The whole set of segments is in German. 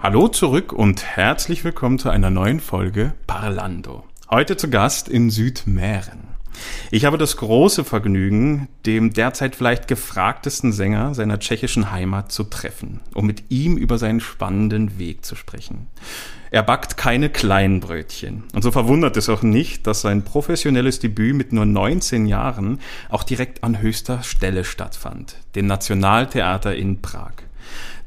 Hallo zurück und herzlich willkommen zu einer neuen Folge Parlando. Heute zu Gast in Südmähren. Ich habe das große Vergnügen, dem derzeit vielleicht gefragtesten Sänger seiner tschechischen Heimat zu treffen, um mit ihm über seinen spannenden Weg zu sprechen. Er backt keine kleinen Brötchen. Und so verwundert es auch nicht, dass sein professionelles Debüt mit nur 19 Jahren auch direkt an höchster Stelle stattfand, dem Nationaltheater in Prag.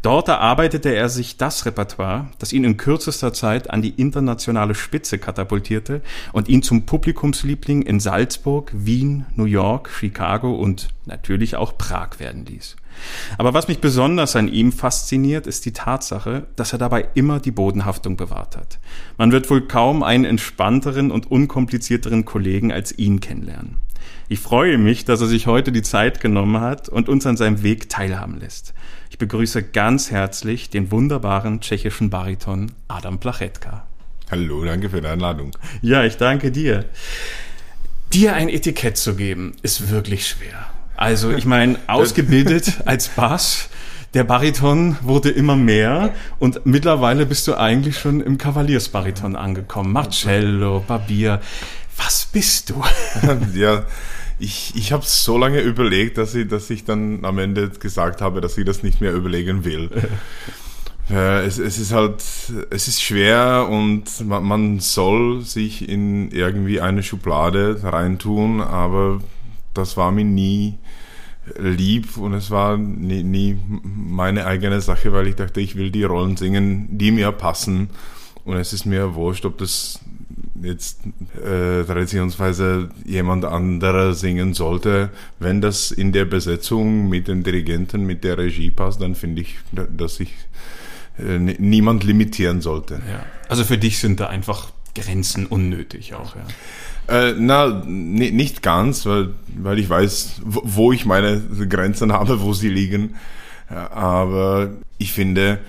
Dort erarbeitete er sich das Repertoire, das ihn in kürzester Zeit an die internationale Spitze katapultierte und ihn zum Publikumsliebling in Salzburg, Wien, New York, Chicago und natürlich auch Prag werden ließ. Aber was mich besonders an ihm fasziniert, ist die Tatsache, dass er dabei immer die Bodenhaftung bewahrt hat. Man wird wohl kaum einen entspannteren und unkomplizierteren Kollegen als ihn kennenlernen. Ich freue mich, dass er sich heute die Zeit genommen hat und uns an seinem Weg teilhaben lässt. Ich begrüße ganz herzlich den wunderbaren tschechischen Bariton Adam Plachetka. Hallo, danke für die Einladung. Ja, ich danke dir. Dir ein Etikett zu geben, ist wirklich schwer. Also, ich meine, ausgebildet als Bass, der Bariton wurde immer mehr und mittlerweile bist du eigentlich schon im Kavaliersbariton angekommen. Marcello, Barbier. Was bist du? ja, ich, ich habe so lange überlegt, dass ich, dass ich dann am Ende gesagt habe, dass ich das nicht mehr überlegen will. es, es ist halt, es ist schwer und man, man soll sich in irgendwie eine Schublade reintun, aber das war mir nie lieb und es war nie, nie meine eigene Sache, weil ich dachte, ich will die Rollen singen, die mir passen. Und es ist mir wurscht, ob das jetzt äh, traditionsweise jemand anderer singen sollte. Wenn das in der Besetzung mit den Dirigenten, mit der Regie passt, dann finde ich, dass ich äh, niemand limitieren sollte. Ja. Also für dich sind da einfach Grenzen unnötig auch, ja. Äh, na, nicht ganz, weil, weil ich weiß, wo ich meine Grenzen habe, wo sie liegen. Aber ich finde,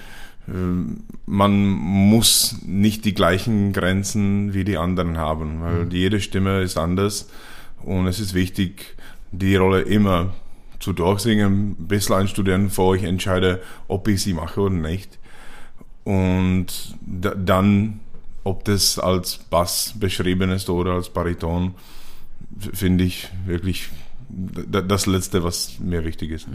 man muss nicht die gleichen Grenzen wie die anderen haben, weil mhm. jede Stimme ist anders und es ist wichtig, die Rolle immer zu durchsingen, ein bisschen einstudieren, bevor ich entscheide, ob ich sie mache oder nicht. Und dann, ob das als Bass beschrieben ist oder als Bariton, finde ich wirklich das Letzte, was mir wichtig ist.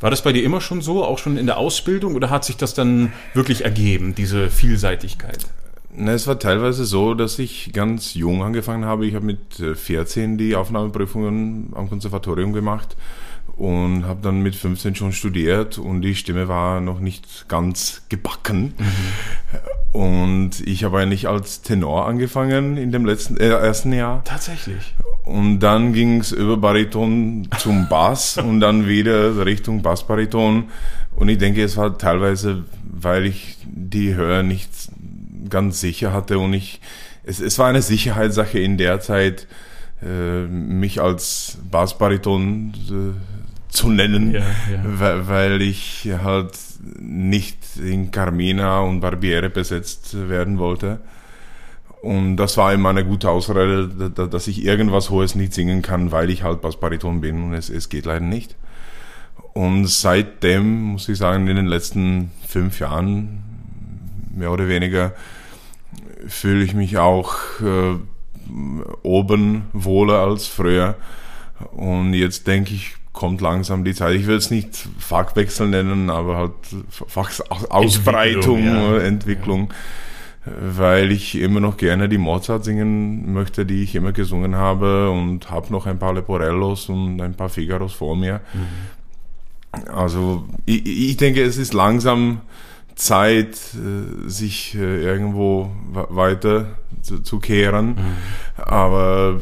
War das bei dir immer schon so, auch schon in der Ausbildung, oder hat sich das dann wirklich ergeben, diese Vielseitigkeit? Na, es war teilweise so, dass ich ganz jung angefangen habe. Ich habe mit 14 äh, die Aufnahmeprüfungen am Konservatorium gemacht und habe dann mit 15 schon studiert und die Stimme war noch nicht ganz gebacken. Mhm. Und ich habe eigentlich als Tenor angefangen in dem letzten äh, ersten Jahr. Tatsächlich. Und dann ging es über Bariton zum Bass und dann wieder Richtung Bassbariton. Und ich denke, es war teilweise, weil ich die Hörer nicht ganz sicher hatte und ich, es, es war eine Sicherheitssache in der Zeit, äh, mich als Bassbariton äh, zu nennen, ja, ja. Weil, ich halt nicht in Carmina und Barbiere besetzt werden wollte. Und das war immer eine gute Ausrede, dass ich irgendwas Hohes nicht singen kann, weil ich halt Bassbariton bin und es, es geht leider nicht. Und seitdem, muss ich sagen, in den letzten fünf Jahren, mehr oder weniger, fühle ich mich auch äh, oben wohler als früher. Und jetzt denke ich, kommt langsam die Zeit. Ich will es nicht Fachwechsel nennen, aber halt Fachausbreitung, Entwicklung. Ja. Entwicklung. Ja weil ich immer noch gerne die Mozart singen möchte, die ich immer gesungen habe und habe noch ein paar Leporellos und ein paar Figaros vor mir. Mhm. Also ich, ich, denke, es ist langsam Zeit, äh, sich äh, irgendwo weiter zu, zu kehren. Mhm. Aber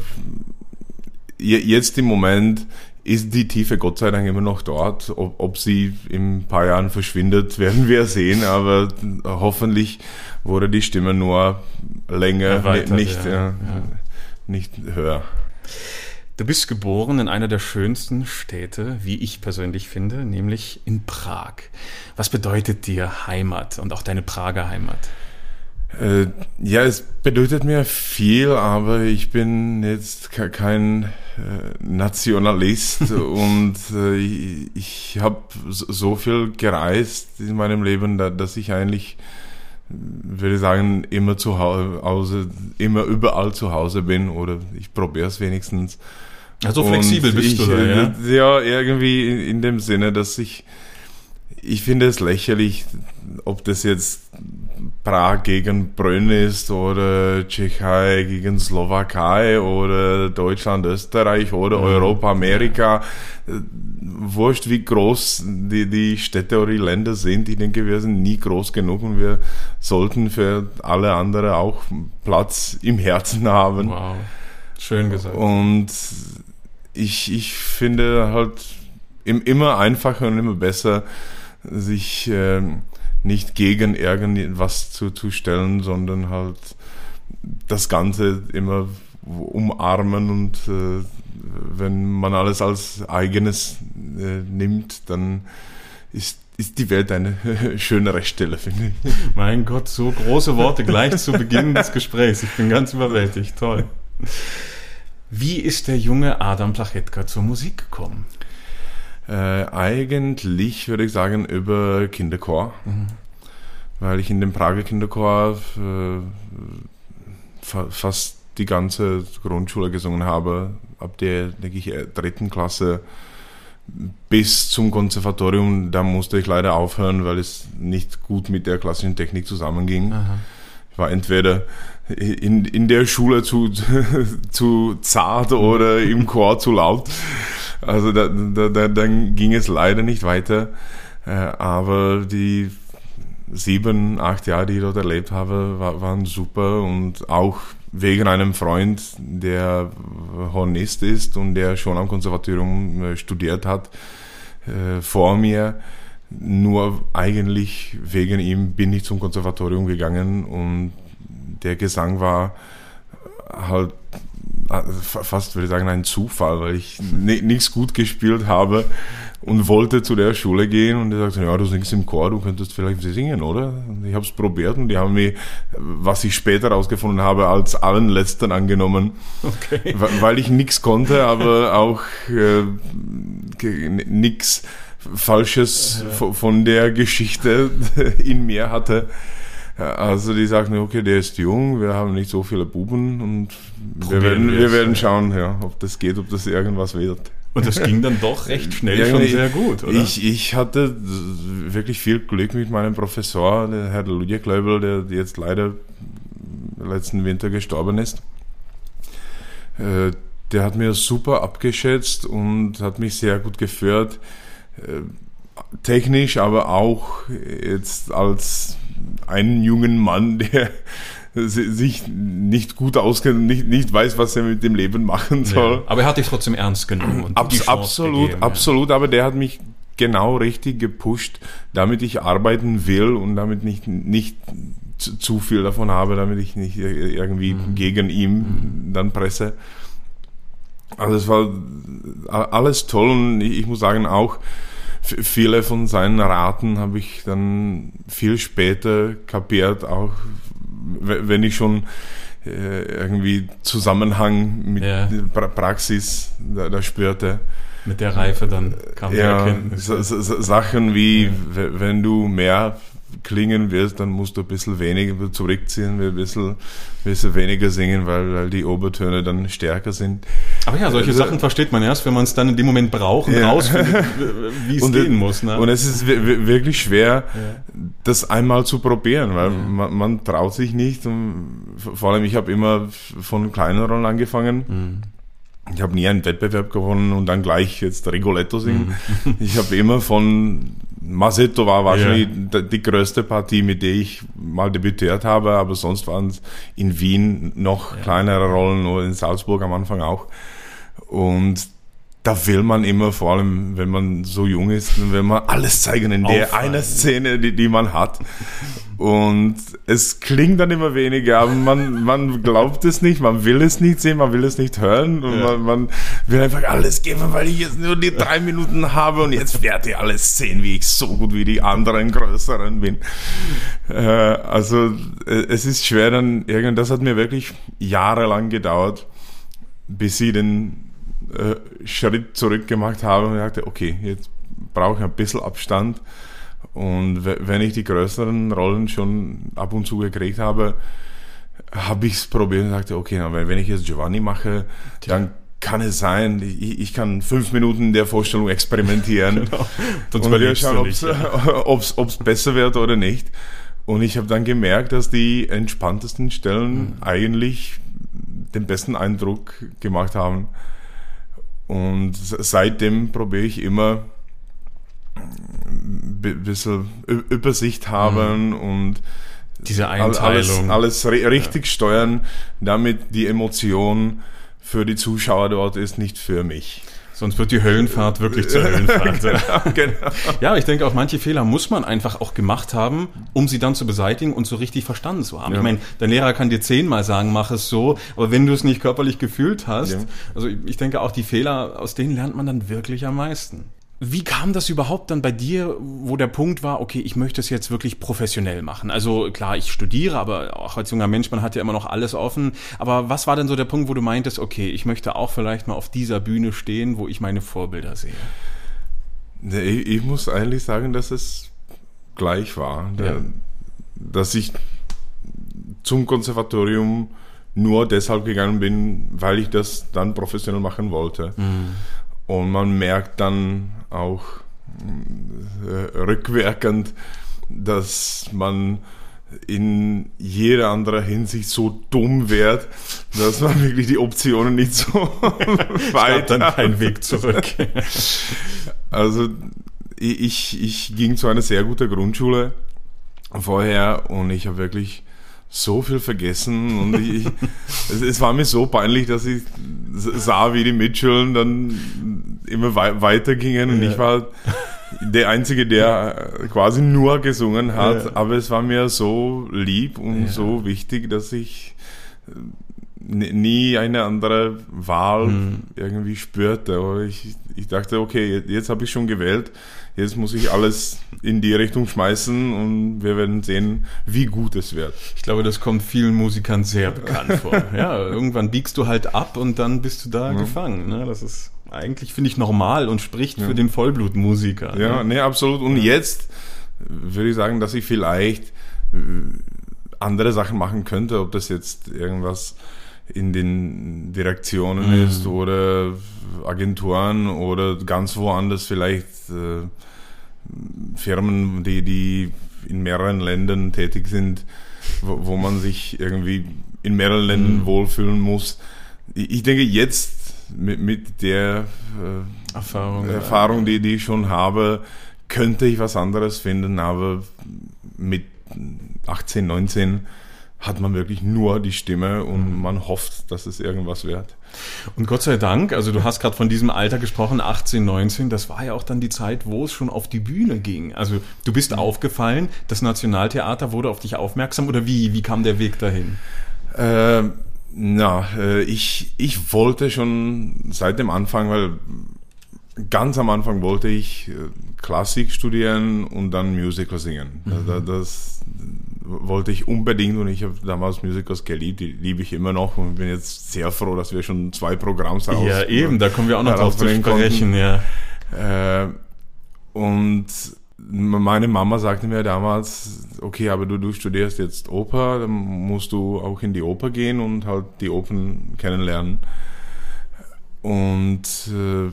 jetzt im Moment ist die Tiefe Gott sei Dank immer noch dort. Ob, ob sie in ein paar Jahren verschwindet, werden wir sehen. Aber hoffentlich wurde die Stimme nur länger, nicht, ja, ja. nicht höher. Du bist geboren in einer der schönsten Städte, wie ich persönlich finde, nämlich in Prag. Was bedeutet dir Heimat und auch deine Prager Heimat? Äh, ja, es bedeutet mir viel, aber ich bin jetzt kein äh, Nationalist und äh, ich, ich habe so viel gereist in meinem Leben, dass ich eigentlich würde ich sagen, immer zu Hause, immer überall zu Hause bin oder ich probiere es wenigstens. Also flexibel bist ich, du da, ja? Ja, irgendwie in, in dem Sinne, dass ich, ich finde es lächerlich, ob das jetzt Prag gegen Brünn ist oder Tschechei gegen Slowakei oder Deutschland, Österreich oder mhm. Europa, Amerika. Wurscht, wie groß die, die Städte oder die Länder sind. Ich denke, wir sind nie groß genug und wir sollten für alle anderen auch Platz im Herzen haben. Wow. Schön gesagt. Und ich, ich finde halt immer einfacher und immer besser, sich äh, nicht gegen irgendwas zu, zu stellen, sondern halt das Ganze immer umarmen und äh, wenn man alles als eigenes äh, nimmt, dann ist, ist die Welt eine schönere Stelle, finde ich. Mein Gott, so große Worte gleich zu Beginn des Gesprächs. Ich bin ganz überwältigt. Toll. Wie ist der junge Adam Plachetka zur Musik gekommen? Äh, eigentlich würde ich sagen über Kinderchor, mhm. weil ich in dem Prager Kinderchor äh, fa fast die ganze Grundschule gesungen habe, ab der, denke ich, äh, dritten Klasse bis zum Konservatorium. Da musste ich leider aufhören, weil es nicht gut mit der klassischen Technik zusammenging. Aha. Ich war entweder in, in der Schule zu, zu zart oder im Chor zu laut. Also da, da, da, dann ging es leider nicht weiter. Äh, aber die sieben, acht Jahre, die ich dort erlebt habe, waren super und auch wegen einem Freund, der Hornist ist und der schon am Konservatorium äh, studiert hat, äh, vor mir. Nur eigentlich wegen ihm bin ich zum Konservatorium gegangen und der Gesang war halt fast würde ich sagen ein Zufall, weil ich nichts gut gespielt habe und wollte zu der Schule gehen und die sagten, ja, du singst im Chor, du könntest vielleicht singen, oder? Und ich habe es probiert und die haben mich, was ich später herausgefunden habe, als allen Letzten angenommen, okay. weil ich nichts konnte, aber auch äh, nichts Falsches ja. von der Geschichte in mir hatte. Also die sagten, okay, der ist jung, wir haben nicht so viele Buben und wir werden, wir werden schauen, ja, ob das geht, ob das irgendwas wird. Und das ging dann doch recht schnell ja, schon sehr gut, oder? Ich, ich hatte wirklich viel Glück mit meinem Professor, der Herr Ludwig Kleubel, der jetzt leider letzten Winter gestorben ist. Äh, der hat mir super abgeschätzt und hat mich sehr gut geführt. Äh, technisch, aber auch jetzt als einen jungen Mann, der sich nicht gut auskennt, nicht, nicht weiß, was er mit dem Leben machen soll. Ja, aber er hat dich trotzdem ernst genommen. Abs absolut, gegeben, absolut, ja. aber der hat mich genau richtig gepusht, damit ich arbeiten will und damit nicht, nicht zu, zu viel davon habe, damit ich nicht irgendwie mhm. gegen ihn mhm. dann presse. Also es war alles toll und ich muss sagen auch, viele von seinen Raten habe ich dann viel später kapiert, auch wenn ich schon äh, irgendwie Zusammenhang mit ja. Praxis da, da, spürte. Mit der Reife dann kam ja, die Erkenntnis. Sachen wie, ja. wenn du mehr klingen wirst, dann musst du ein bisschen weniger zurückziehen, ein bisschen, ein bisschen weniger singen, weil, weil die Obertöne dann stärker sind. Aber ja, solche also, Sachen versteht man erst, wenn man es dann in dem Moment braucht und ja. rausfindet, wie es gehen muss. Ne? Und es ist wirklich schwer, ja. das einmal zu probieren, weil ja. man, man, traut sich nicht. Und vor allem, ich habe immer von kleinen Rollen angefangen. Mhm. Ich habe nie einen Wettbewerb gewonnen und dann gleich jetzt Rigoletto singen. Mhm. Ich habe immer von Masetto war wahrscheinlich ja. die größte Partie, mit der ich mal debütiert habe, aber sonst waren es in Wien noch ja. kleinere Rollen oder in Salzburg am Anfang auch. Und da will man immer, vor allem wenn man so jung ist, will man alles zeigen in der Auffallen. einer Szene, die, die man hat. Und es klingt dann immer weniger, aber man, man glaubt es nicht, man will es nicht sehen, man will es nicht hören und Ja. man, man will einfach alles geben, weil ich jetzt nur die drei Minuten habe und jetzt werdet ihr alles sehen, wie ich so gut wie die anderen Größeren bin. Äh, also äh, es ist schwer dann, irgend, das hat mir wirklich jahrelang gedauert, bis sie den äh, Schritt zurück gemacht habe und dachte, okay, jetzt brauche ich ein bisschen Abstand. Und we- wenn ich die größeren Rollen schon ab und zu gekriegt habe, habe ich es probiert und sagte, okay, na, wenn ich jetzt Giovanni mache, dann kann es sein, ich, ich kann fünf Minuten in der Vorstellung experimentieren Sonst und wir schauen, ob es besser wird oder nicht. Und ich habe dann gemerkt, dass die entspanntesten Stellen Mhm. eigentlich den besten Eindruck gemacht haben. Und seitdem probiere ich immer ein bisschen Ü- Übersicht haben und Diese alles, Mhm. Einteilung. alles ri- richtig steuern, damit die Emotion für die Zuschauer dort ist, nicht für mich. Sonst wird die Höllenfahrt wirklich zur Höllenfahrt. ja. genau. Ja, ich denke, auch manche Fehler muss man einfach auch gemacht haben, um sie dann zu beseitigen und so richtig verstanden zu haben. Ja. Ich meine, dein Lehrer kann dir zehnmal sagen, mach es so, aber wenn du es nicht körperlich gefühlt hast, Ja. also ich ich denke auch die Fehler, aus denen lernt man dann wirklich am meisten. Wie kam das überhaupt dann bei dir, wo der Punkt war, okay, ich möchte es jetzt wirklich professionell machen? Also klar, ich studiere, aber auch als junger Mensch, man hat ja immer noch alles offen. Aber was war denn so der Punkt, wo du meintest, okay, ich möchte auch vielleicht mal auf dieser Bühne stehen, wo ich meine Vorbilder sehe? Ich, ich muss eigentlich sagen, dass es gleich war. Ja. Dass ich zum Konservatorium nur deshalb gegangen bin, weil ich das dann professionell machen wollte. Und man merkt dann auch äh, rückwirkend, dass man in jeder anderer Hinsicht so dumm wird, dass man wirklich die Optionen nicht so weit dann hat. kein Weg zurück. Also ich, ich ging zu einer sehr guten Grundschule vorher und ich habe wirklich so viel vergessen und ich, es, es war mir so peinlich, dass ich sah, wie die Mitschülern dann immer wei weitergingen und Ja. ich war der Einzige, der quasi nur gesungen hat, Ja. aber es war mir so lieb und Ja. so wichtig, dass ich n- nie eine andere Wahl Mhm. irgendwie spürte. Aber ich, ich dachte, okay, jetzt, jetzt habe ich schon gewählt, jetzt muss ich alles in die Richtung schmeißen und wir werden sehen, wie gut es wird. Ich glaube, das kommt vielen Musikern sehr bekannt vor. Ja, irgendwann biegst du halt ab und dann bist du da gefangen. Ne? Das ist eigentlich, finde ich, normal und spricht für den Vollblutmusiker. Ja, ne? nee, absolut. Und jetzt würde ich sagen, dass ich vielleicht äh, andere Sachen machen könnte, ob das jetzt irgendwas in den Direktionen Mhm. ist oder Agenturen oder ganz woanders vielleicht äh, Firmen, die, die in mehreren Ländern tätig sind, wo, wo man sich irgendwie in mehreren Ländern Mhm. wohlfühlen muss. Ich, ich denke jetzt mit, mit der äh, Erfahrung. Erfahrung, die, die ich schon habe, könnte ich was anderes finden, aber mit 18, 19 hat man wirklich nur die Stimme und man hofft, dass es irgendwas wird. Und Gott sei Dank, also du hast gerade von diesem Alter gesprochen, 18, 19, das war ja auch dann die Zeit, wo es schon auf die Bühne ging. Also du bist aufgefallen, das Nationaltheater wurde auf dich aufmerksam oder wie, wie kam der Weg dahin? Ähm, na, äh, ich, ich wollte schon seit dem Anfang, weil ganz am Anfang wollte ich äh, Klassik studieren und dann Musical singen. Das, das wollte ich unbedingt und ich habe damals Musicals geliebt, die liebe ich immer noch und bin jetzt sehr froh, dass wir schon zwei Programms raus ja, eben, da kommen wir auch noch drauf zu konnten. sprechen, ja. Äh, und meine Mama sagte mir damals, okay, aber du, du studierst jetzt Oper, dann musst du auch in die Oper gehen und halt die Opern kennenlernen. Und äh,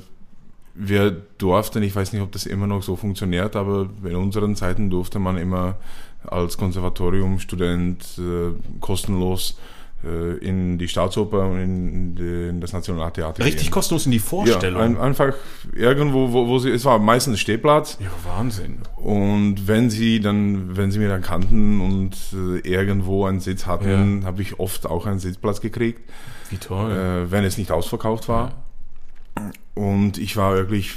wir durften, ich weiß nicht, ob das immer noch so funktioniert, aber in unseren Zeiten durfte man immer als Konservatoriumstudent äh, kostenlos äh, in die Staatsoper und in, in das Nationaltheater Richtig gehen. kostenlos in die Vorstellung. Ja, ein, einfach irgendwo, wo, wo sie, es war meistens Stehplatz. ja, Wahnsinn. Und wenn sie dann, wenn sie mir dann kannten und äh, irgendwo einen Sitz hatten, habe ich oft auch einen Sitzplatz gekriegt, Wie toll. äh, wenn es nicht ausverkauft war. Und ich war wirklich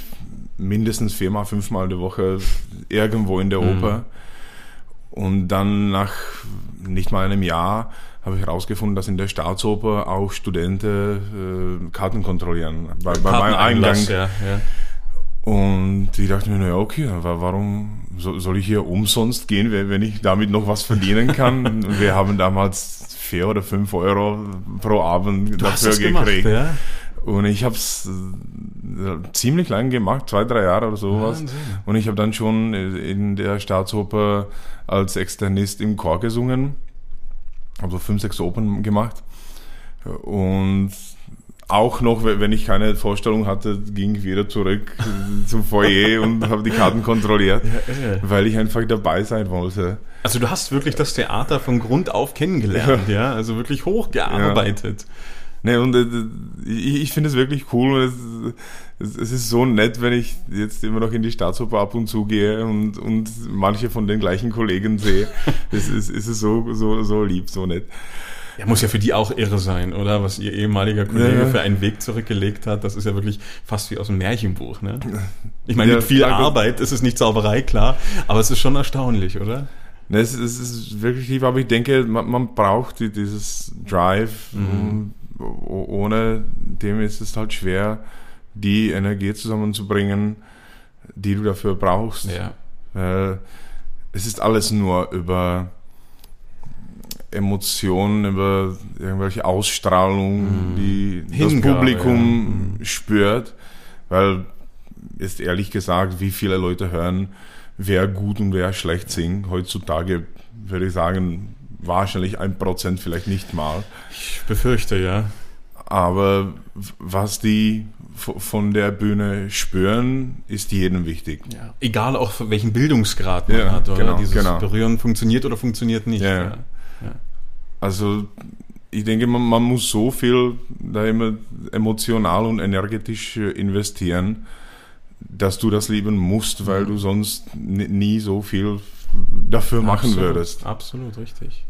mindestens viermal, fünfmal die Woche irgendwo in der mhm. Oper. Und dann nach nicht mal einem Jahr habe ich herausgefunden, dass in der Staatsoper auch Studenten äh, Karten kontrollieren. Bei, bei meinem Eingang. Ja, ja. Und ich dachte mir, naja, okay, warum soll ich hier umsonst gehen, wenn ich damit noch was verdienen kann? Wir haben damals vier oder fünf Euro pro Abend du dafür gekriegt. Gemacht, ja? Und ich habe es äh, ziemlich lang gemacht, zwei, drei Jahre oder sowas. Wahnsinn. Und ich habe dann schon in der Staatsoper als Externist im Chor gesungen. Habe so fünf, sechs Opern gemacht. Und auch noch, wenn ich keine Vorstellung hatte, ging ich wieder zurück zum Foyer und habe die Karten kontrolliert, ja, weil ich einfach dabei sein wollte. Also du hast wirklich das Theater von Grund auf kennengelernt, ja, ja? also wirklich hochgearbeitet. Ja. Nee, und äh, ich, ich finde es wirklich cool. Es, es, es, ist so nett, wenn ich jetzt immer noch in die Staatsoper ab und zu gehe und, und manche von den gleichen Kollegen sehe. es ist, es ist so, so, so lieb, so nett. Ja, muss ja für die auch irre sein, oder? Was ihr ehemaliger Kollege ja. für einen Weg zurückgelegt hat, das ist ja wirklich fast wie aus einem Märchenbuch, ne? Ich meine, ja, mit viel Arbeit ist es nicht Zauberei, klar, aber es ist schon erstaunlich, oder? Ne, es, es ist wirklich lieb, aber ich denke, man, man braucht dieses Drive, mhm ohne dem ist es halt schwer, die Energie zusammenzubringen, die du dafür brauchst. Ja. Weil es ist alles nur über Emotionen, über irgendwelche Ausstrahlungen, mm. die Hingabe, das Publikum ja. spürt. Weil, ist ehrlich gesagt, wie viele Leute hören, wer gut und wer schlecht singt. Heutzutage würde ich sagen, wahrscheinlich ein Prozent, vielleicht nicht mal. Ich befürchte, ja. Aber was die von der Bühne spüren, ist jedem wichtig. Ja. Egal auch welchen Bildungsgrad man ja, hat, oder? Genau, Dieses genau. Berühren funktioniert oder funktioniert nicht. Ja. Also ich denke, man, man, muss so viel da immer emotional und energetisch äh, investieren, dass du das lieben musst, weil mhm. du sonst nie so viel dafür machen absolut, würdest. Absolut, richtig.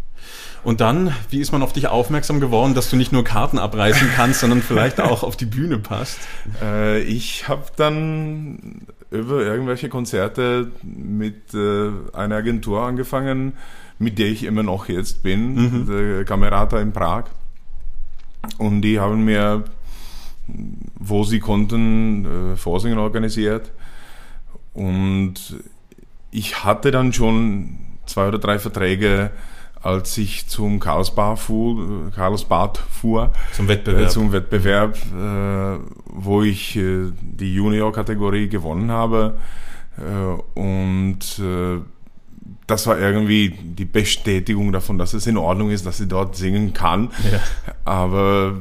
Und dann, wie ist man auf dich aufmerksam geworden, dass du nicht nur Karten abreißen kannst, sondern vielleicht auch auf die Bühne passt? Äh, ich habe dann über irgendwelche Konzerte mit äh, einer Agentur angefangen, mit der ich immer noch jetzt bin, mhm. der Camerata in Prag. Und die haben mir, wo sie konnten, äh, Vorsingen organisiert. Und ich hatte dann schon zwei oder drei Verträge als ich zum Karlsbad fuhr, Karlsbad fuhr zum Wettbewerb, äh, zum Wettbewerb äh, wo ich äh, die Junior-Kategorie gewonnen habe. Äh, und äh, das war irgendwie die Bestätigung davon, dass es in Ordnung ist, dass sie dort singen kann. Ja. Aber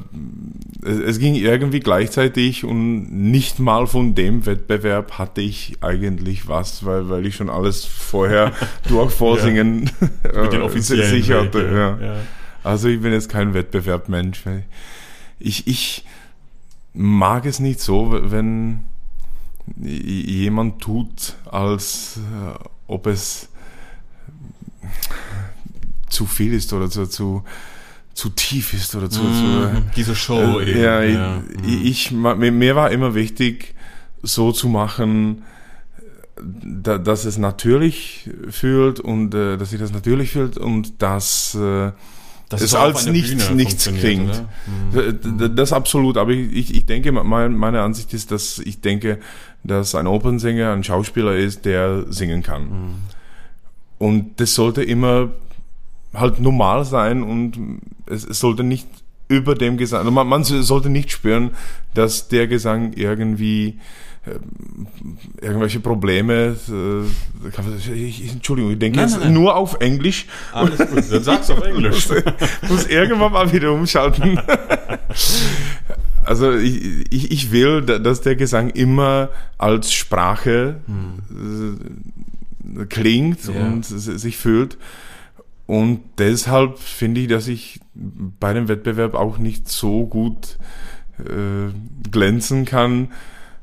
es, es, ging irgendwie gleichzeitig und nicht mal von dem Wettbewerb hatte ich eigentlich was, weil, weil ich schon alles vorher durch Vorsingen ja. Mit den äh, sicherte. Ja. ja. Also ich bin jetzt kein Wettbewerbmensch. Ich, ich mag es nicht so, wenn jemand tut, als äh, ob es zu viel ist oder zu, zu, zu tief ist oder zu, mm, zu mhm. diese Show äh, eben. Ja, ja. Ich, ich, mir war immer wichtig, so zu machen, da, dass es natürlich fühlt und äh, dass sich das natürlich fühlt und dass äh, dass es als nichts, nichts klingt. Mhm. Das absolut, aber ich, ich denke, meine Ansicht ist, dass ich denke, dass ein Opernsänger ein Schauspieler ist, der singen kann. Mhm. Und das sollte immer halt normal sein und es, es sollte nicht über dem Gesang, also man, man, sollte nicht spüren, dass der Gesang irgendwie äh, irgendwelche Probleme, äh, ich, Entschuldigung, ich denke nein, jetzt nein, nein. nur auf Englisch. Alles gut, dann sag's auf Englisch. muss, muss irgendwann mal wieder umschalten. also ich, ich, ich will, dass der Gesang immer als Sprache hm. Klingt ja. und sich fühlt. Und deshalb finde ich, dass ich bei dem Wettbewerb auch nicht so gut äh, glänzen kann,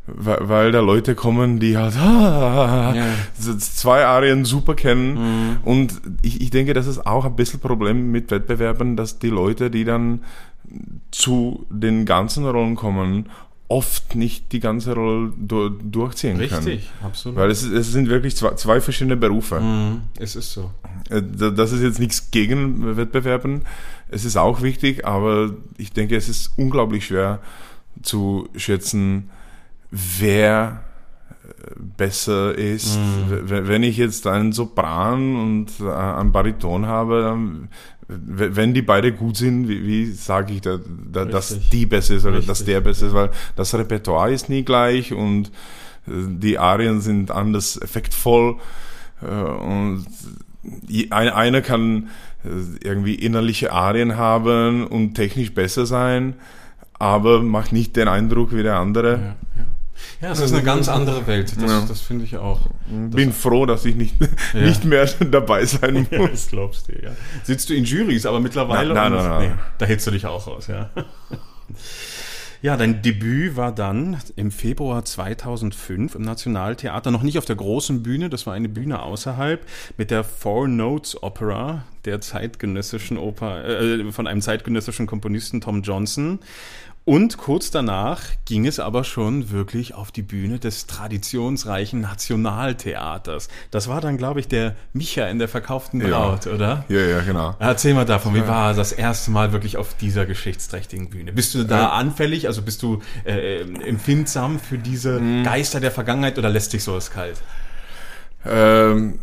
weil, weil da Leute kommen, die halt ah, ja. zwei Arien super kennen. Mhm. Und ich, ich denke, das ist auch ein bisschen Problem mit Wettbewerben, dass die Leute, die dann zu den ganzen Rollen kommen, oft nicht die ganze Rolle du, durchziehen Richtig, können. Richtig, absolut. Weil es, es sind wirklich zwei, zwei verschiedene Berufe. Mhm, es ist so. Äh, das ist jetzt nichts gegen Wettbewerben. Es ist auch wichtig, aber ich denke, es ist unglaublich schwer zu schätzen, wer äh, besser ist. Mhm. Wenn ich jetzt einen Sopran und äh, einen Bariton habe, dann wenn die beide gut sind, wie, wie sage ich, da, da, dass die besser ist oder Richtig. dass der besser ist, weil das Repertoire ist nie gleich und äh, die Arien sind anders effektvoll äh, und einer kann äh, irgendwie innerliche Arien haben und technisch besser sein, aber macht nicht den Eindruck wie der andere. Ja, ja. Ja, es ist eine ganz andere Welt. Das, ja. das finde ich auch. Bin das froh, dass ich nicht, ja. nicht mehr dabei sein muss. Ja, das glaubst du, ja. Sitzt du in Juries, aber mittlerweile. Nein, nein, nein, nein. da hältst du dich auch aus, ja. Ja, dein Debüt war dann im Februar 2005 im Nationaltheater, noch nicht auf der großen Bühne, das war eine Bühne außerhalb, mit der Four Notes Opera der zeitgenössischen Oper, äh, von einem zeitgenössischen Komponisten Tom Johnson. Und kurz danach ging es aber schon wirklich auf die Bühne des traditionsreichen Nationaltheaters. Das war dann, glaube ich, der Micha in der verkauften Braut, ja. oder? Ja, ja, genau. Erzähl mal davon, wie war das erste Mal wirklich auf dieser geschichtsträchtigen Bühne? Bist du da ja. anfällig, also bist du äh, empfindsam für diese mhm. Geister der Vergangenheit oder lässt dich sowas kalt? Ähm,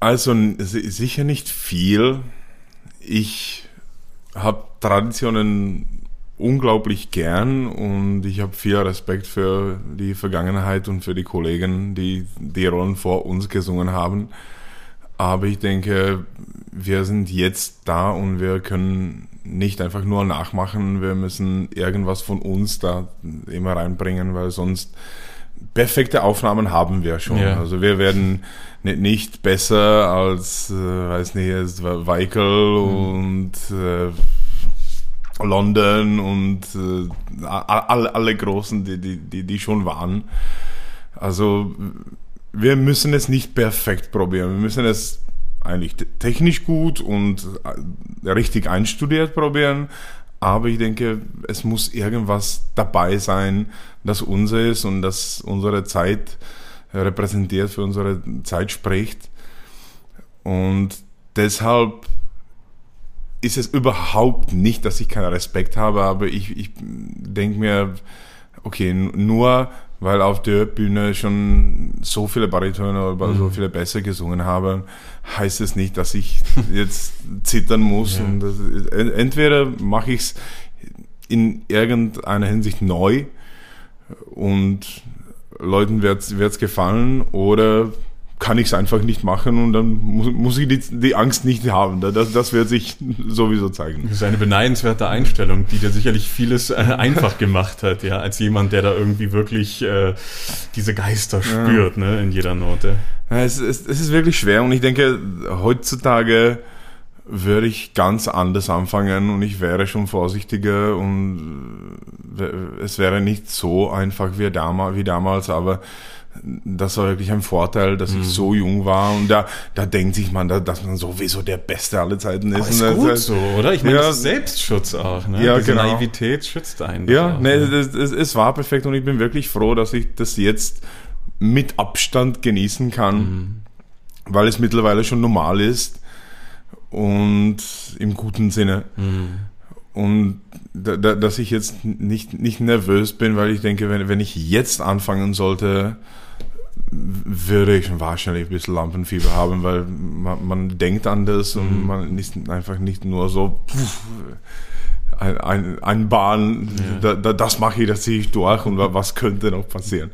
also sicher nicht viel. Ich habe Traditionen unglaublich gern und ich habe viel Respekt für die Vergangenheit und für die Kollegen, die die Rollen vor uns gesungen haben. Aber ich denke, wir sind jetzt da und wir können nicht einfach nur nachmachen, wir müssen irgendwas von uns da immer reinbringen, weil sonst perfekte Aufnahmen haben wir schon. Ja. Also wir werden nicht besser als, äh, weiß nicht, Weikel mhm. und äh, London und äh, alle, alle Großen, die, die, die, die schon waren. Also wir müssen es nicht perfekt probieren. Wir müssen es eigentlich technisch gut und äh, richtig einstudiert probieren. Aber ich denke, es muss irgendwas dabei sein, das unser ist und das unsere Zeit repräsentiert, für unsere Zeit spricht. Und deshalb ist es überhaupt nicht, dass ich keinen Respekt habe, aber ich, ich denke mir, okay, nur weil auf der Bühne schon so viele Baritone oder mhm. so viele Bässe gesungen haben, heißt es nicht, dass ich jetzt zittern muss. Ja. Und das, entweder mache ich es in irgendeiner Hinsicht neu und Leuten wird es gefallen oder kann ich es einfach nicht machen und dann muss, muss ich die, die, Angst nicht haben. Das, das wird sich sowieso zeigen. Das ist eine beneidenswerte Einstellung, die dir sicherlich vieles äh, einfach gemacht hat, ja, als jemand, der da irgendwie wirklich äh, diese Geister spürt, ja. ne, in jeder Note. Ja, es, es, es ist wirklich schwer und ich denke, heutzutage würde ich ganz anders anfangen und ich wäre schon vorsichtiger und es wäre nicht so einfach wie damals, wie damals aber das war wirklich ein Vorteil, dass mhm. ich so jung war und da, da denkt sich man, dass man sowieso der Beste aller Zeiten ist. Aber ist gut so, oder? Ich meine, ja, das ist Selbstschutz auch, ne? Ja, Diese genau. Naivität schützt einen. Ja, auch, ne, es, es, es, war perfekt und ich bin wirklich froh, dass ich das jetzt mit Abstand genießen kann, mhm. weil es mittlerweile schon normal ist und im guten Sinne. Mhm. Und da, da, dass ich jetzt nicht, nicht nervös bin, weil ich denke, wenn, wenn ich jetzt anfangen sollte, würde ich wahrscheinlich ein bisschen Lampenfieber haben, weil man, man denkt anders mhm. und man ist einfach nicht nur so pff, ein, ein, ein Bahn, ja. da, da, das mache ich, das ziehe ich durch und was könnte noch passieren.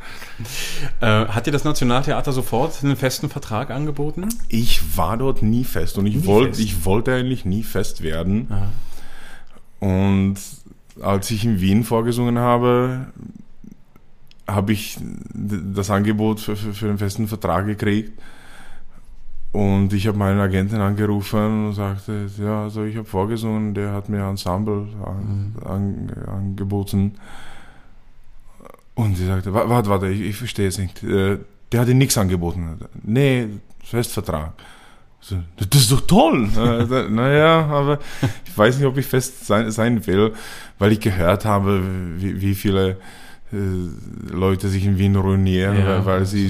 Äh, hat dir das Nationaltheater sofort einen festen Vertrag angeboten? Ich war dort nie fest und ich, wollte, ich wollte eigentlich nie fest werden. Aha. Und als ich in Wien vorgesungen habe, habe ich das Angebot für, für, für einen festen Vertrag gekriegt. Und ich habe meinen Agenten angerufen und sagte, ja, also ich habe vorgesungen, der hat mir Ensemble an, mhm. an, angeboten. Und sie sagte, warte, warte, ich, ich verstehe es nicht. Äh, der hat ihm nichts angeboten. Nee, Festvertrag. So, das ist doch toll. naja, aber ich weiß nicht, ob ich fest sein, sein will, weil ich gehört habe, wie, wie viele äh, Leute sich in Wien ruinieren, Ja, weil, sie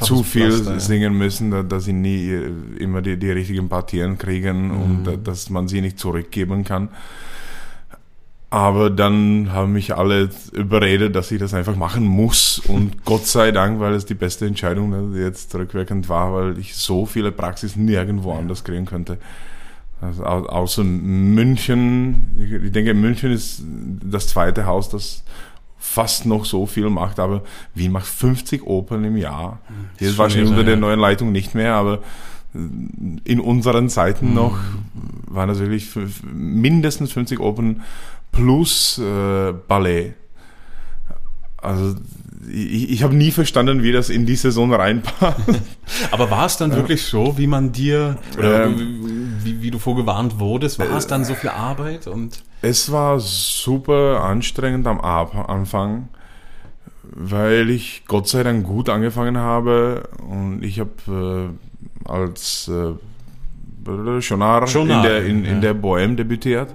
zu viel Pflaster, ja. singen müssen, da- dass sie nie äh, immer die, die richtigen Partien kriegen Mhm. und da- dass man sie nicht zurückgeben kann. Aber dann haben mich alle überredet, dass ich das einfach machen muss. Und Gott sei Dank, weil es die beste Entscheidung jetzt rückwirkend war, weil ich so viele Praxis nirgendwo anders kriegen könnte. Also au- außer München, ich denke, München ist das zweite Haus, das fast noch so viel macht, aber Wien macht 50 Opern im Jahr. Jetzt schon wahrscheinlich irre, unter der neuen Leitung nicht mehr, aber in unseren. Zeiten noch waren das fünf, mindestens 50 Opern plus äh, Ballet. Also ich, ich habe nie verstanden, wie das in die Saison reinpasst. Aber war es dann wirklich so, wie man dir, oder Ähm, wie, wie du vorgewarnt wurdest, war es dann so viel Arbeit und Es war super anstrengend am Anfang, weil ich Gott sei Dank gut angefangen habe und ich habe äh, als äh, Schonar, Schonar, in der, in, ja. in der Bohème debütiert.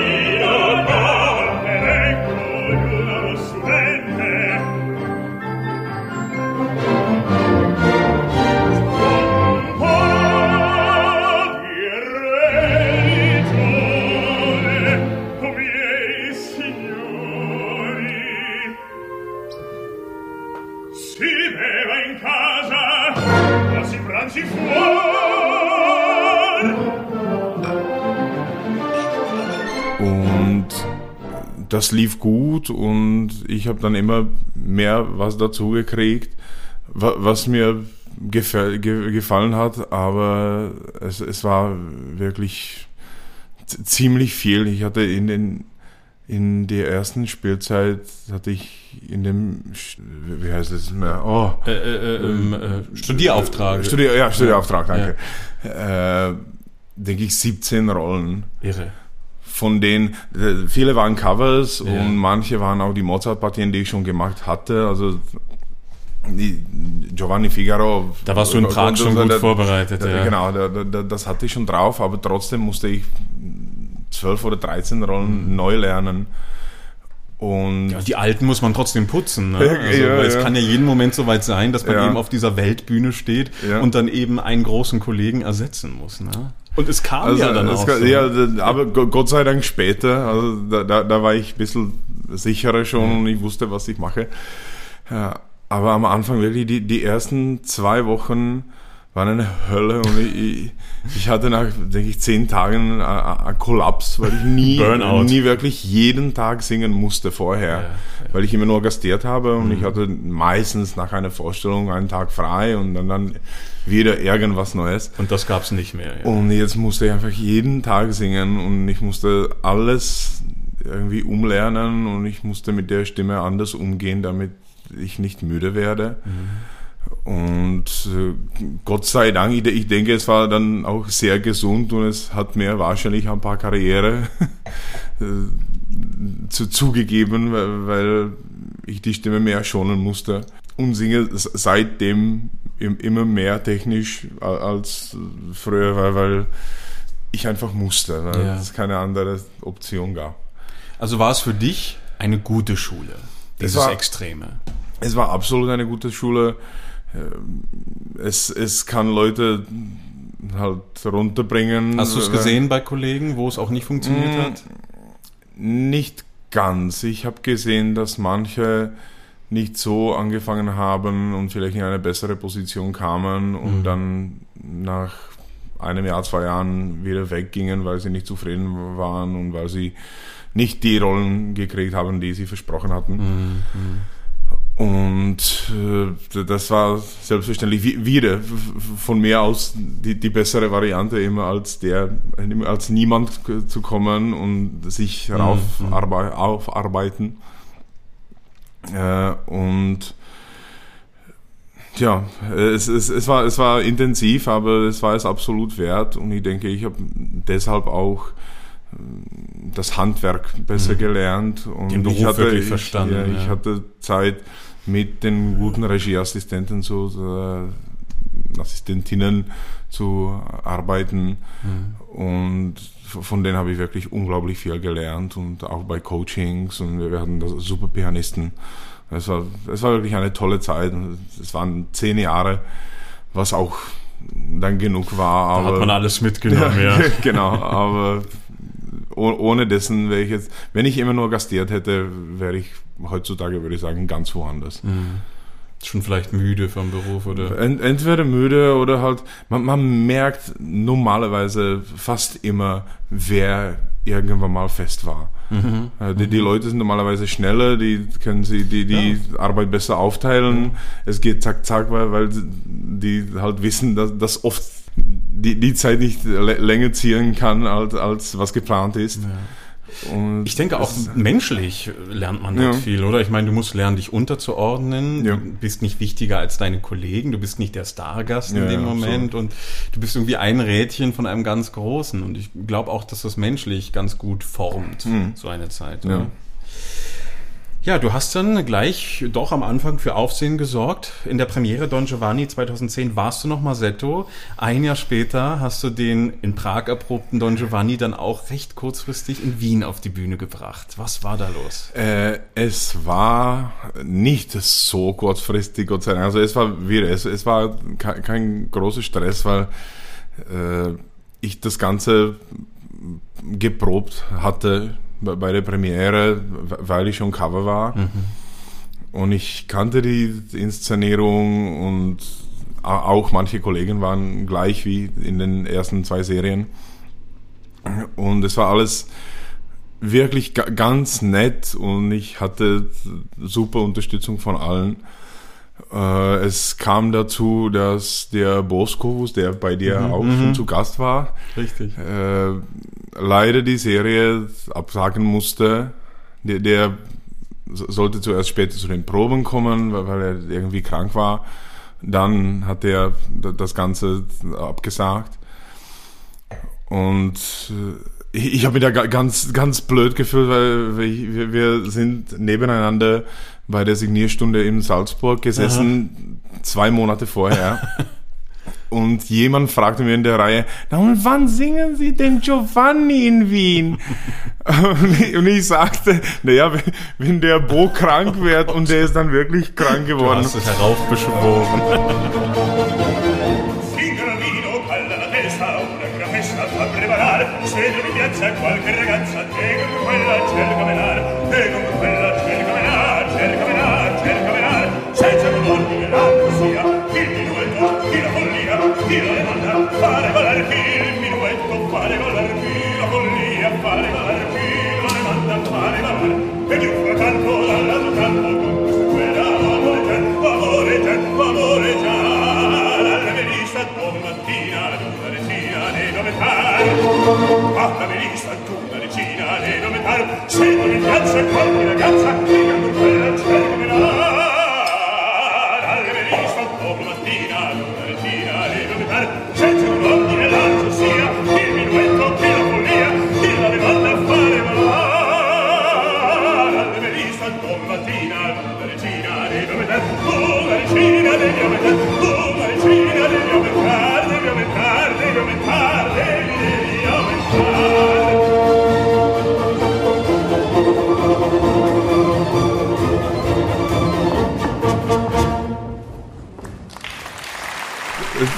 das lief gut und ich habe dann immer mehr was dazu gekriegt, wa- was mir ge gefallen hat, aber es, es war wirklich ziemlich viel. Ich hatte in den in der ersten Spielzeit hatte ich in dem wie heißt es mehr? Oh, äh, äh, ähm, äh, Studierauftrag. Studier, ja, Studierauftrag, danke. Äh, denke ich 17 Rollen Irre. Von denen, äh, viele waren Covers Ja. und manche waren auch die Mozart-Partien, die ich schon gemacht hatte. Also Giovanni Figaro. Da warst du in Prag schon gut vorbereitet, ja. Genau, da, da, das hatte ich schon drauf, aber trotzdem musste ich 12 oder 13 Rollen Mhm. neu lernen. Und Ja, die alten muss man trotzdem putzen. Ne? Also, ja, es kann ja jeden Moment so weit sein, dass man eben auf dieser Weltbühne steht und dann eben einen großen Kollegen ersetzen muss. Ne? Und es kam Also, ja dann auch kann- so. ja, aber Go- Gott sei Dank später. Also da, da, da war ich ein bisschen sicherer schon und ich wusste, was ich mache. Ja, aber am Anfang wirklich die, die ersten zwei Wochen waren eine Hölle und ich, ich, hatte nach, denke ich, zehn Tagen einen Kollaps, weil ich nie, Burnout. nie wirklich jeden Tag singen musste vorher, Ja, ja. weil ich immer nur gastiert habe und ich hatte meistens nach einer Vorstellung einen Tag frei und dann, dann wieder irgendwas Neues. Und das gab's nicht mehr. Ja. Und jetzt musste ich einfach jeden Tag singen und ich musste alles irgendwie umlernen und ich musste mit der Stimme anders umgehen, damit ich nicht müde werde. Und äh, Gott sei Dank, ich, ich denke, es war dann auch sehr gesund und es hat mir wahrscheinlich ein paar Karriere äh, zu, zugegeben, weil ich die Stimme mehr schonen musste und singe seitdem im- immer mehr technisch als früher, weil, weil ich einfach musste, weil Ja. es keine andere Option gab. Also war es für dich eine gute Schule, dieses war- Extreme. Es war absolut eine gute Schule. Ähm, Es, es kann Leute halt runterbringen. Hast du es gesehen bei Kollegen, wo es auch nicht funktioniert Mm, hat? Nicht ganz. Ich habe gesehen, dass manche nicht so angefangen haben und vielleicht in eine bessere Position kamen und Mhm. dann nach einem Jahr, zwei Jahren wieder weggingen, weil sie nicht zufrieden waren und weil sie nicht die Rollen gekriegt haben, die sie versprochen hatten. Mhm. Und äh, das war selbstverständlich wi- wieder von mir aus die, die bessere Variante, immer als der, als niemand zu kommen und sich Mhm, raufarbeiten. aufarbeiten. Äh, und ja, es, es, es, war, es war intensiv, aber es war es absolut wert. Und ich denke, ich habe deshalb auch äh, das Handwerk besser gelernt und Mhm. Den Beruf ich hatte, wirklich ich, verstanden, Ja, ja. Ich hatte Zeit mit den guten Regieassistenten so, so äh, Assistentinnen zu arbeiten Mhm. und von denen habe ich wirklich unglaublich viel gelernt und auch bei Coachings und wir hatten da super Pianisten. Es war, es war wirklich eine tolle Zeit. Es waren zehn Jahre, was auch dann genug war. Da aber hat man alles mitgenommen, ja. genau, aber oh- ohne dessen wäre ich jetzt, wenn ich immer nur gastiert hätte, wäre ich heutzutage, würde ich sagen, ganz woanders. Schon vielleicht müde vom Beruf oder. Ent, entweder müde oder halt, man, man merkt normalerweise fast immer, wer irgendwann mal fest war. Äh, Die, die Leute sind normalerweise schneller, die können sie die, die Arbeit besser aufteilen. Es geht zack, zack, weil, weil die halt wissen, dass, dass oft die, die Zeit nicht lä- länger ziehen kann, als, als was geplant ist. Und Ich denke auch menschlich lernt man dort Ja. viel, oder? Ich meine, du musst lernen, dich unterzuordnen. Ja. Du bist nicht wichtiger als deine Kollegen. Du bist nicht der Stargast in Ja, dem ja, Moment und du bist irgendwie ein Rädchen von einem ganz Großen. Und ich glaube auch, dass das menschlich ganz gut formt, so eine Zeit. Oder? Ja, du hast dann gleich doch am Anfang für Aufsehen gesorgt. In der Premiere Don Giovanni 2010 warst du noch Masetto. Ein Jahr später hast du den in Prag erprobten Don Giovanni dann auch recht kurzfristig in Wien auf die Bühne gebracht. Was war da los? Äh, es war nicht so kurzfristig, Gott sei Dank. Also es war wieder, es, es war kein, kein großer Stress, weil äh, ich das Ganze geprobt hatte bei der Premiere, weil ich schon Cover war. Und ich kannte die Inszenierung und auch manche Kollegen waren gleich wie in den ersten zwei Serien. Und es war alles wirklich ga- ganz nett und ich hatte super Unterstützung von allen. Äh, es kam dazu, dass der Boskovus, der bei dir auch schon zu Gast war, Richtig. Leider die Serie absagen musste. Der, der so- sollte zuerst später zu den Proben kommen, weil, er irgendwie krank war. Dann hat er das Ganze abgesagt. Und äh, ich, ich habe mich da ga- ganz, ganz blöd gefühlt, weil wir, wir sind nebeneinander bei der Signierstunde in Salzburg gesessen, zwei Monate vorher. Und jemand fragte mir in der Reihe, na und wann singen Sie denn Giovanni in Wien? Und ich, und ich sagte, naja, wenn, der Bo krank wird und der ist dann wirklich krank Du geworden. hast es heraufbeschworen.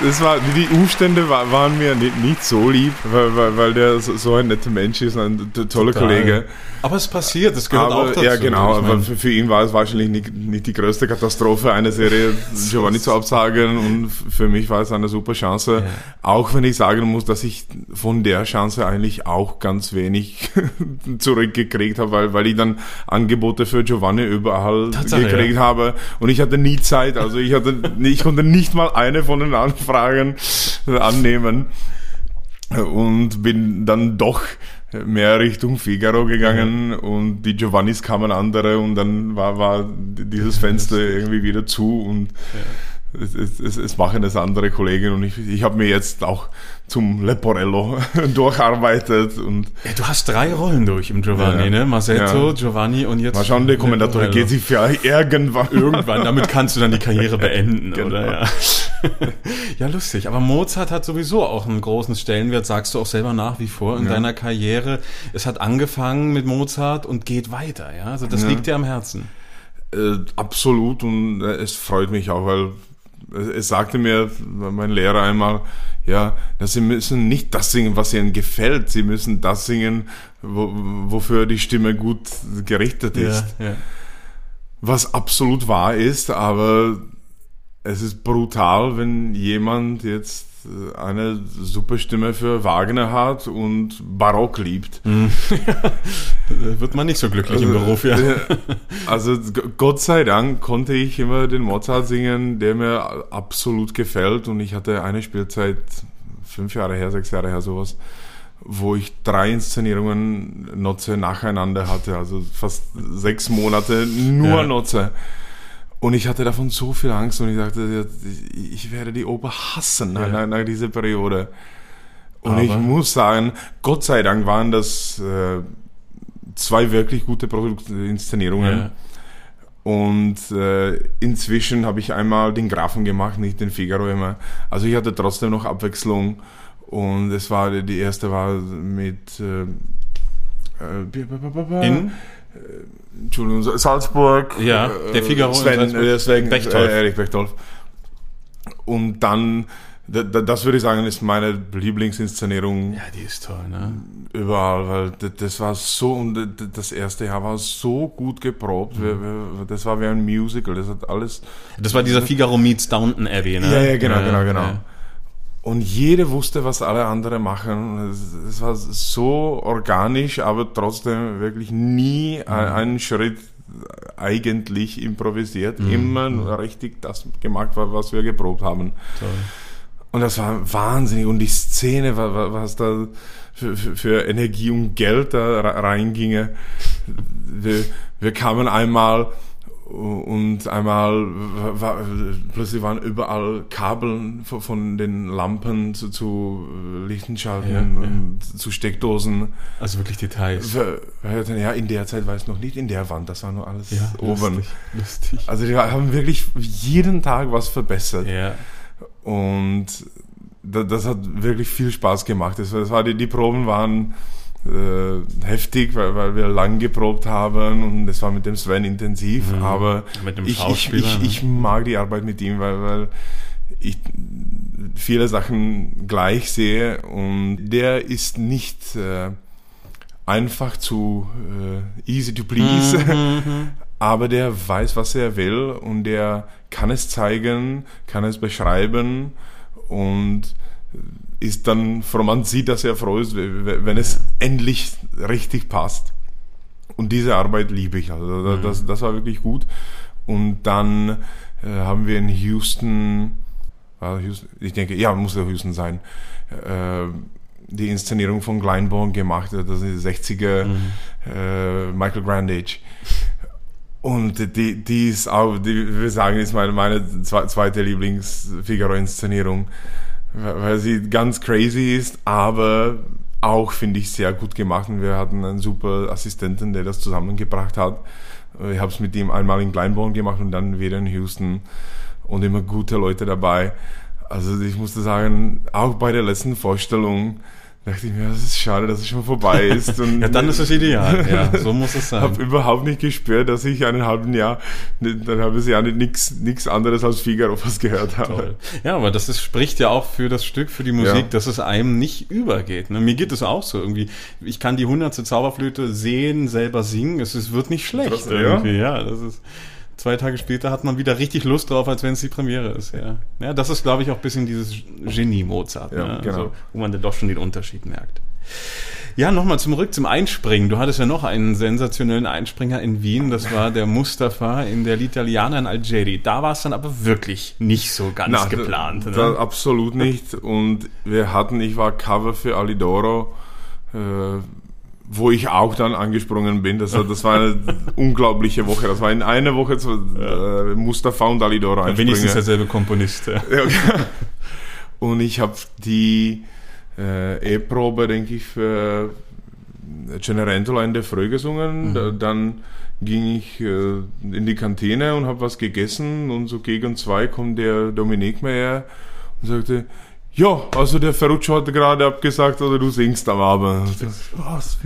Es war, die Umstände wa- waren mir nicht, nicht so lieb, weil, weil, weil der so, so ein netter Mensch ist, ein toller Kollege. Aber es passiert, es gehört auch Aber, dazu. ja, genau, Ich aber für, für ihn war es wahrscheinlich nicht, nicht die größte Katastrophe, eine Serie Giovanni zu absagen und für mich war es eine super Chance. Auch wenn ich sagen muss, dass ich von der Chance eigentlich auch ganz wenig zurückgekriegt habe, weil, weil ich dann Angebote für Giovanni überall Tatsache, gekriegt ja. habe und ich hatte nie Zeit, also ich hatte, ich konnte nicht mal eine von den Anfragen annehmen und bin dann doch mehr Richtung Figaro gegangen und die Giovannis kamen andere und dann war, war dieses Fenster irgendwie wieder zu und es, es, es, es machen es andere Kollegen und ich, ich habe mir jetzt auch zum Leporello durcharbeitet und Ja, du hast drei Rollen durch im Giovanni, Ja. ne? Marsetto, Ja. Giovanni und jetzt. mal schauen, der Kommentator geht sich vielleicht irgendwann Irgendwann, damit kannst du dann die Karriere beenden, Genau. oder? Ja. ja, lustig. Aber Mozart hat sowieso auch einen großen Stellenwert, sagst du auch selber nach wie vor in Ja. deiner Karriere. Es hat angefangen mit Mozart und geht weiter, ja? Also das Ja. liegt dir am Herzen. Äh, absolut und äh, es freut mich auch, weil es, es sagte mir mein Lehrer einmal, ja, dass sie müssen nicht das singen, was ihnen gefällt, sie müssen das singen, wo, wofür die Stimme gut gerichtet ist. ja. Was absolut wahr ist, aber es ist brutal, wenn jemand jetzt äh, eine super Stimme für Wagner hat und Barock liebt. Da wird man nicht so glücklich im Beruf, ja. Also Gott sei Dank konnte ich immer den Mozart singen, der mir absolut gefällt. Und ich hatte eine Spielzeit, fünf Jahre her, sechs Jahre her, sowas, wo ich drei Inszenierungen Notze nacheinander hatte. Also fast sechs Monate nur Ja. Notze. Und ich hatte davon so viel Angst und ich dachte, ich werde die Oper hassen nach, Ja. nach dieser Periode. Und Aber- ich muss sagen, Gott sei Dank waren das äh, zwei wirklich gute Produkt Inszenierungen. Ja. Und äh, inzwischen habe ich einmal den Grafen gemacht, nicht den Figaro immer. Also ich hatte trotzdem noch Abwechslung. Und es war die erste war mit äh, äh, In? Entschuldigung, Salzburg. Ja, äh, der Figaro Sven, Sven Bechtolf. Erich Bechtolf. Und dann, da- da- das würde ich sagen, ist meine Lieblingsinszenierung Ja, die ist toll, ne? überall, weil das war so, und das erste Jahr war so gut geprobt, wir- das war wie ein Musical, das hat alles, Das war dieser Figaro meets Downton Abbey, ne? Ja, ja, genau, genau, genau. ja. Und jeder wusste, was alle anderen machen, es, war so organisch, aber trotzdem wirklich nie ein, einen Schritt eigentlich improvisiert, immer nur richtig das gemacht, was wir geprobt haben. Toll. Und das war wahnsinnig. Und die Szene, wa- wa- was da für, Energie und Geld da re- reinginge. Wir, wir kamen einmal und einmal war, plötzlich waren überall Kabel von- den Lampen zu, zu Lichtenschalten Ja, ja. und zu Steckdosen. Also wirklich Details. Ja, in der Zeit war es noch nicht in der Wand, das war nur alles Ja, oben. lustig. lustig. Also die haben wirklich jeden Tag was verbessert. Ja. Und da- das hat wirklich viel Spaß gemacht. Das war die, die Proben waren äh, heftig, weil, weil wir lang geprobt haben und es war mit dem Sven intensiv. Mhm. Aber ich, ich, ich, ne? ich mag die Arbeit mit ihm, weil, weil ich viele Sachen gleich sehe und der ist nicht äh, einfach zu äh, easy to please. Mhm. aber der weiß, was er will und der kann es zeigen, kann es beschreiben und ist dann, sieht, dass er froh ist, wenn es endlich richtig passt. Und diese Arbeit liebe ich. Also da- das, das war wirklich gut. Und dann äh, haben wir in Houston, war Houston, ich denke, ja, muss ja Houston sein, äh, die Inszenierung von Glyndebourne gemacht, das ist die 60er äh, Michael Grandage. Und die, die ist auch, die, wir sagen, ist meine, meine zwe- zweite Lieblings-Figaro-Inszenierung, weil sie ganz crazy ist, aber auch, finde ich, sehr gut gemacht. Und wir hatten einen super Assistenten, der das zusammengebracht hat. Ich habe es mit ihm einmal in Kleinborn gemacht und dann wieder in Houston und immer gute Leute dabei. Also ich musste sagen, auch bei der letzten Vorstellung dachte ich mir, das ist schade, dass es schon vorbei ist. Ja, dann ist es ideal. Ja, so muss es sein. habe überhaupt nicht gespürt, dass ich einen halben Jahr, dann habe ich ja nichts nichts anderes als Figaro was gehört habe. Toll. Ja, aber das ist, spricht ja auch für das Stück, für die Musik, Ja. dass es einem nicht übergeht. Ne? Mir geht es auch so irgendwie. Ich kann die hundertste Zauberflöte sehen, selber singen. Es ist, wird nicht schlecht Trotzdem, irgendwie. Ja, das ist. Zwei Tage später hat man wieder richtig Lust drauf, als wenn es die Premiere ist. Ja, ja das ist, glaube ich, auch ein bisschen dieses Genie Mozart, Ja, ne? genau. also, wo man dann doch schon den Unterschied merkt. Ja, nochmal zurück zum Einspringen. Du hattest ja noch einen sensationellen Einspringer in Wien. Das war der Mustafa in der L'Italiana in Algeri. Da war es dann aber wirklich nicht so ganz Na, geplant. Da, ne? da, absolut nicht. Und wir hatten, ich war Cover für Alidoro, äh, wo ich auch dann angesprungen bin. Das, das war eine unglaubliche Woche. Das war in einer Woche zu, äh, Mustafa und Alidor einspringen. Wenigstens derselbe Komponist. Ja. Ja, okay. Und ich habe die äh, E-Probe, denke ich, für Cenerentola in der Früh gesungen. Da, dann ging ich äh, in die Kantine und habe was gegessen und so gegen zwei kommt der Dominik Meyer und sagte, ja, also der Ferruccio hat gerade abgesagt, oder du singst am Abend. Das, was?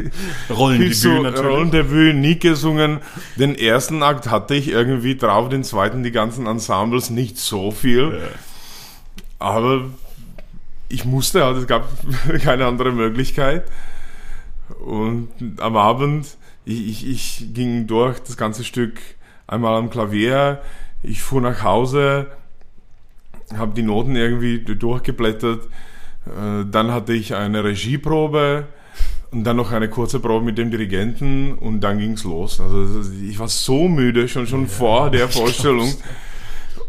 Rollen die Ich so, Bühne natürlich. Rollen der Bühne nie gesungen. Den ersten Akt hatte ich irgendwie drauf, den zweiten, die ganzen Ensembles nicht so viel. Aber ich musste halt, es gab keine andere Möglichkeit. Und am Abend, ich, ich, ich ging durch das ganze Stück einmal am Klavier, ich fuhr nach Hause, habe die Noten irgendwie durchgeblättert, äh, dann hatte ich eine Regieprobe und dann noch eine kurze Probe mit dem Dirigenten und dann ging's los. Also ich war so müde schon schon vor der Vorstellung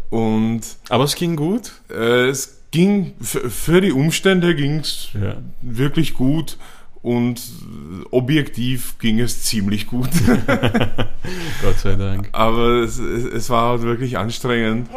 und Aber es ging gut. äh, es ging für, die Umstände ging's Ja. wirklich gut und objektiv ging es ziemlich gut. Gott sei Dank. Aber es, es, es war halt wirklich anstrengend.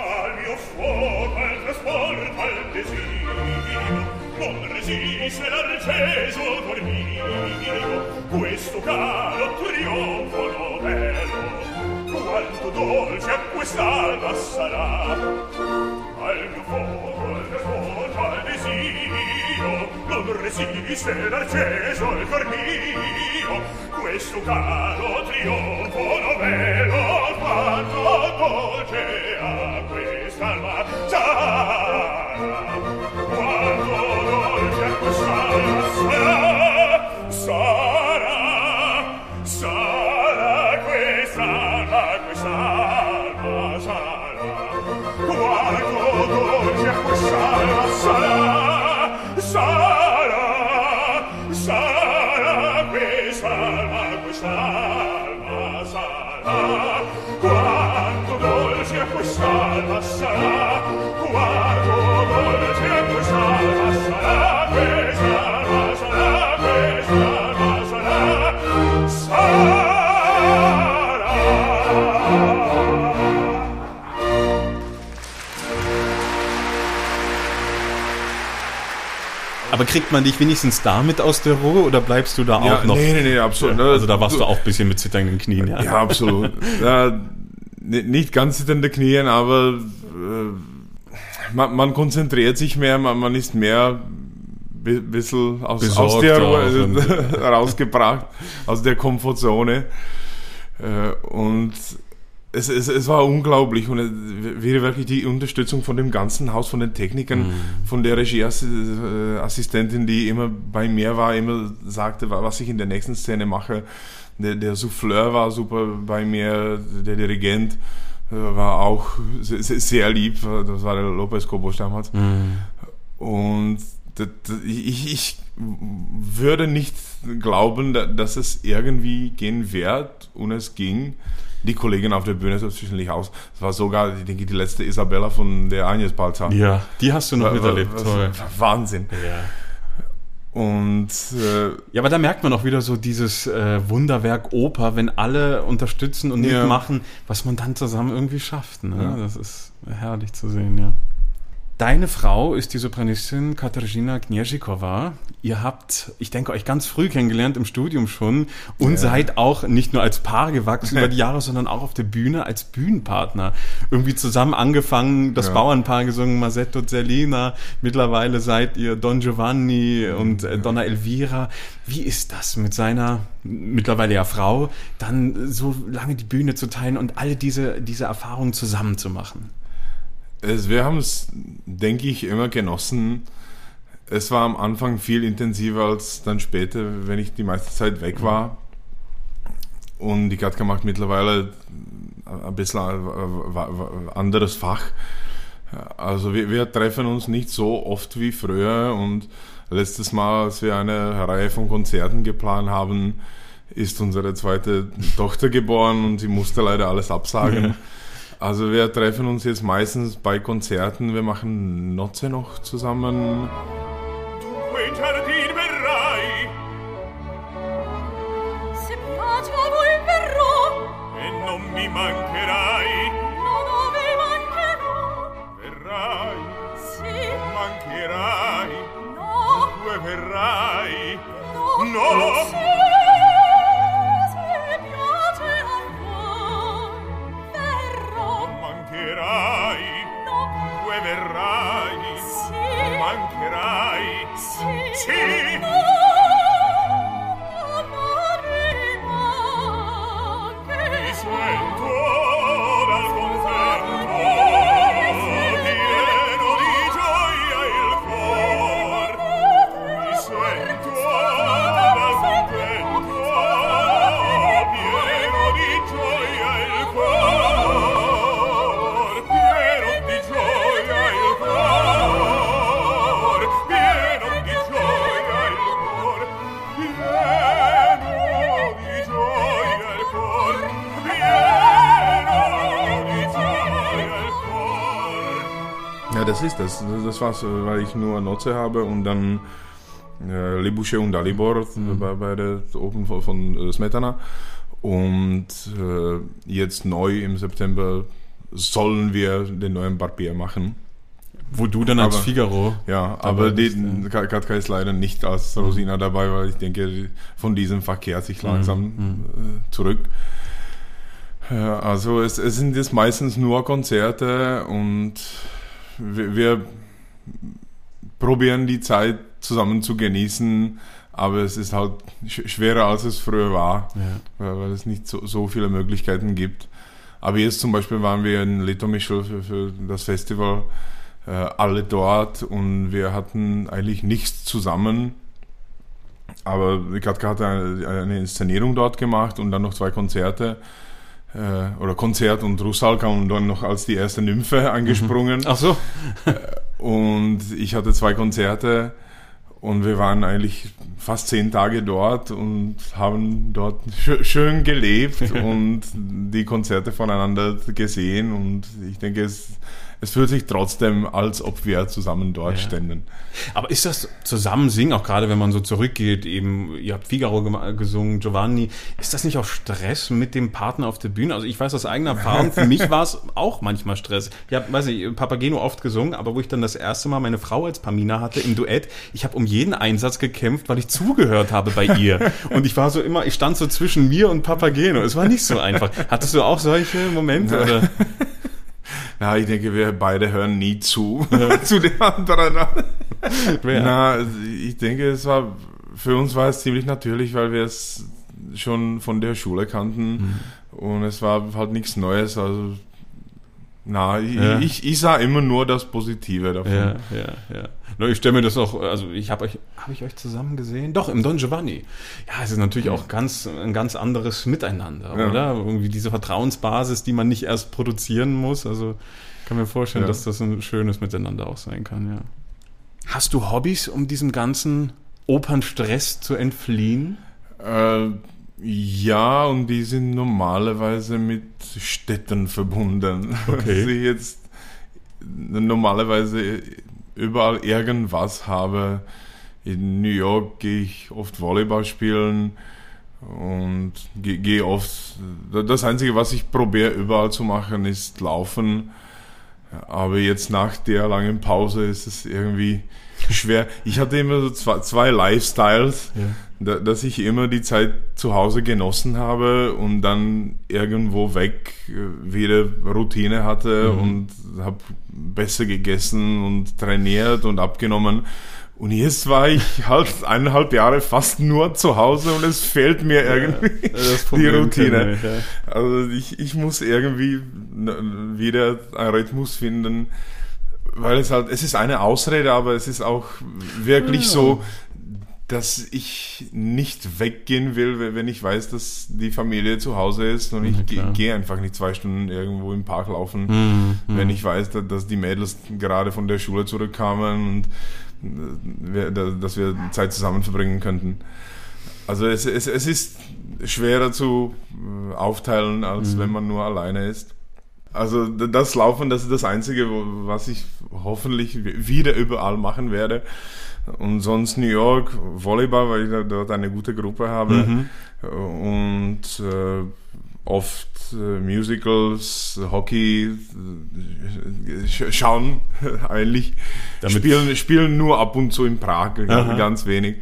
quest'alba sarà al mio fuoco al mio fuoco al desio non resiste l'arceso al cor mio questo caro trionfo novello quanto dolce a quest'alba sarà. Aber kriegt man dich wenigstens damit aus der Ruhe oder bleibst du da auch Ja, noch? nee, nee, nee, absolut. ne? Also da warst du auch ein bisschen mit zitternden Knien, ja. Ja, absolut. ja, nicht ganz den Knien, aber äh, man, man konzentriert sich mehr, man, man ist mehr bi- bisschen aus, aus der auch Ruhe rausgebracht, aus der Komfortzone. Äh, und es, es, es war unglaublich und wäre wirklich die Unterstützung von dem ganzen Haus, von den Technikern, von der Regieassistentin, die immer bei mir war, immer sagte, wa- was ich in der nächsten Szene mache. Der, der Souffleur war super bei mir, der Dirigent äh, war auch sehr, lieb, das war der Lopez Cobos damals. Und das, das, ich, ich würde nicht glauben, da- dass es irgendwie gehen wird und es ging. Die Kollegin auf der Bühne selbstverständlich aus. Es war sogar, ich denke, die letzte Isabella von der Agnes Balzer. Ja, die hast du noch War- miterlebt. war Wahnsinn. Ja. Und äh, Ja, aber da merkt man auch wieder so dieses äh, Wunderwerk Oper, wenn alle unterstützen und Ja. mitmachen, was man dann zusammen irgendwie schafft. Ne? Ja. Das ist herrlich zu sehen, ja. Deine Frau ist die Sopranistin Katarzyna Knierzikowa. Ihr habt, ich denke, euch ganz früh kennengelernt im Studium schon und Ja. seid auch nicht nur als Paar gewachsen über die Jahre, sondern auch auf der Bühne als Bühnenpartner. Irgendwie zusammen angefangen, das Ja. Bauernpaar gesungen, Masetto Zerlina. Mittlerweile seid ihr Don Giovanni und äh, Donna Elvira. Wie ist das mit seiner mittlerweile ja Frau, dann so lange die Bühne zu teilen und all diese, diese Erfahrungen zusammen zu machen? Es, wir haben es, denke ich, immer genossen. Es war am Anfang viel intensiver als dann später, wenn ich die meiste Zeit weg war. Und die Katka macht mittlerweile ein bisschen ein anderes Fach. Also wir, wir treffen uns nicht so oft wie früher und letztes Mal, als wir eine Reihe von Konzerten geplant haben, ist unsere zweite Tochter geboren und sie musste leider alles absagen. Also wir treffen uns jetzt meistens bei Konzerten. Wir machen Notze noch zusammen. verrai. No. Tu verrai. No. no. mancherai no dove verrai sì. mancherai sì, sì. No. Das ist das. Das war's, äh, weil ich nur Notze habe und dann äh, Libusche und Dalibor bei, bei der Open von, von äh, Smetana. Und äh, jetzt neu im September sollen wir den neuen Barbier machen. Wo du dann als Aber- Figaro. Ja, aber bist, die, Ka- Katka ist leider nicht als Rosina dabei, weil ich denke, von diesem Verkehr sich langsam äh, zurück. Ja, also es, es sind jetzt meistens nur Konzerte und wir, wir probieren die Zeit zusammen zu genießen, aber es ist halt sch schwerer, als es früher war, Ja. weil, weil es nicht so, so viele Möglichkeiten gibt. Aber jetzt zum Beispiel waren wir in Litomischl für, für das Festival äh, alle dort und wir hatten eigentlich nichts zusammen. Aber Katka hat eine, eine Inszenierung dort gemacht und dann noch zwei Konzerte. Äh, oder Konzert und Russal kam dann noch als die erste Nymphe angesprungen. Ach so. Und ich hatte zwei Konzerte und wir waren eigentlich fast zehn Tage dort und haben dort schö- schön gelebt und die Konzerte voneinander gesehen. Und ich denke, es, es fühlt sich trotzdem, als ob wir zusammen dort Ja. ständen. Aber ist das zusammen singen, auch gerade wenn man so zurückgeht, eben, ihr habt Figaro gesungen, Giovanni, ist das nicht auch Stress mit dem Partner auf der Bühne? Also ich weiß aus eigener Erfahrung, für mich war es auch manchmal Stress. Ich habe, weiß ich, Papageno oft gesungen, aber wo ich dann das erste Mal meine Frau als Pamina hatte im Duett, ich habe um jeden Einsatz gekämpft, weil ich zugehört habe bei ihr. Und ich war so immer, ich stand so zwischen mir und Papageno. Es war nicht so einfach. Hattest du auch solche Momente? Oder? Na, ich denke, wir beide hören nie zu, zu den anderen. Na, ich denke, es war, für uns war es ziemlich natürlich, weil wir es schon von der Schule kannten. Und es war halt nichts Neues, also, na, ich, Ja. ich, ich sah immer nur das Positive davon. Ja, ja, ja. Nur ich stelle mir das auch, also ich habe euch, habe ich euch zusammen gesehen? Doch, im Don Giovanni. Ja, es ist natürlich auch ganz, ein ganz anderes Miteinander, Ja. oder? Irgendwie diese Vertrauensbasis, die man nicht erst produzieren muss. Also kann mir vorstellen, Ja. dass das ein schönes Miteinander auch sein kann, ja. Hast du Hobbys, um diesem ganzen Opernstress zu entfliehen? Äh, ja, und die sind normalerweise mit Städten verbunden. Okay. Ich jetzt normalerweise überall irgendwas habe. In New York gehe ich oft Volleyball spielen und ge- gehe oft. Das Einzige, was ich probiere überall zu machen, ist laufen. Aber jetzt nach der langen Pause ist es irgendwie schwer. Ich hatte immer so zwei, zwei Lifestyles, Ja. Da, dass ich immer die Zeit zu Hause genossen habe und dann irgendwo weg äh, wieder Routine hatte und habe besser gegessen und trainiert und abgenommen. Und jetzt war ich halt eineinhalb Jahre fast nur zu Hause und es fehlt mir irgendwie das die Routine. ich, ja. Also ich, ich muss irgendwie wieder einen Rhythmus finden, weil es halt, es ist eine Ausrede, aber es ist auch wirklich Ja. so, dass ich nicht weggehen will, wenn- ich weiß, dass die Familie zu Hause ist und ich gehe einfach nicht zwei Stunden irgendwo im Park laufen, Hm, wenn ich weiß, dass, die Mädels gerade von der Schule zurückkamen und äh, dass wir Zeit zusammen verbringen könnten. Also es, es, es ist schwerer zu äh, aufteilen, als wenn man nur alleine ist. Also das Laufen, das ist das Einzige, was ich hoffentlich wieder überall machen werde. Und sonst New York, Volleyball, weil ich da- dort eine gute Gruppe habe. Und äh, oft äh, Musicals, Hockey, äh, sch schauen eigentlich. Damit- spielen, spielen nur ab und zu in Prag, Aha. ganz wenig.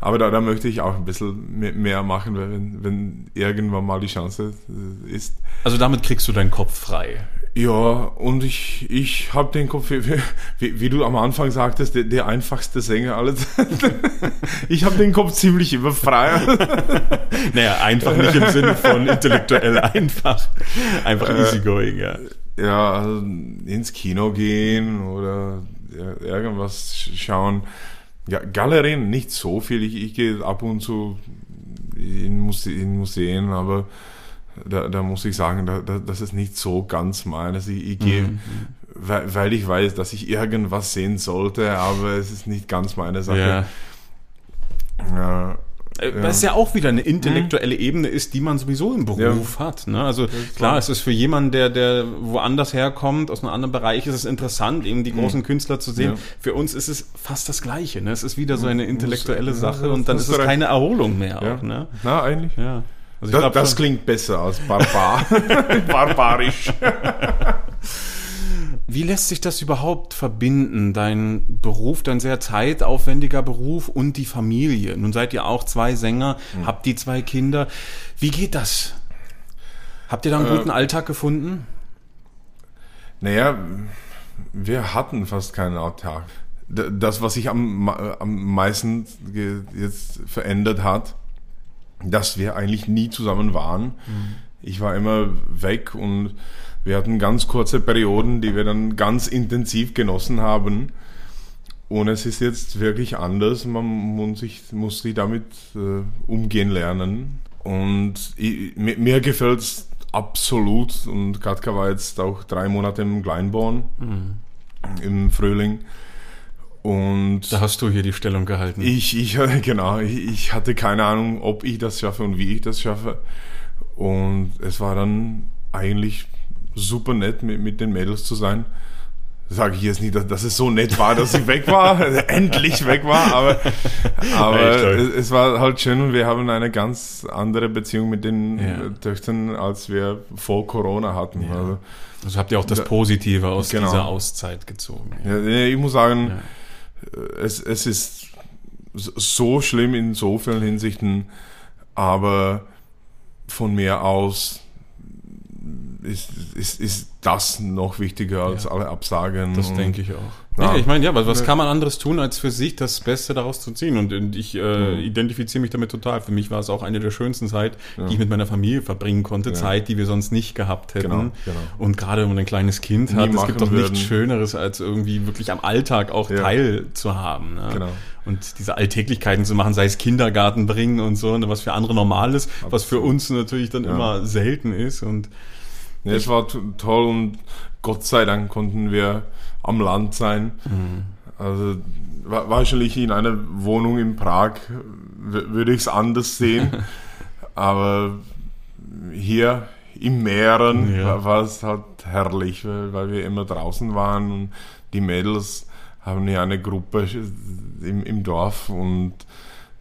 Aber da, da möchte ich auch ein bisschen mehr- mehr machen, wenn, wenn irgendwann mal die Chance äh, ist. Also damit kriegst du deinen Kopf frei. Ja, und ich, ich habe den Kopf, wie, wie, wie du am Anfang sagtest, der, der einfachste Sänger aller Zeiten. Ich habe den Kopf ziemlich immer frei. Naja, einfach nicht im Sinne von intellektuell einfach. Einfach easygoing, ja. Ja, also ins Kino gehen oder irgendwas sch- schauen. Ja, Galerien nicht so viel. Ich, ich gehe ab und zu in, Muse in Museen, aber da, da muss ich sagen, da, da, das ist nicht so ganz meines. Ich, ich gehe, weil, weil ich weiß, dass ich irgendwas sehen sollte, aber es ist nicht ganz meine Sache. ja. Ja, Äh, Was ja auch wieder eine intellektuelle Ebene ist, die man sowieso im Beruf hat. Ne? Also klar, es ist für jemanden, der, der woanders herkommt, aus einem anderen Bereich, ist es interessant, eben die großen Künstler zu sehen. Ja. Für uns ist es fast das Gleiche. Ne? Es ist wieder so eine intellektuelle ja, Sache und dann ist es keine Erholung mehr ja. auch. Ne? Na, eigentlich. Ja. Also ich Das, glaub das klingt besser als Barbar. Barbarisch. Wie lässt sich das überhaupt verbinden, dein Beruf, dein sehr zeitaufwendiger Beruf und die Familie? Nun seid ihr auch zwei Sänger, habt die zwei Kinder. Wie geht das? Habt ihr da einen guten Alltag gefunden? Naja, wir hatten fast keinen Alltag. Das, was sich am, am meisten jetzt verändert hat, dass wir eigentlich nie zusammen waren. Ich war immer weg und wir hatten ganz kurze Perioden, die wir dann ganz intensiv genossen haben. Und es ist jetzt wirklich anders. Man muss sich, muss sich damit äh, umgehen lernen. Und ich, mir, mir gefällt es absolut. Und Katka war jetzt auch drei Monate im Kleinborn im Frühling. Und Da hast du hier die Stellung gehalten. ich, ich, genau, ich, ich hatte keine Ahnung, ob ich das schaffe und wie ich das schaffe. Und es war dann eigentlich super nett, mit, mit den Mädels zu sein. Sage ich jetzt nicht, dass, dass es so nett war, dass ich weg war, endlich weg war, aber, aber es, es war halt schön und wir haben eine ganz andere Beziehung mit den Ja. Töchtern, als wir vor Corona hatten. Also, Also habt ihr auch das Positive aus Genau. dieser Auszeit gezogen. Ja, ich muss sagen, Ja. Es, es ist so schlimm in so vielen Hinsichten, aber von mir aus ist, ist, ist das noch wichtiger als Ja. alle Absagen. Das denke ich auch. Ja. Ja, ich meine, ja, was, was kann man anderes tun, als für sich das Beste daraus zu ziehen? Und, und ich äh, identifiziere mich damit total. Für mich war es auch eine der schönsten Zeit, die ich mit meiner Familie verbringen konnte. Zeit, die wir sonst nicht gehabt hätten. Genau, genau. Und gerade wenn man ein kleines Kind Nie hat, es gibt doch nichts Schöneres, als irgendwie wirklich am Alltag auch Ja. teilzuhaben. Ne? Genau. Und diese Alltäglichkeiten zu machen, sei es Kindergarten bringen und so, ne, was für andere normal ist, was für uns natürlich dann immer selten ist. Und Ja, es war toll und Gott sei Dank konnten wir am Land sein. Also wa- wahrscheinlich in einer Wohnung in Prag würde ich es anders sehen. Aber hier im Meeren Ja. war, es halt herrlich, weil, weil wir immer draußen waren und die Mädels haben ja eine Gruppe im, im Dorf und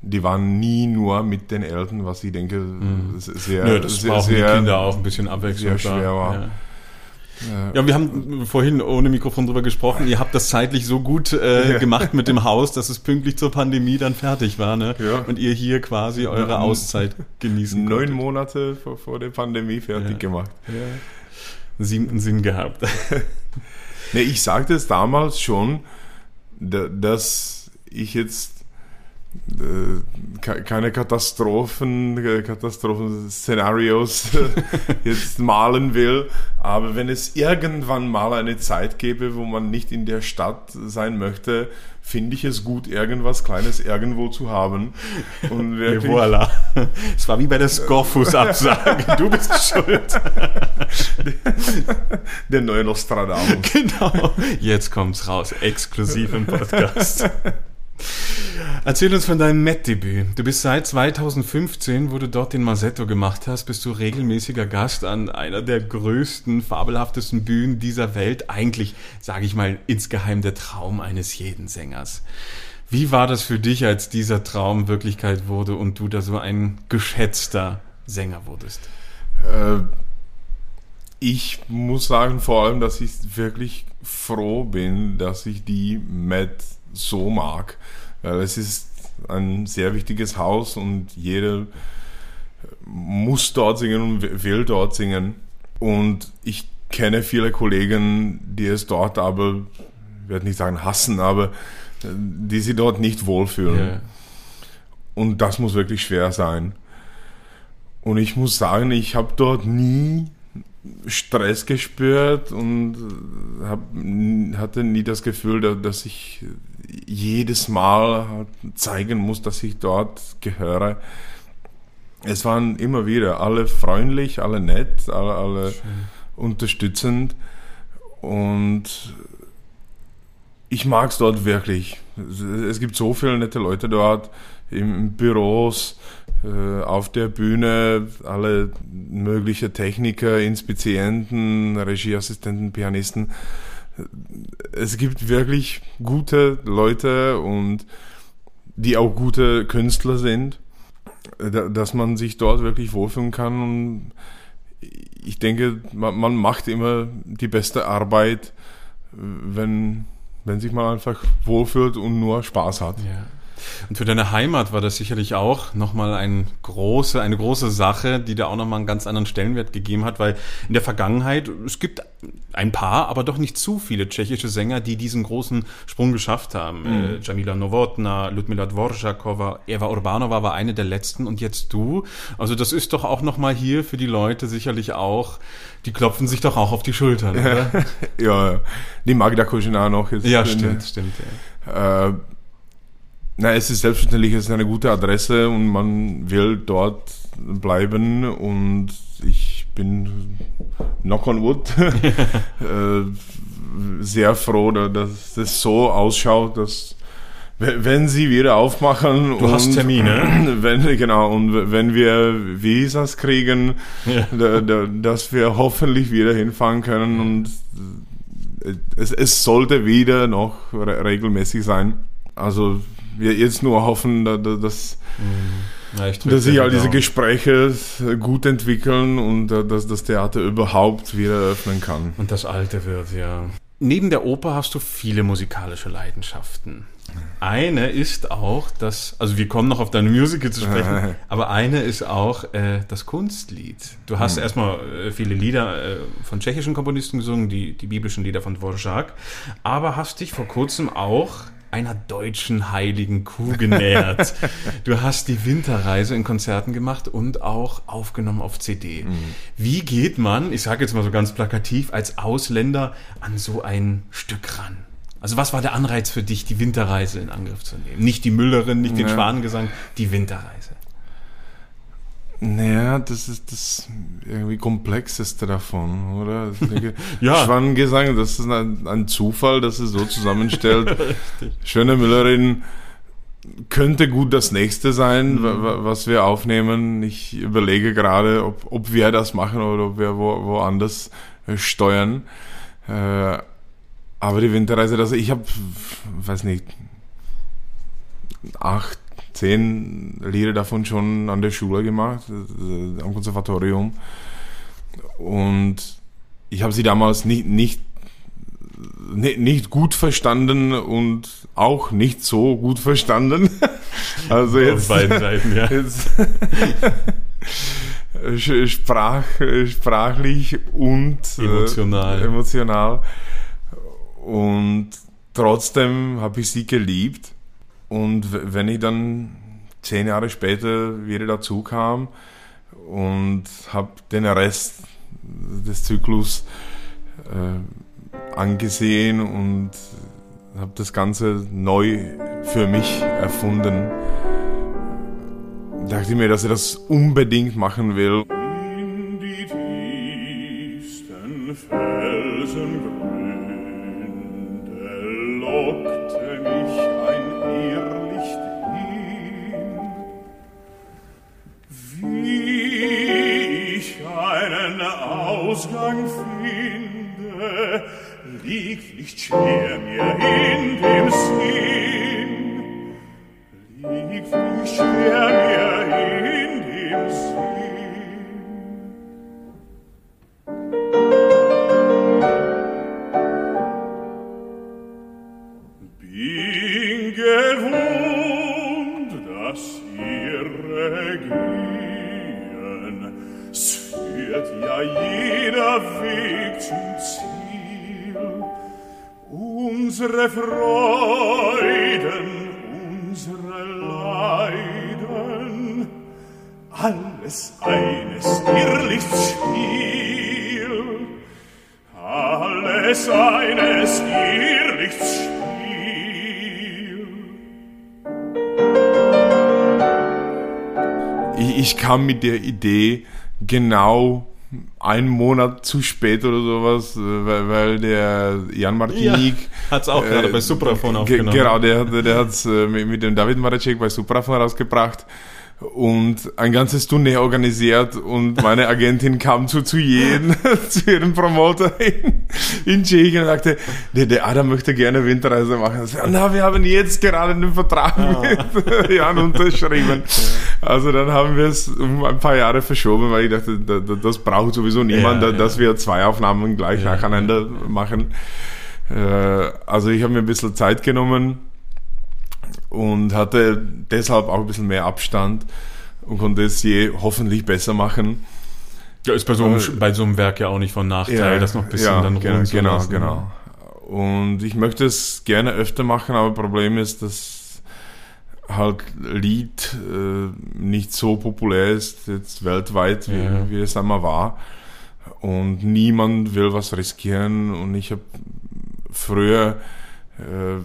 die waren nie nur mit den Eltern, was ich denke sehr, Nö, das sehr, sehr Kinder auch ein bisschen Abwechslung. sehr schwer war. Ja. Ja, wir haben vorhin ohne Mikrofon drüber gesprochen. Ihr habt das zeitlich so gut äh, Ja. gemacht mit dem Haus, dass es pünktlich zur Pandemie dann fertig war, ne? Ja. Und ihr hier quasi eure Auszeit genießen neun konntet. Monate vor, vor der Pandemie fertig gemacht. Siebten Sinn gehabt. Nee, ich sagte es damals schon, da- dass ich jetzt keine Katastrophen, äh, Katastrophenszenarios jetzt malen will, aber wenn es irgendwann mal eine Zeit gäbe, wo man nicht in der Stadt sein möchte, finde ich es gut, irgendwas Kleines irgendwo zu haben. Und wirklich, voilà. Es war wie bei der Scorfus-Absage. Du bist schuld. der neue Nostradamus. Genau. Jetzt kommt's raus. Exklusiv im Podcast. Erzähl uns von deinem Met-Debüt. Du bist seit 2015, wo du dort den Masetto gemacht hast, bist du regelmäßiger Gast an einer der größten, fabelhaftesten Bühnen dieser Welt. Eigentlich, sage ich mal, insgeheim der Traum eines jeden Sängers. Wie war das für dich, als dieser Traum Wirklichkeit wurde und du da so ein geschätzter Sänger wurdest? Äh, ich muss sagen vor allem, dass ich wirklich froh bin, dass ich die Met so mag. Weil es ist ein sehr wichtiges Haus und jeder muss dort singen und will dort singen. Und ich kenne viele Kollegen, die es dort aber, ich werde nicht sagen hassen, aber äh, die sich dort nicht wohlfühlen. Ja. Und das muss wirklich schwer sein. Und ich muss sagen, ich habe dort nie Stress gespürt und hab, hatte nie das Gefühl, da- dass ich jedes Mal zeigen muss, dass ich dort gehöre. Es waren immer wieder alle freundlich, alle nett, alle, alle unterstützend und ich mag es dort wirklich. Es gibt so viele nette Leute dort im Büros, äh, auf der Bühne, alle mögliche Techniker, Inspizienten, Regieassistenten, Pianisten. Es gibt wirklich gute Leute und die auch gute Künstler sind, da- dass man sich dort wirklich wohlfühlen kann und ich denke, man, macht immer die beste Arbeit, wenn, wenn sich man einfach wohlfühlt und nur Spaß hat. Ja. Und für deine Heimat war das sicherlich auch nochmal ein große, eine große Sache, die dir auch nochmal einen ganz anderen Stellenwert gegeben hat, weil in der Vergangenheit, es gibt ein paar, aber doch nicht zu viele tschechische Sänger, die diesen großen Sprung geschafft haben. Äh, Jamila Novotna, Ludmila Dvoržakova, Eva Urbanova war eine der letzten und jetzt du. Also das ist doch auch nochmal hier für die Leute sicherlich auch, die klopfen sich doch auch auf die Schultern, oder? Ja, die Magda Koschina noch ist. Ja, stimmt, stimmt. Ja. Äh, na, es ist selbstverständlich, es ist eine gute Adresse und man will dort bleiben und ich bin knock on wood äh, sehr froh, da- dass es so ausschaut, dass we- wenn sie wieder aufmachen Du hast Termine. wenn genau und wenn wir Visas kriegen, Ja. da, da, dass wir hoffentlich wieder hinfahren können und äh, es, es sollte wieder noch re regelmäßig sein. Also wir jetzt nur hoffen, da, da, dass, Ja, ich drück dass sich all die diese. Gespräche gut entwickeln und äh, dass das Theater überhaupt wieder öffnen kann. Und das Alte wird, ja. Neben der Oper hast du viele musikalische Leidenschaften. Eine ist auch das, also wir kommen noch auf deine Musical zu sprechen, aber eine ist auch äh, das Kunstlied. Du hast erstmal äh, viele Lieder äh, von tschechischen Komponisten gesungen, die, die biblischen Lieder von Dvorak, aber hast dich vor kurzem auch einer deutschen heiligen Kuh genähert. du hast die Winterreise in Konzerten gemacht und auch aufgenommen auf CD. Wie geht man, ich sage jetzt mal so ganz plakativ, als Ausländer an so ein Stück ran? Also was war der Anreiz für dich, die Winterreise in Angriff zu nehmen? Nicht die Müllerin, nicht den Ja. Schwanengesang, die Winterreise. Naja, das ist das irgendwie komplexeste davon, oder? Ja. Schwanengesang, das ist ein, ein Zufall, dass es so zusammenstellt. Schöne Müllerin könnte gut das nächste sein, wa- was wir aufnehmen. Ich überlege gerade, ob, ob wir das machen oder ob wir wo, woanders äh, steuern. Äh, aber die Winterreise, also ich habe, weiß nicht, acht, zehn Lieder davon schon an der Schule gemacht, äh, am Konservatorium. Und ich habe sie damals nicht, nicht, ni- nicht gut verstanden und auch nicht so gut verstanden. Also Auf jetzt, beiden Seiten, ja. jetzt Sprach, sprachlich und äh, Emotional. emotional. Und trotzdem habe ich sie geliebt. Und wenn ich dann zehn Jahre später wieder dazu kam und habe den Rest des Zyklus äh, angesehen und habe das Ganze neu für mich erfunden, dachte ich mir, dass ich das unbedingt machen will. In die tiefsten Felsengründe seinen Ausgang finde, liegt nicht schwer mir in dem Sinn. Liegt nicht schwer mir in dem Sinn. Weg zum Ziel. Unsere Freuden, unsere Leiden, alles eines Irrlichtsspiel. Alles eines Irrlichtsspiel. Ich, ich kam mit der Idee genau einen Monat zu spät oder sowas, äh, weil, weil der Jan Martinik hat's auch gerade bei Supraphon ge- aufgenommen. Genau, der, der, der hat es mit, mit dem David Maracek bei Supraphon rausgebracht und ein ganzes Tournee organisiert und meine Agentin kam zu, zu jedem, zu jedem Promoter in, in Tschechien und sagte, der, der Adam möchte gerne Winterreise machen. Ich so, Na, wir haben jetzt gerade den Vertrag mit Jan unterschrieben. Also dann haben wir es um ein paar Jahre verschoben, weil ich dachte, da- da- das braucht sowieso niemand, Ja, da- dass wir zwei Aufnahmen gleich Ja, nacheinander machen. Äh, Also ich habe mir ein bisschen Zeit genommen und hatte deshalb auch ein bisschen mehr Abstand und konnte es je hoffentlich besser machen. Ja, ist bei so, einem, Äh, bei so einem Werk ja auch nicht von Nachteil, das noch ein bisschen dann genau, ruhen zu genau, lassen. genau. Und ich möchte es gerne öfter machen, aber Problem ist, dass halt Lied äh, nicht so populär ist jetzt weltweit, wie, Ja. wie es einmal war. Und niemand will was riskieren. Und ich habe früher, äh,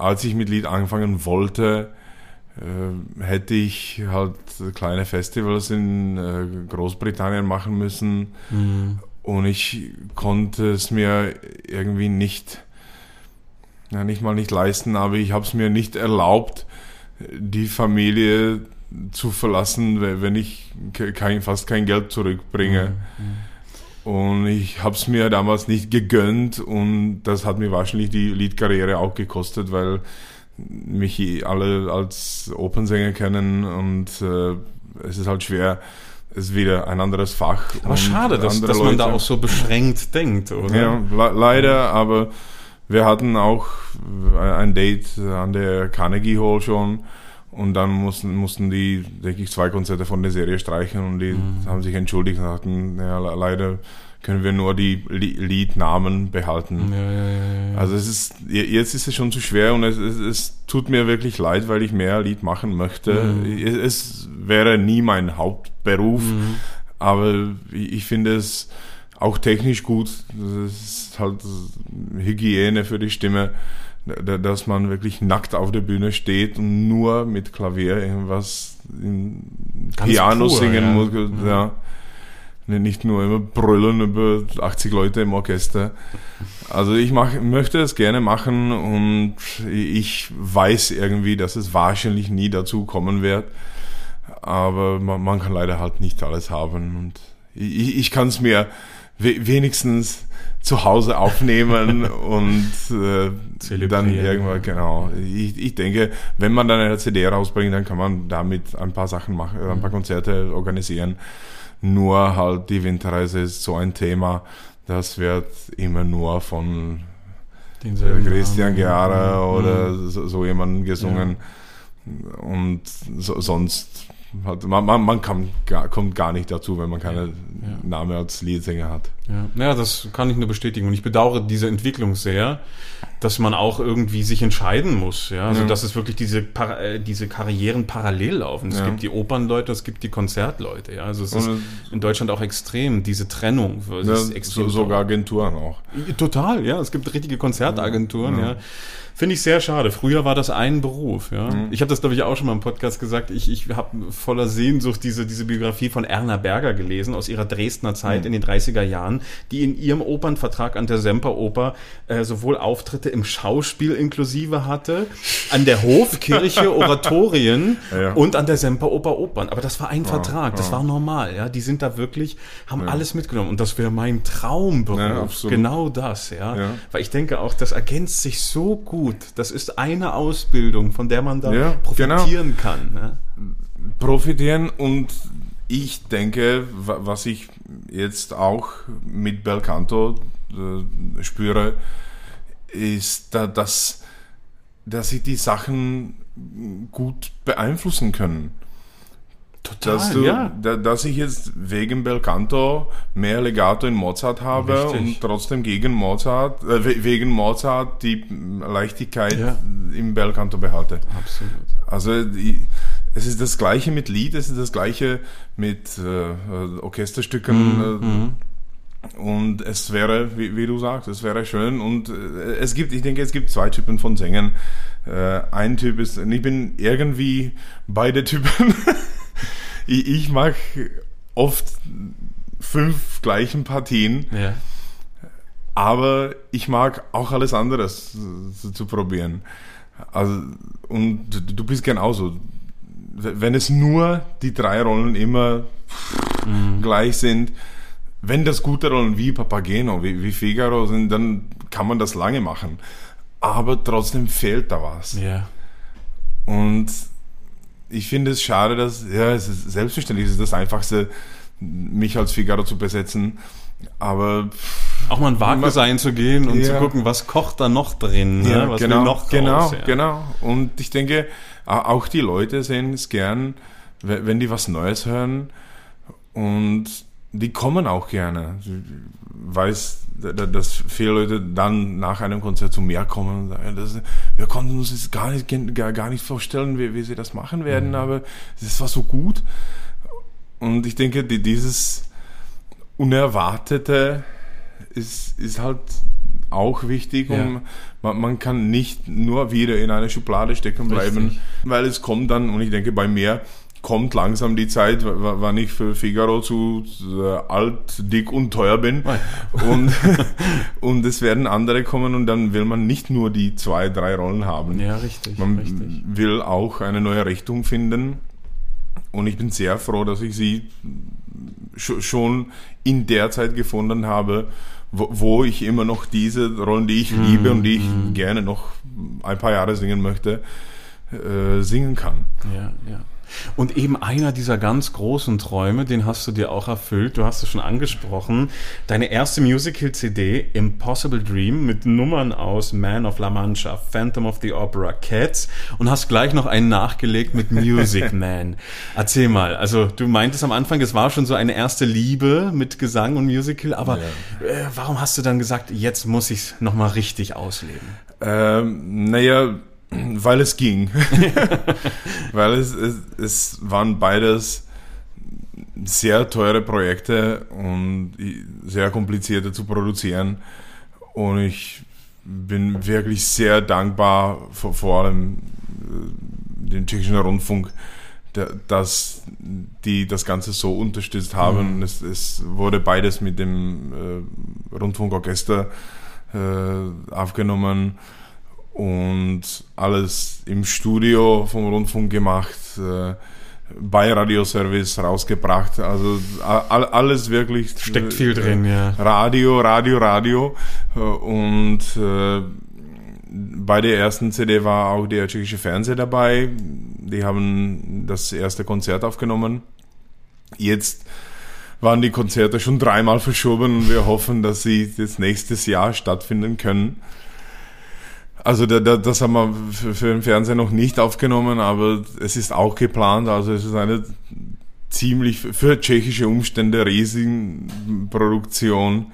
als ich mit Lied anfangen wollte, äh, hätte ich halt kleine Festivals in äh, Großbritannien machen müssen. Mhm. Und ich konnte es mir irgendwie nicht, ja, nicht mal nicht leisten, aber ich habe es mir nicht erlaubt, die Familie zu verlassen, we- wenn ich ke- kein, fast kein Geld zurückbringe. Und ich habe es mir damals nicht gegönnt und das hat mir wahrscheinlich die Liedkarriere auch gekostet, weil mich alle als Opernsänger kennen und äh, es ist halt schwer, es ist wieder ein anderes Fach. Aber schade, dass, dass man da auch so beschränkt denkt, oder? ja, le leider, aber wir hatten auch ein Date an der Carnegie Hall schon und dann mussten, mussten die, denke ich, zwei Konzerte von der Serie streichen und die haben sich entschuldigt und sagten, ja, le- leider können wir nur die Li Liednamen behalten. Ja, ja, ja. Also es ist, je- jetzt ist es schon zu schwer und es, es, es tut mir wirklich leid, weil ich mehr Lied machen möchte. Es, es wäre nie mein Hauptberuf, aber ich ich finde es auch technisch gut. Es ist halt Hygiene für die Stimme, dass man wirklich nackt auf der Bühne steht und nur mit Klavier irgendwas Ganz Piano pur, singen ja. muss. Ja. Nicht nur immer brüllen über 80 Leute im Orchester. Also ich mach, möchte es gerne machen und ich weiß irgendwie, dass es wahrscheinlich nie dazu kommen wird. Aber man, man kann leider halt nicht alles haben und ich, ich kann es mir we wenigstens zu Hause aufnehmen und äh, dann irgendwann, genau. Ich, ich denke, wenn man dann eine CD rausbringt, dann kann man damit ein paar Sachen machen, ein paar Konzerte organisieren. Nur halt die Winterreise ist so ein Thema, das wird immer nur von Christian. Geara Mhm. oder so, so jemanden gesungen. Und so, sonst hat man, man, man kann, gar, kommt gar nicht dazu, wenn man keine Name als Leadsänger hat. Ja. ja, das kann ich nur bestätigen. Und ich bedauere diese Entwicklung sehr, dass man auch irgendwie sich entscheiden muss. Ja, also Ja. dass es wirklich diese, äh, diese Karrieren parallel laufen. Es Ja. gibt die Opernleute, es gibt die Konzertleute. Ja, also es ist Und- in Deutschland auch extrem diese Trennung. Es Ja, sogar Agenturen auch. Total, ja. Es gibt richtige Konzertagenturen, ja. Finde ich sehr schade. Früher war das ein Beruf, ja. Ich habe das, glaube ich, auch schon mal im Podcast gesagt. Ich, ich habe voller Sehnsucht diese, diese Biografie von Erna Berger gelesen aus ihrer Dresdner Zeit in den 30er Jahren, die in ihrem Opernvertrag an der Semperoper äh, sowohl Auftritte im Schauspiel inklusive hatte, an der Hofkirche Oratorien Ja. und an der Semperoper Opern. Aber das war ein Vertrag, das war normal. Ja, die sind da wirklich, haben alles mitgenommen und das wäre mein Traumberuf. Ja, genau das, ja. Ja. Weil ich denke auch, das ergänzt sich so gut. Das ist eine Ausbildung, von der man da Ja, genau. profitieren kann. Ne? profitieren und ich denke, wa- was ich jetzt auch mit Belcanto äh, spüre, ist, da, dass, dass sie die Sachen gut beeinflussen können. Total, Dass, du, ja. da, dass ich jetzt wegen Belcanto mehr Legato in Mozart habe Richtig. und trotzdem gegen Mozart, äh, we- wegen Mozart die Leichtigkeit Ja. im Belcanto behalte. Absolut. Also die, es ist das gleiche mit Lied, es ist das gleiche mit äh, äh, Orchesterstücken. Äh, und es wäre, wie, wie du sagst, es wäre schön. Und äh, es gibt, ich denke, es gibt zwei Typen von Sängern. Äh, ein Typ ist, ich bin irgendwie beide Typen. ich, ich mag oft fünf gleichen Partien. Ja. Aber ich mag auch alles anderes zu, zu probieren. Also, und du, bist genauso. Wenn es nur die drei Rollen immer gleich sind, wenn das gute Rollen wie Papageno, wie, wie Figaro sind, dann kann man das lange machen. Aber trotzdem fehlt da was. Ja. Und ich finde es schade, dass, ja, es ist selbstverständlich, es ist das Einfachste, mich als Figaro zu besetzen. Aber Auch mal ein Wagnis einzugehen und Ja. zu gucken, was kocht da noch drin, ne? was genau, noch raus, genau, ja. genau. Und ich denke, auch die Leute sehen es gern, we- wenn die was Neues hören. Und die kommen auch gerne. Da- da- dass viele Leute dann nach einem Konzert zu mir kommen und sagen, das, wir konnten uns das gar nicht, gar, gar nicht vorstellen, wie, wie sie das machen werden, aber es war so gut. Und ich denke, die, dieses Unerwartete ist, ist halt auch wichtig, um Ja. man, man kann nicht nur wieder in eine Schublade stecken bleiben, Richtig. weil es kommt dann, und ich denke, bei mir kommt langsam die Zeit, wann ich für Figaro zu äh, alt, dick und teuer bin. Und, und es werden andere kommen und dann will man nicht nur die zwei, drei Rollen haben. Ja, richtig, Man richtig. will auch eine neue Richtung finden. Und ich bin sehr froh, dass ich sie sch- schon in der Zeit gefunden habe, wo, wo ich immer noch diese Rollen, die ich liebe und die ich gerne noch ein paar Jahre singen möchte, äh, singen kann. Ja, ja. Und eben einer dieser ganz großen Träume, den hast du dir auch erfüllt, du hast es schon angesprochen, deine erste Musical-CD Impossible Dream mit Nummern aus Man of La Mancha, Phantom of the Opera, Cats und hast gleich noch einen nachgelegt mit Music Man. Erzähl mal, also du meintest am Anfang, es war schon so eine erste Liebe mit Gesang und Musical, aber äh, warum hast du dann gesagt, jetzt muss ich es nochmal richtig ausleben? Ähm, naja, weil es ging. weil es, es, es waren beides sehr teure Projekte und sehr komplizierte zu produzieren. Und ich bin wirklich sehr dankbar, vor, vor allem äh, dem tschechischen Rundfunk, da- dass die das Ganze so unterstützt haben. Es, es wurde beides mit dem äh, Rundfunkorchester äh, aufgenommen und alles im Studio vom Rundfunk gemacht, äh, bei Radioservice rausgebracht. Also all, alles wirklich. Steckt viel drin, ja. Radio, Radio, Radio. Äh, Und äh, bei der ersten CD war auch der tschechische Fernseher dabei. Die haben das erste Konzert aufgenommen. Jetzt waren die Konzerte schon dreimal verschoben und wir hoffen, dass sie das nächstes Jahr stattfinden können. Also da, da, das haben wir für, für den Fernseher noch nicht aufgenommen, aber es ist auch geplant. Also es ist eine ziemlich für tschechische Umstände riesigen Produktion.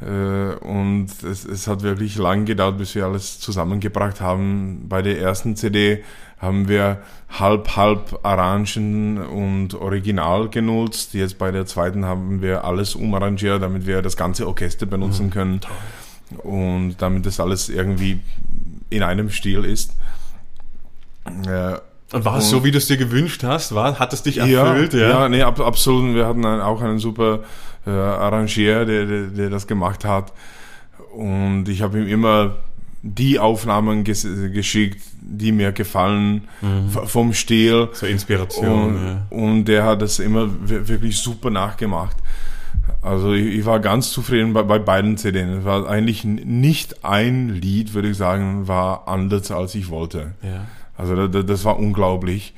Äh, Und es, es hat wirklich lang gedauert, bis wir alles zusammengebracht haben. Bei der ersten CD haben wir halb, halb Arrangen und Original genutzt. Jetzt bei der zweiten haben wir alles umarrangiert, damit wir das ganze Orchester benutzen können. Und damit das alles irgendwie in einem Stil ist. Äh, Und war es so, wie du es dir gewünscht hast? War, hat es dich ja, erfüllt? ja, nee, ab, absolut. Wir hatten auch einen super äh, Arrangier, der, der, der das gemacht hat. Und ich habe ihm immer die Aufnahmen ges geschickt, die mir gefallen v- vom Stil. So Inspiration. Und, ja. und der hat das immer wi- wirklich super nachgemacht. Also ich, ich war ganz zufrieden bei, bei beiden CDs. Es war eigentlich nicht ein Lied, würde ich sagen, war anders als ich wollte. Ja. Also da- da- das war unglaublich.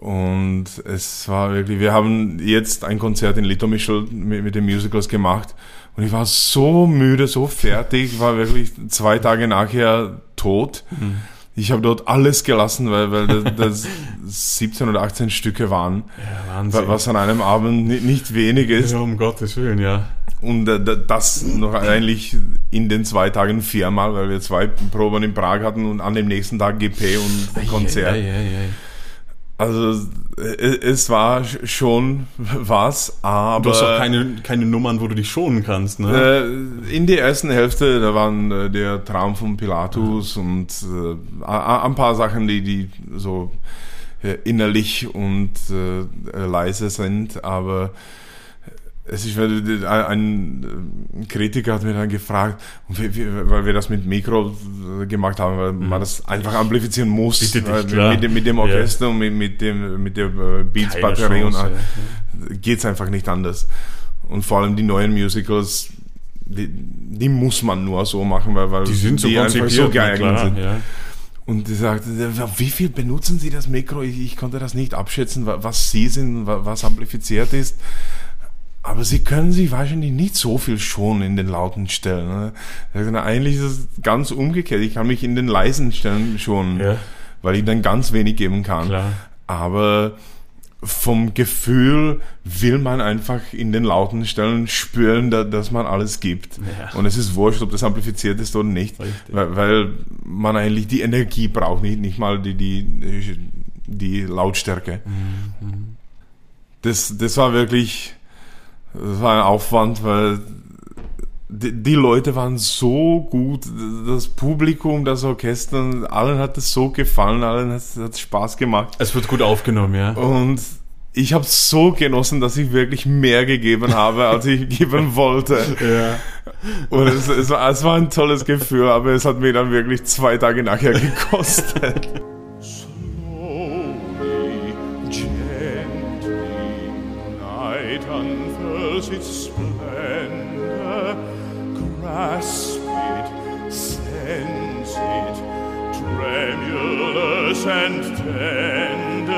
Und es war wirklich, wir haben jetzt ein Konzert in Litomischl mit, mit den Musicals gemacht und ich war so müde, so fertig, war wirklich zwei Tage nachher tot. Ich habe dort alles gelassen, weil, weil das, das 17 oder 18 Stücke waren, ja, Wahnsinn. was an einem Abend ni- nicht wenig ist. ja, um Gottes Willen, ja. Und äh, da- das noch eigentlich in den zwei Tagen viermal, weil wir zwei Proben in Prag hatten und an dem nächsten Tag GP und Konzert. Ja, ja, ja. Also es war sch- schon was, aber Du hast auch keine, keine Nummern, wo du dich schonen kannst, ne? äh, in der ersten Hälfte, da waren äh, der Traum von Pilatus und äh, a- ein paar Sachen, die, die so äh, innerlich und äh, leise sind, aber es ist, ein ein Kritiker hat mir dann gefragt, weil wir das mit Mikro äh, gemacht haben, weil man das einfach amplifizieren muss, Mhm. Dich, mit, dem- mit dem Ja. Orchester und mit, mit dem mit der äh, Beats-Batterie und all- geht's einfach nicht anders. Und vor allem die neuen Musicals, die, die muss man nur so machen, weil, weil Die sind so einfach konzipiert, so geeignet klar, sind. ja. Und die sagte, wie viel benutzen Sie das Mikro? Ich, ich konnte das nicht abschätzen, wa- was Sie sind, wa- was amplifiziert ist. Aber Sie können sich wahrscheinlich nicht so viel schonen in den lauten Stellen. Ne? Eigentlich ist es ganz umgekehrt. Ich kann mich in den leisen Stellen schonen, Ja. weil ich dann ganz wenig geben kann. Klar. Aber vom Gefühl will man einfach in den lauten Stellen spüren, da, dass man alles gibt. Ja. Und es ist wurscht, ob das amplifiziert ist oder nicht, weil, weil man eigentlich die Energie braucht, nicht, nicht mal die, die, die Lautstärke. Mhm. Das, das war wirklich, das war ein Aufwand, weil die, die Leute waren so gut, das Publikum, das Orchester, allen hat es so gefallen, allen hat es Spaß gemacht. Es wird gut aufgenommen, ja. Und ich habe so genossen, dass ich wirklich mehr gegeben habe, als ich geben wollte. Ja. Und es, es, war, es war ein tolles Gefühl, aber es hat mir dann wirklich zwei Tage nachher gekostet. and tender.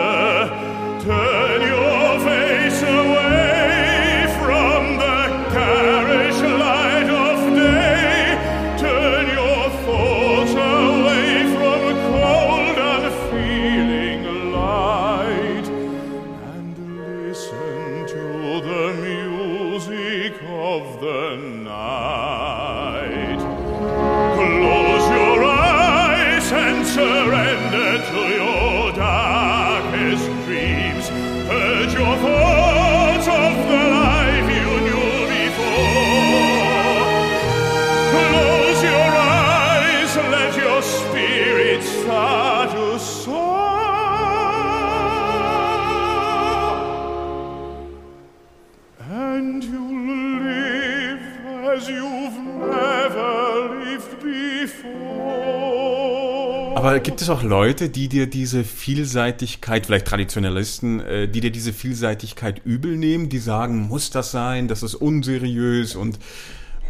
Aber gibt es auch Leute, die dir diese Vielseitigkeit, vielleicht Traditionalisten, äh, die dir diese Vielseitigkeit übel nehmen, die sagen, muss das sein, das ist unseriös und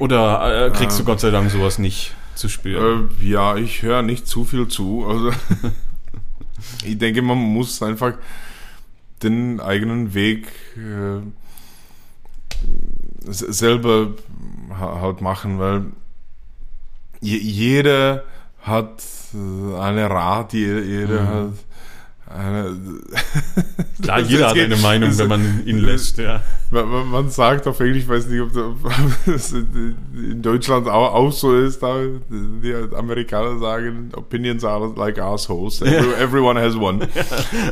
oder äh, kriegst du Gott sei Dank sowas nicht zu spüren? äh, ja, ich höre nicht zu viel zu. Also ich denke, man muss einfach den eigenen Weg äh, selber ha- halt machen, weil je, jeder hat äh, eine Rat, je- jeder hat eine, Klar, das- jeder hat eine Meinung, das- wenn man ihn lässt, ja. Man, man, sagt auf Englisch, ich weiß nicht, ob das in Deutschland auch, auch so ist, da die Amerikaner sagen, opinions are like assholes. Every, everyone has one.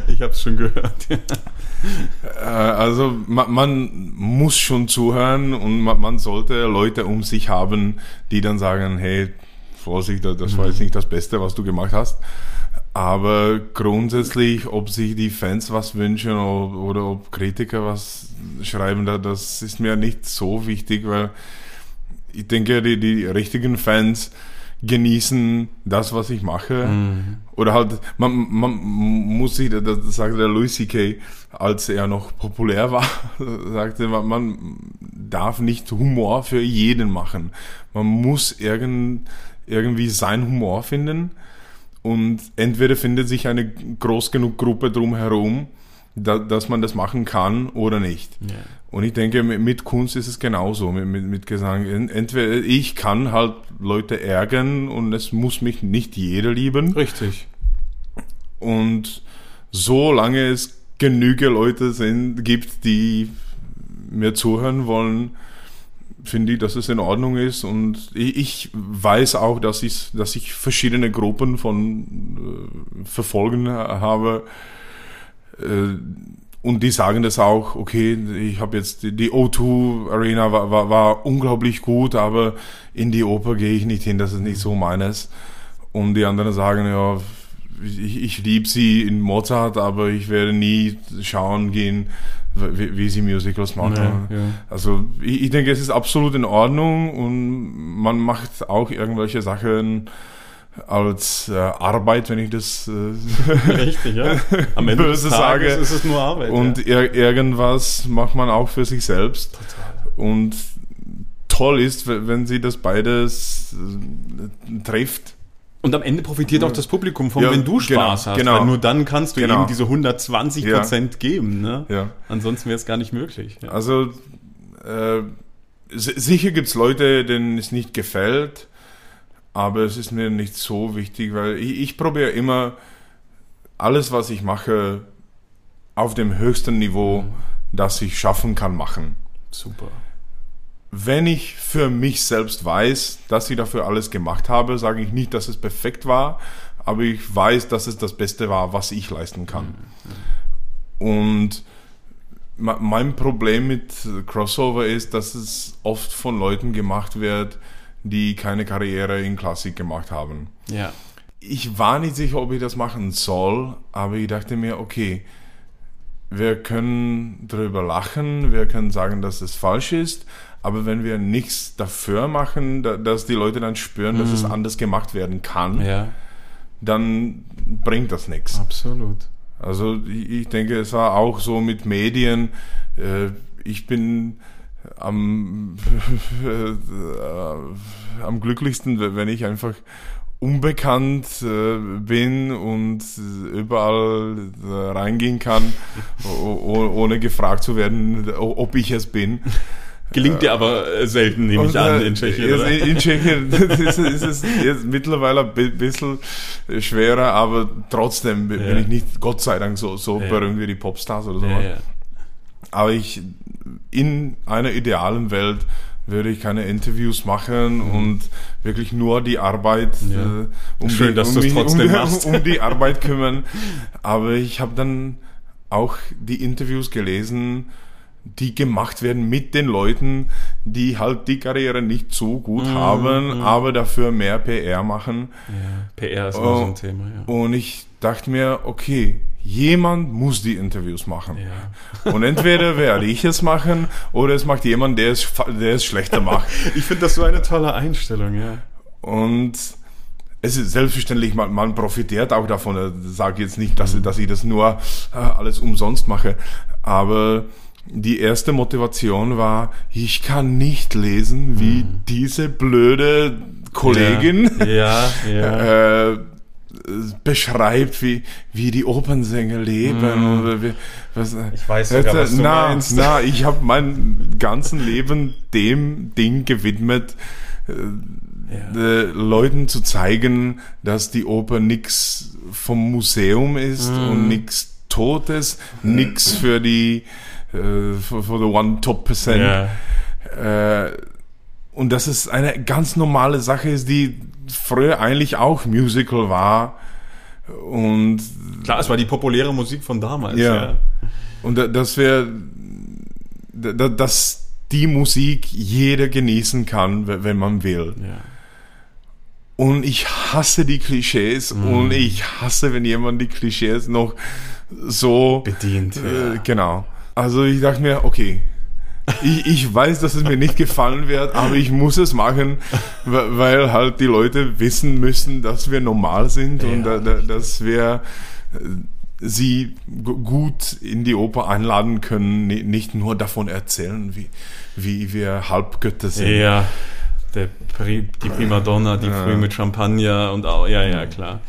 Ich habe es schon gehört. Äh, also man, man muss schon zuhören und man, man sollte Leute um sich haben, die dann sagen, hey, Vorsicht, das war jetzt nicht das Beste, was du gemacht hast. Aber grundsätzlich, ob sich die Fans was wünschen oder, ob Kritiker was schreiben, da- das ist mir nicht so wichtig, weil ich denke, die, die richtigen Fans genießen das, was ich mache. Oder halt, man, man muss sich, das sagte der Louis C.K., als er noch populär war, sagte man, man darf nicht Humor für jeden machen. Man muss irgend, irgendwie seinen Humor finden und entweder findet sich eine groß genug Gruppe drumherum, da, dass man das machen kann oder nicht. Ja. Und ich denke, mit, mit Kunst ist es genauso, mit, mit, mit Gesang. En- Entweder ich kann halt Leute ärgern und es muss mich nicht jeder lieben. Richtig. Und solange es genüge Leute sind, gibt, die mir zuhören wollen, finde ich, dass es in Ordnung ist. Und ich, weiß auch, dass ich, dass ich verschiedene Gruppen von äh, Verfolgen habe. Äh, und die sagen das auch, okay, ich habe jetzt die, die O2 Arena war, war, war unglaublich gut, aber in die Oper gehe ich nicht hin, das ist nicht so meines. Und die anderen sagen, ja, ich, ich liebe sie in Mozart, aber ich werde nie schauen gehen, wie, wie sie Musicals machen. Ja, ja. Also ich, ich denke, es ist absolut in Ordnung und man macht auch irgendwelche Sachen als äh, Arbeit, wenn ich das äh, Richtig, ja. Am Ende des Böse Tages sage. ist es nur Arbeit. und ja. ir irgendwas macht man auch für sich selbst. Und toll ist, wenn sie das beides äh, trifft. Und am Ende profitiert auch das Publikum von, Ja, wenn du genau, Spaß hast. genau. Weil nur dann kannst du Genau. eben diese 120 Ja. Prozent geben. Ne? Ja. Ansonsten wäre es gar nicht möglich. Ja. Also äh, si- sicher gibt's Leute, denen es nicht gefällt, aber es ist mir nicht so wichtig, weil ich, ich probiere immer alles, was ich mache, auf dem höchsten Niveau, das ich schaffen kann, machen. Super. Wenn ich für mich selbst weiß, dass ich dafür alles gemacht habe, sage ich nicht, dass es perfekt war, aber ich weiß, dass es das Beste war, was ich leisten kann. Und me- mein Problem mit Crossover ist, dass es oft von Leuten gemacht wird, die keine Karriere in Klassik gemacht haben. Ja. Ich war nicht sicher, ob ich das machen soll, aber ich dachte mir, okay, wir können darüber lachen, wir können sagen, dass es falsch ist, aber wenn wir nichts dafür machen, da, dass die Leute dann spüren, dass es anders gemacht werden kann, Ja, dann bringt das nichts. absolut. Also ich ich denke, es war auch so mit Medien. Äh, Ich bin am, äh, am glücklichsten, wenn ich einfach unbekannt äh, bin und überall äh, reingehen kann, ohne gefragt zu werden, ob ich es bin. Gelingt dir aber äh, selten, nehme ich an, in Tschechien. oder? In, Tschechien ist, ist es jetzt mittlerweile ein bi- bisschen schwerer, aber trotzdem bin Ja. ich nicht, Gott sei Dank, so, so Ja. berühmt wie die Popstars oder so. ja, ja. Aber ich, in einer idealen Welt würde ich keine Interviews machen und wirklich nur die Arbeit Mhm. Ja. äh, um, Schön, die, dass um, mich- trotzdem um, machst. um die Arbeit kümmern. Aber ich habe dann auch die Interviews gelesen, die gemacht werden mit den Leuten, die halt die Karriere nicht so gut Mhm, haben, aber dafür mehr PR machen. ja. PR ist immer so ein Thema, ja. Und ich dachte mir, okay, jemand muss die Interviews machen. ja. Und entweder werde ich es machen oder es macht jemand, der es, der es schlechter macht. Ich finde das so eine tolle Einstellung, ja. Und es ist selbstverständlich, man, man profitiert auch davon. Ich sage jetzt nicht, dass, dass ich das nur äh, alles umsonst mache. Aber die erste Motivation war, ich kann nicht lesen, wie diese blöde Kollegin Ja, ja. äh, beschreibt, wie, wie die Opernsänger leben. Oder wie, was, Ich weiß sogar, was du na, meinst. Na, ich habe mein ganzen Leben dem Ding gewidmet, ja. äh, Leuten zu zeigen, dass die Oper nix vom Museum ist Mhm. und nix Totes, nix für die äh, für, für the one top percent. ja. Äh, und dass es eine ganz normale Sache ist, die früher eigentlich auch Musical war. Und, Klar, es war die populäre Musik von damals. Ja. Ja. und da- dass wir, da- da- dass die Musik jeder genießen kann, we- wenn man will. ja. Und ich hasse die Klischees Mhm. und ich hasse, wenn jemand die Klischees noch so Bedient. Äh, Ja. genau. Also ich dachte mir, okay, Ich, ich weiß, dass es mir nicht gefallen wird, aber ich muss es machen, weil halt die Leute wissen müssen, dass wir normal sind und Ja. da, da, dass wir äh, sie gu- gut in die Oper einladen können, ni- nicht nur davon erzählen, wie, wie wir Halbgötter sind. Ja, der Pri die Primadonna, die früh mit Champagner und auch, ja, ja, klar.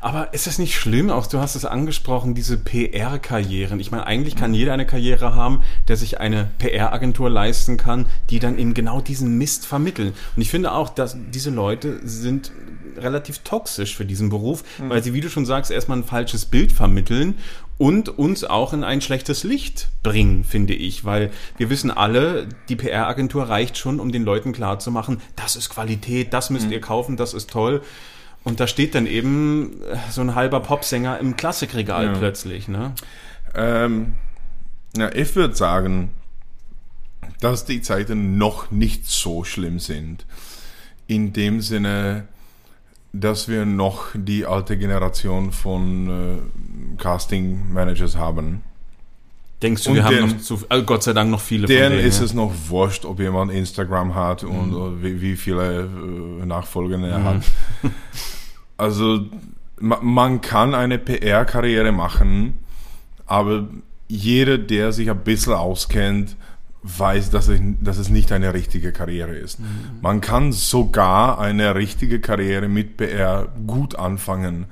Aber ist das nicht schlimm? Auch du hast es angesprochen, diese PR-Karrieren. Ich meine, eigentlich kann jeder eine Karriere haben, der sich eine PR-Agentur leisten kann, die dann eben genau diesen Mist vermitteln. Und ich finde auch, dass diese Leute sind relativ toxisch für diesen Beruf, weil sie, wie du schon sagst, erstmal ein falsches Bild vermitteln und uns auch in ein schlechtes Licht bringen, finde ich, weil wir wissen alle, die PR-Agentur reicht schon, um den Leuten klarzumachen, das ist Qualität, das müsst ihr kaufen, das ist toll. Und da steht dann eben äh, so ein halber Popsänger im Klassikregal Ja. plötzlich, ne? Ähm, ja, ich würde sagen, dass die Zeiten noch nicht so schlimm sind. In dem Sinne, dass wir noch die alte Generation von äh, Casting-Managers haben. Denkst du, Und wir haben noch zu, äh, Gott sei Dank noch viele Deren von denen. ist ja. es noch wurscht, ob jemand Instagram hat und äh, wie, wie viele äh, Nachfolger er hat. Also ma, man kann eine PR-Karriere machen, aber jeder, der sich ein bisschen auskennt, weiß, dass es, dass es nicht eine richtige Karriere ist. Man kann sogar eine richtige Karriere mit PR gut anfangen,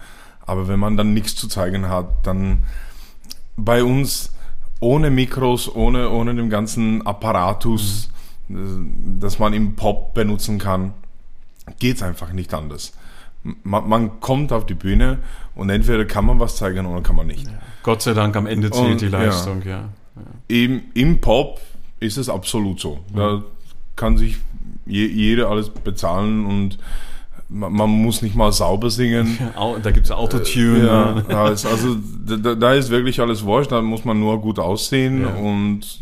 aber wenn man dann nichts zu zeigen hat, dann bei uns ohne Mikros, ohne, ohne den ganzen Apparatus, äh, das man im Pop benutzen kann, geht's einfach nicht anders. Man, man kommt auf die Bühne und entweder kann man was zeigen oder kann man nicht. Gott sei Dank am Ende zählt Und, die ja. Leistung, ja. Im, Im Pop ist es absolut so. Da kann sich je, jeder alles bezahlen und man, man muss nicht mal sauber singen. Da gibt's Autotune. Ja, ne? also, also da, da ist wirklich alles wurscht, da muss man nur gut aussehen Ja. und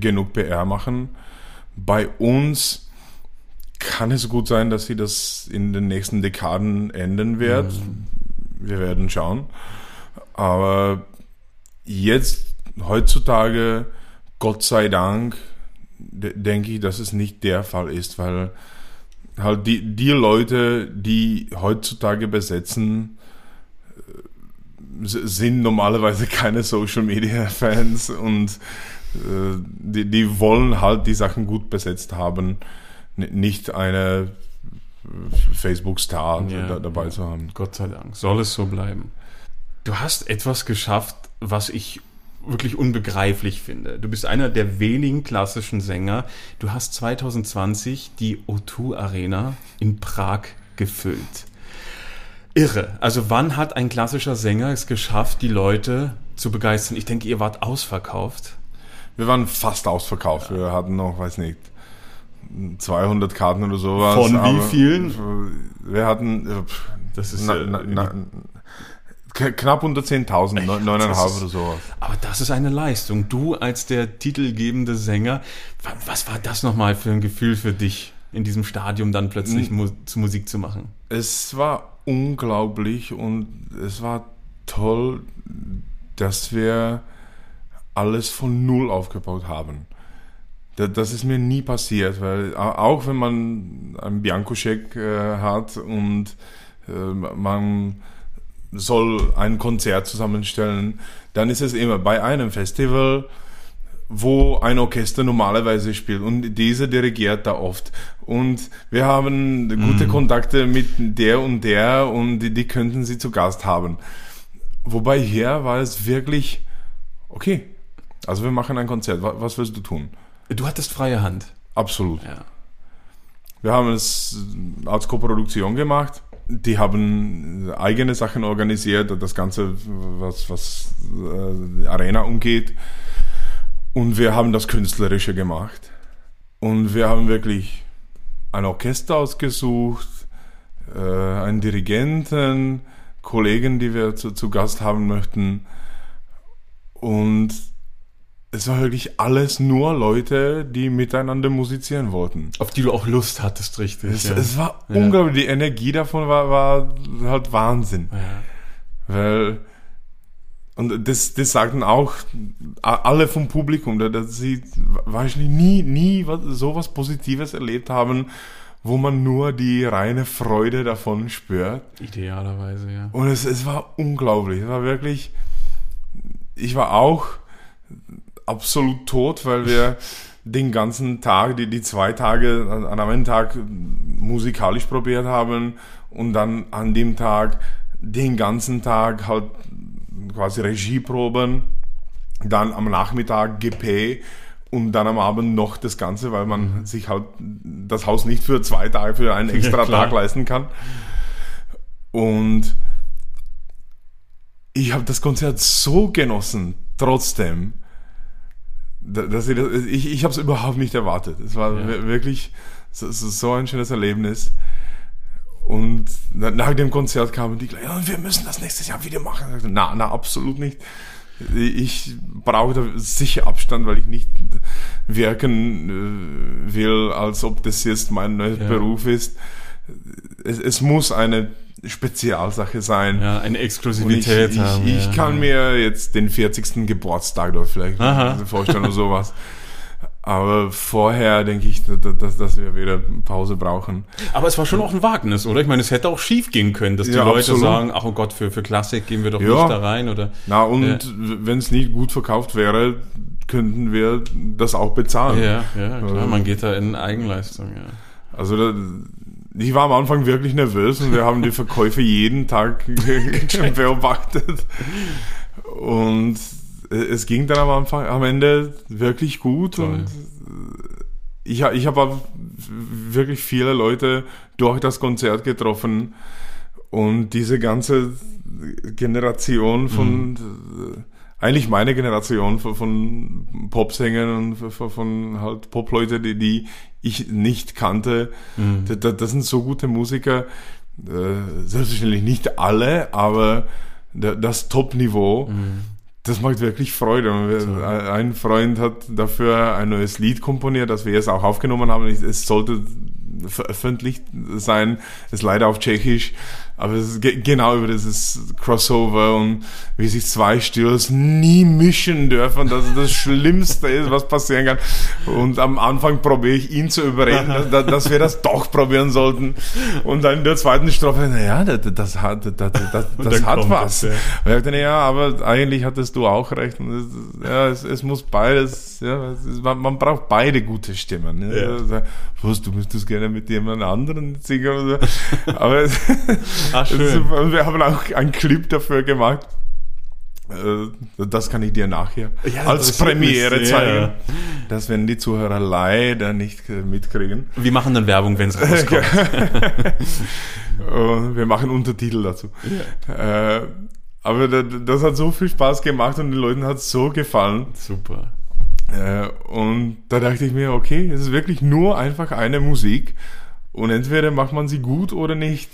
genug PR machen. Bei uns kann es gut sein, dass sie das in den nächsten Dekaden ändern wird. Wir werden schauen. Aber jetzt, heutzutage, Gott sei Dank, de- denke ich, dass es nicht der Fall ist, weil halt die, die Leute, die heutzutage besetzen, äh, sind normalerweise keine Social Media Fans und äh, die, die wollen halt die Sachen gut besetzt haben, nicht eine Facebook-Star Ja. da, dabei zu haben. Gott sei Dank. Soll es so bleiben. Du hast etwas geschafft, was ich wirklich unbegreiflich finde. Du bist einer der wenigen klassischen Sänger. Du hast 2020 die O2 Arena in Prag gefüllt. Irre. Also wann hat ein klassischer Sänger es geschafft, die Leute zu begeistern? Ich denke, ihr wart ausverkauft. Wir waren fast ausverkauft. Wir hatten noch, weiß nicht, 200 Karten oder sowas. Von wie vielen? Wir hatten äh, pff, Das ist na, äh, na, na, knapp unter 10.000, neun- neuneinhalb ist- oder sowas. Aber das ist eine Leistung. Du als der titelgebende Sänger, wa- was war das nochmal für ein Gefühl für dich, in diesem Stadium dann plötzlich mu zu Musik zu machen? Es war unglaublich und es war toll, dass wir alles von Null aufgebaut haben. Da- Das ist mir nie passiert, weil au- auch wenn man einen Bianco-Scheck äh, hat und äh, man soll ein Konzert zusammenstellen, dann ist es immer bei einem Festival, wo ein Orchester normalerweise spielt und dieser dirigiert da oft. Und wir haben gute Kontakte mit der und der und die, die könnten sie zu Gast haben. Wobei hier war es wirklich, okay, also wir machen ein Konzert, was, was willst du tun? Du hattest freie Hand. Absolut. Ja. Wir haben es als Koproduktion gemacht. Die haben eigene Sachen organisiert, das Ganze, was, was äh, Arena umgeht. Und wir haben das Künstlerische gemacht. Und wir haben wirklich ein Orchester ausgesucht, äh, einen Dirigenten, Kollegen, die wir zu, zu Gast haben möchten. Und es war wirklich alles nur Leute, die miteinander musizieren wollten. Auf die du auch Lust hattest, richtig. Es, ja. es war Ja. unglaublich, die Energie davon war, war halt Wahnsinn. ja. Weil und das, das sagten auch alle vom Publikum, dass sie wahrscheinlich nie, nie was, sowas Positives erlebt haben, wo man nur die reine Freude davon spürt. Idealerweise, ja. Und es, es war unglaublich. Es war wirklich, ich war auch absolut tot, weil wir den ganzen Tag, die, die zwei Tage an, einem Tag musikalisch probiert haben und dann an dem Tag den ganzen Tag halt quasi Regieproben, dann am Nachmittag GP und dann am Abend noch das Ganze, weil man sich halt das Haus nicht für zwei Tage, für einen extra Ja. Tag leisten kann. Und ich habe das Konzert so genossen, trotzdem, dass ich, das, ich, ich habe es überhaupt nicht erwartet. Es war Ja. wir- wirklich so, so ein schönes Erlebnis. Und na- nach dem Konzert kamen die gleich, wir müssen das nächstes Jahr wieder machen. Sagte, Na, na, absolut nicht. Ich brauche da sicher Abstand, weil ich nicht wirken äh, will, als ob das jetzt mein neuer Ja. Beruf ist. Es, es muss eine Spezialsache sein. Ja, eine Und ich, Exklusivität ich, haben. ich ja. kann mir jetzt den 40. Geburtstag dort vielleicht Aha. vorstellen oder sowas. Aber vorher denke ich, dass, dass, wir wieder Pause brauchen. Aber es war schon auch ein Wagnis, oder? Ich meine, es hätte auch schief gehen können, dass die Ja, Leute absolut. sagen, ach oh Gott, für, für Klassik gehen wir doch Ja. nicht da rein, oder? Na, und Ja. wenn es nicht gut verkauft wäre, könnten wir das auch bezahlen. Ja, ja, klar, Ähm. man geht da in Eigenleistung, ja. Also da, ich war am Anfang wirklich nervös und wir haben die Verkäufe jeden Tag beobachtet. Und es ging dann am Anfang, am Ende wirklich gut Toll. und ich, ich habe wirklich viele Leute durch das Konzert getroffen und diese ganze Generation von, äh, eigentlich meine Generation von, von Popsängern und von, von halt Popleute, die, die ich nicht kannte, da, da, das sind so gute Musiker, äh, selbstverständlich nicht alle, aber da, das Top-Niveau, das macht wirklich Freude. Wir, ein Freund hat dafür ein neues Lied komponiert, das wir jetzt auch aufgenommen haben. Es sollte veröffentlicht sein, ist leider auf Tschechisch, aber es ist ge genau über dieses Crossover und wie sich zwei Stilos nie mischen dürfen, das ist das Schlimmste ist, was passieren kann. Und am Anfang probiere ich ihn zu überreden, dass, dass wir das doch probieren sollten. Und dann in der zweiten Strophe, naja, das, das hat, das, das, das, das hat was. es, ja. Und ich dachte, ja, aber eigentlich hattest du auch recht. Es, ja, es, es muss beides, ja, es ist, man, man braucht beide gute Stimmen. Ne? Ja. Also, Was, du müsstest gerne mit jemand anderen singen so. Aber es, schön. wir haben auch einen Clip dafür gemacht. Äh, Das kann ich dir nachher Ja, als Premiere zeigen. Das werden die Zuhörer leider nicht äh, mitkriegen. Wir machen dann Werbung, wenn es rauskommt. Wir machen Untertitel dazu. Äh, aber da- das hat so viel Spaß gemacht und den Leuten hat es so gefallen. Super. Und da dachte ich mir, okay, es ist wirklich nur einfach eine Musik und entweder macht man sie gut oder nicht.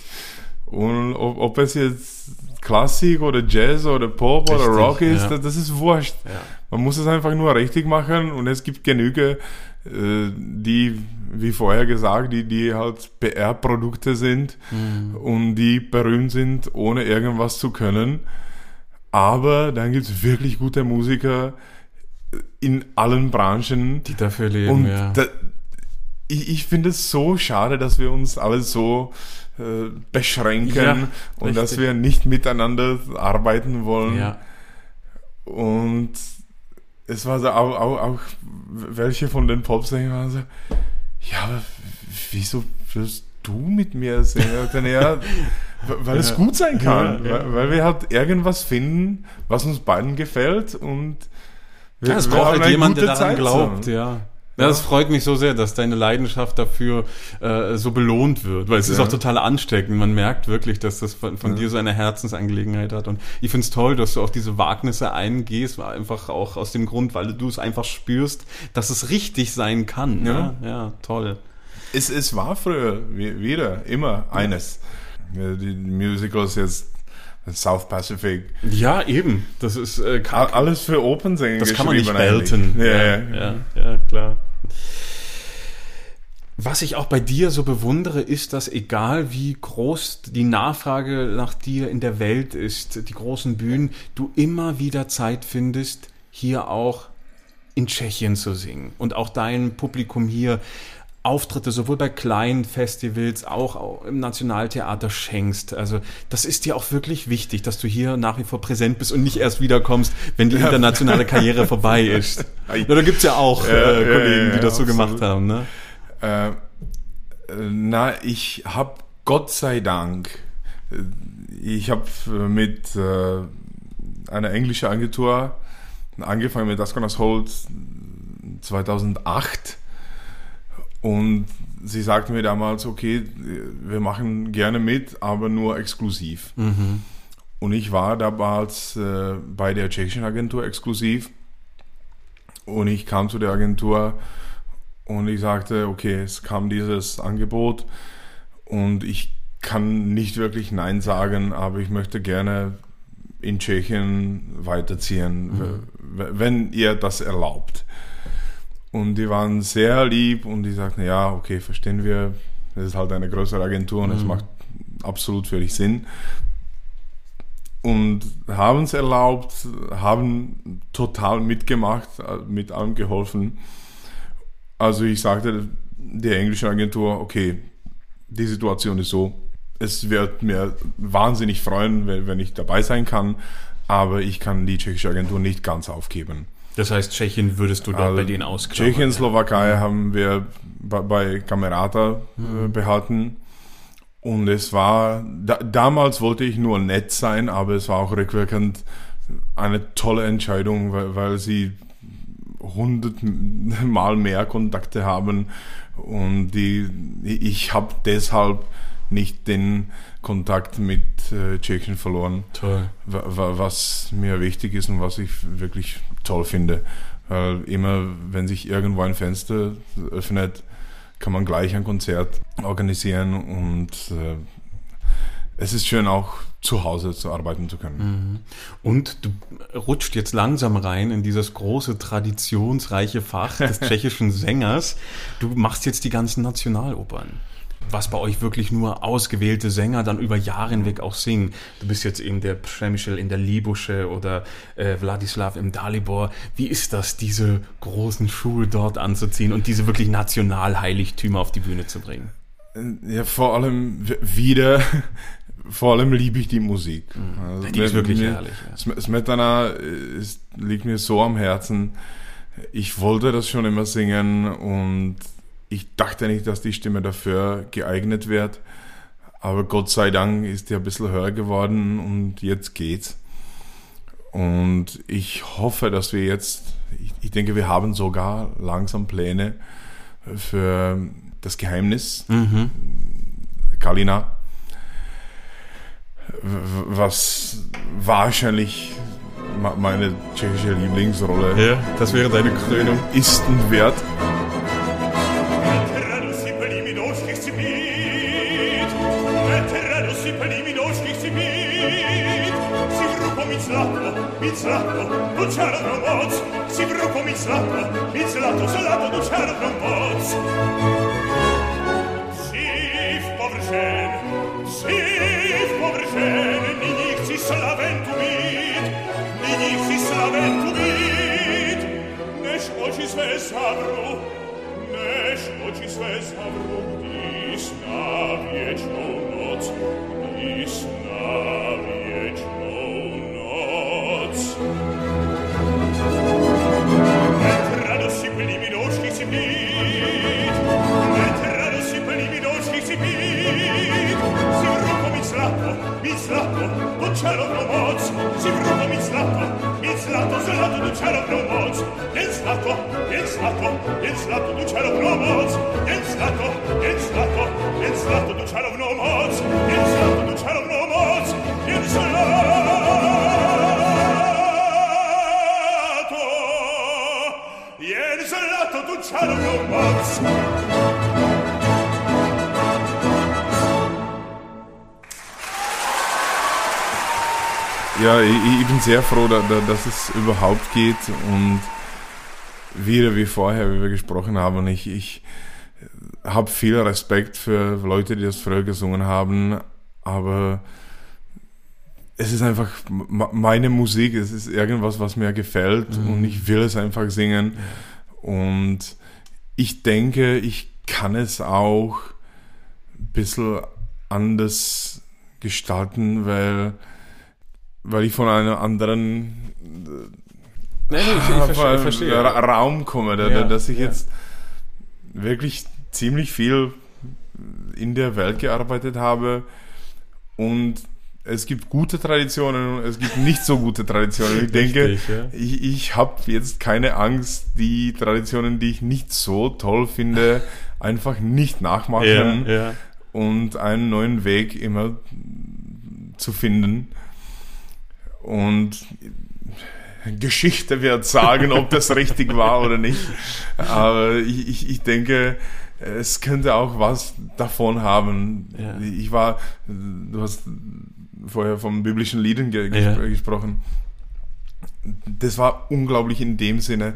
Und ob, ob es jetzt Klassik oder Jazz oder Pop oder Richtig, Rock ist, ja. das, das ist wurscht. Ja. Man muss es einfach nur richtig machen und es gibt genüge, äh, die, wie vorher gesagt, die, die halt PR-Produkte sind und die berühmt sind, ohne irgendwas zu können. Aber dann gibt es wirklich gute Musiker in allen Branchen. Die dafür leben, Und ja. da, ich, ich finde es so schade, dass wir uns alle so äh, beschränken Ja, und dass wir nicht miteinander arbeiten wollen. ja. Und es war so auch, auch, auch welche von den Popsängern waren so, ja, aber wieso wirst du mit mir singen? Dachte, ja, weil es Ja. gut sein kann. Ja. Weil, weil wir halt irgendwas finden, was uns beiden gefällt und wir, Ja, es braucht halt eine jemand, der daran Zeit glaubt, zusammen. ja. Ja, das freut mich so sehr, dass deine Leidenschaft dafür äh, so belohnt wird, weil es ist Ja. auch total ansteckend. Man merkt wirklich, dass das von, von dir so eine Herzensangelegenheit hat. Und ich find's toll, dass du auf diese Wagnisse eingehst, einfach auch aus dem Grund, weil du es einfach spürst, dass es richtig sein kann. Ja, Ja. ja toll. Es, es war früher wie- wieder immer eines. Ja, Die Musicals jetzt South Pacific. Ja, eben. Das ist äh, Alles für Open-Sänger das kann man nicht belten. Ja, ja. ja, ja, klar. Was ich auch bei dir so bewundere, ist, dass egal wie groß die Nachfrage nach dir in der Welt ist, die großen Bühnen, du immer wieder Zeit findest, hier auch in Tschechien zu singen und auch dein Publikum hier Auftritte sowohl bei kleinen Festivals, auch im Nationaltheater schenkst. Also das ist dir auch wirklich wichtig, dass du hier nach wie vor präsent bist und nicht erst wiederkommst, wenn die internationale Karriere vorbei ist. Oder gibt's ja auch Ja, äh, ja, Kollegen, ja, die das so absolut. gemacht haben. Ne? Äh, äh, na, ich habe Gott sei Dank, äh, ich habe mit äh, einer englischen Agentur angefangen mit Asconas Holt 2008 und sie sagte mir damals, okay, wir machen gerne mit, aber nur exklusiv. Und ich war damals äh, bei der tschechischen Agentur exklusiv und ich kam zu der Agentur und ich sagte, okay, es kam dieses Angebot und ich kann nicht wirklich Nein sagen, aber ich möchte gerne in Tschechien weiterziehen, w- wenn ihr das erlaubt. Und die waren sehr lieb und die sagten, ja, okay, verstehen wir, das ist halt eine größere Agentur und es macht absolut für dich Sinn. Und haben es erlaubt, haben total mitgemacht, mit allem geholfen. Also ich sagte der englischen Agentur, okay, die Situation ist so, es wird mir wahnsinnig freuen, wenn, wenn ich dabei sein kann, aber ich kann die tschechische Agentur nicht ganz aufgeben. Das heißt, Tschechien würdest du dort Also bei denen ausklammern. Tschechien, Slowakei haben wir bei, bei Camerata äh, behalten. Und es war, da, damals wollte ich nur nett sein, aber es war auch rückwirkend eine tolle Entscheidung, weil, weil sie hundertmal mehr Kontakte haben und die, ich habe deshalb nicht den Kontakt mit äh, Tschechien verloren Toll. wa- wa- was mir wichtig ist und was ich wirklich toll finde. Weil immer, wenn sich irgendwo ein Fenster öffnet, kann man gleich ein Konzert organisieren und äh, es ist schön auch zu Hause zu arbeiten zu können. Und du rutscht jetzt langsam rein in dieses große, traditionsreiche Fach des tschechischen Sängers. Du machst jetzt die ganzen Nationalopern. Was bei euch wirklich nur ausgewählte Sänger dann über Jahre hinweg auch singen. Du bist jetzt eben der Przemysl in der Libusche oder äh, Wladislav im Dalibor. Wie ist das, diese großen Schuhe dort anzuziehen und diese wirklich Nationalheiligtümer auf die Bühne zu bringen? Ja, vor allem wieder, vor allem liebe ich die Musik. Also Die ist wirklich mir- herrlich, ja. Sm- Smetana ist, liegt mir so am Herzen. Ich wollte das schon immer singen und ich dachte nicht, dass die Stimme dafür geeignet wird. Aber Gott sei Dank ist die ein bisschen höher geworden und jetzt geht's. Und ich hoffe, dass wir jetzt, ich, ich denke, wir haben sogar langsam Pläne für das Geheimnis. Kalina. W- w- Was wahrscheinlich meine tschechische Lieblingsrolle Ja, das wäre deine Krönung. ist und wird. mi zlato, do czarną moc. Si bruko mi zlato, mi zlato, zlato do czarną moc. Si w powrzen, si w powrzen, ni nich ci slaventu mit, ni nich ci slaventu mit. než oči sve savru, než oči sve savru, gdys na wieczną noc, gdys na wieczną lato du cielo promoz, jens lato, jens lato, jens lato du cielo promoz, jens lato, jens lato, jens lato du cielo promoz. Ja, ich, ich bin sehr froh, da, da, dass es überhaupt geht und wieder wie vorher, wie wir gesprochen haben, ich, ich habe viel Respekt für Leute, die das früher gesungen haben, aber es ist einfach meine Musik, es ist irgendwas, was mir gefällt und ich will es einfach singen. Und ich denke, ich kann es auch ein bisschen anders gestalten, weil, weil ich von einem anderen nee, ich, ich, verstehe, ich verstehe. Ra- Raum komme, da, Ja, dass ich ja. jetzt wirklich ziemlich viel in der Welt gearbeitet habe und es gibt gute Traditionen und es gibt nicht so gute Traditionen. Ich denke, Richtig, ja. ich, ich habe jetzt keine Angst, die Traditionen, die ich nicht so toll finde, einfach nicht nachmachen Ja, ja. und einen neuen Weg immer zu finden. Und Geschichte wird sagen, ob das richtig war oder nicht. Aber ich, ich, ich denke, es könnte auch was davon haben. Ja. Ich war, du hast vorher vom biblischen Lieden ge Ja. gespr- gesprochen. Das war unglaublich in dem Sinne,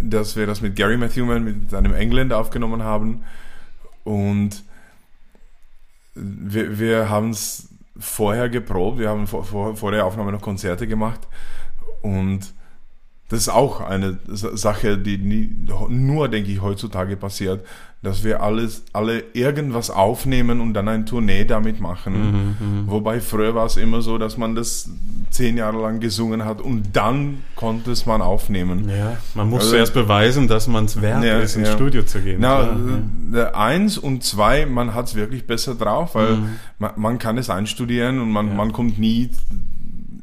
dass wir das mit Gary Matthewman, mit einem Engländer aufgenommen haben. Und wir, wir haben es vorher geprobt, wir haben vor, vor, vor der Aufnahme noch Konzerte gemacht. Und das ist auch eine Sa- Sache, die nie, nur, denke ich, heutzutage passiert, dass wir alles, alle irgendwas aufnehmen und dann ein Tournee damit machen. Wobei früher war es immer so, dass man das zehn Jahre lang gesungen hat und dann konnte es man aufnehmen. Ja, man muss Also- zuerst beweisen, dass man es wert Ja, ist, ins ja. Studio zu gehen. Na, klar, ja. äh, eins und zwei, man hat es wirklich besser drauf, weil man, man kann es einstudieren und man, Mhm. Man kommt nie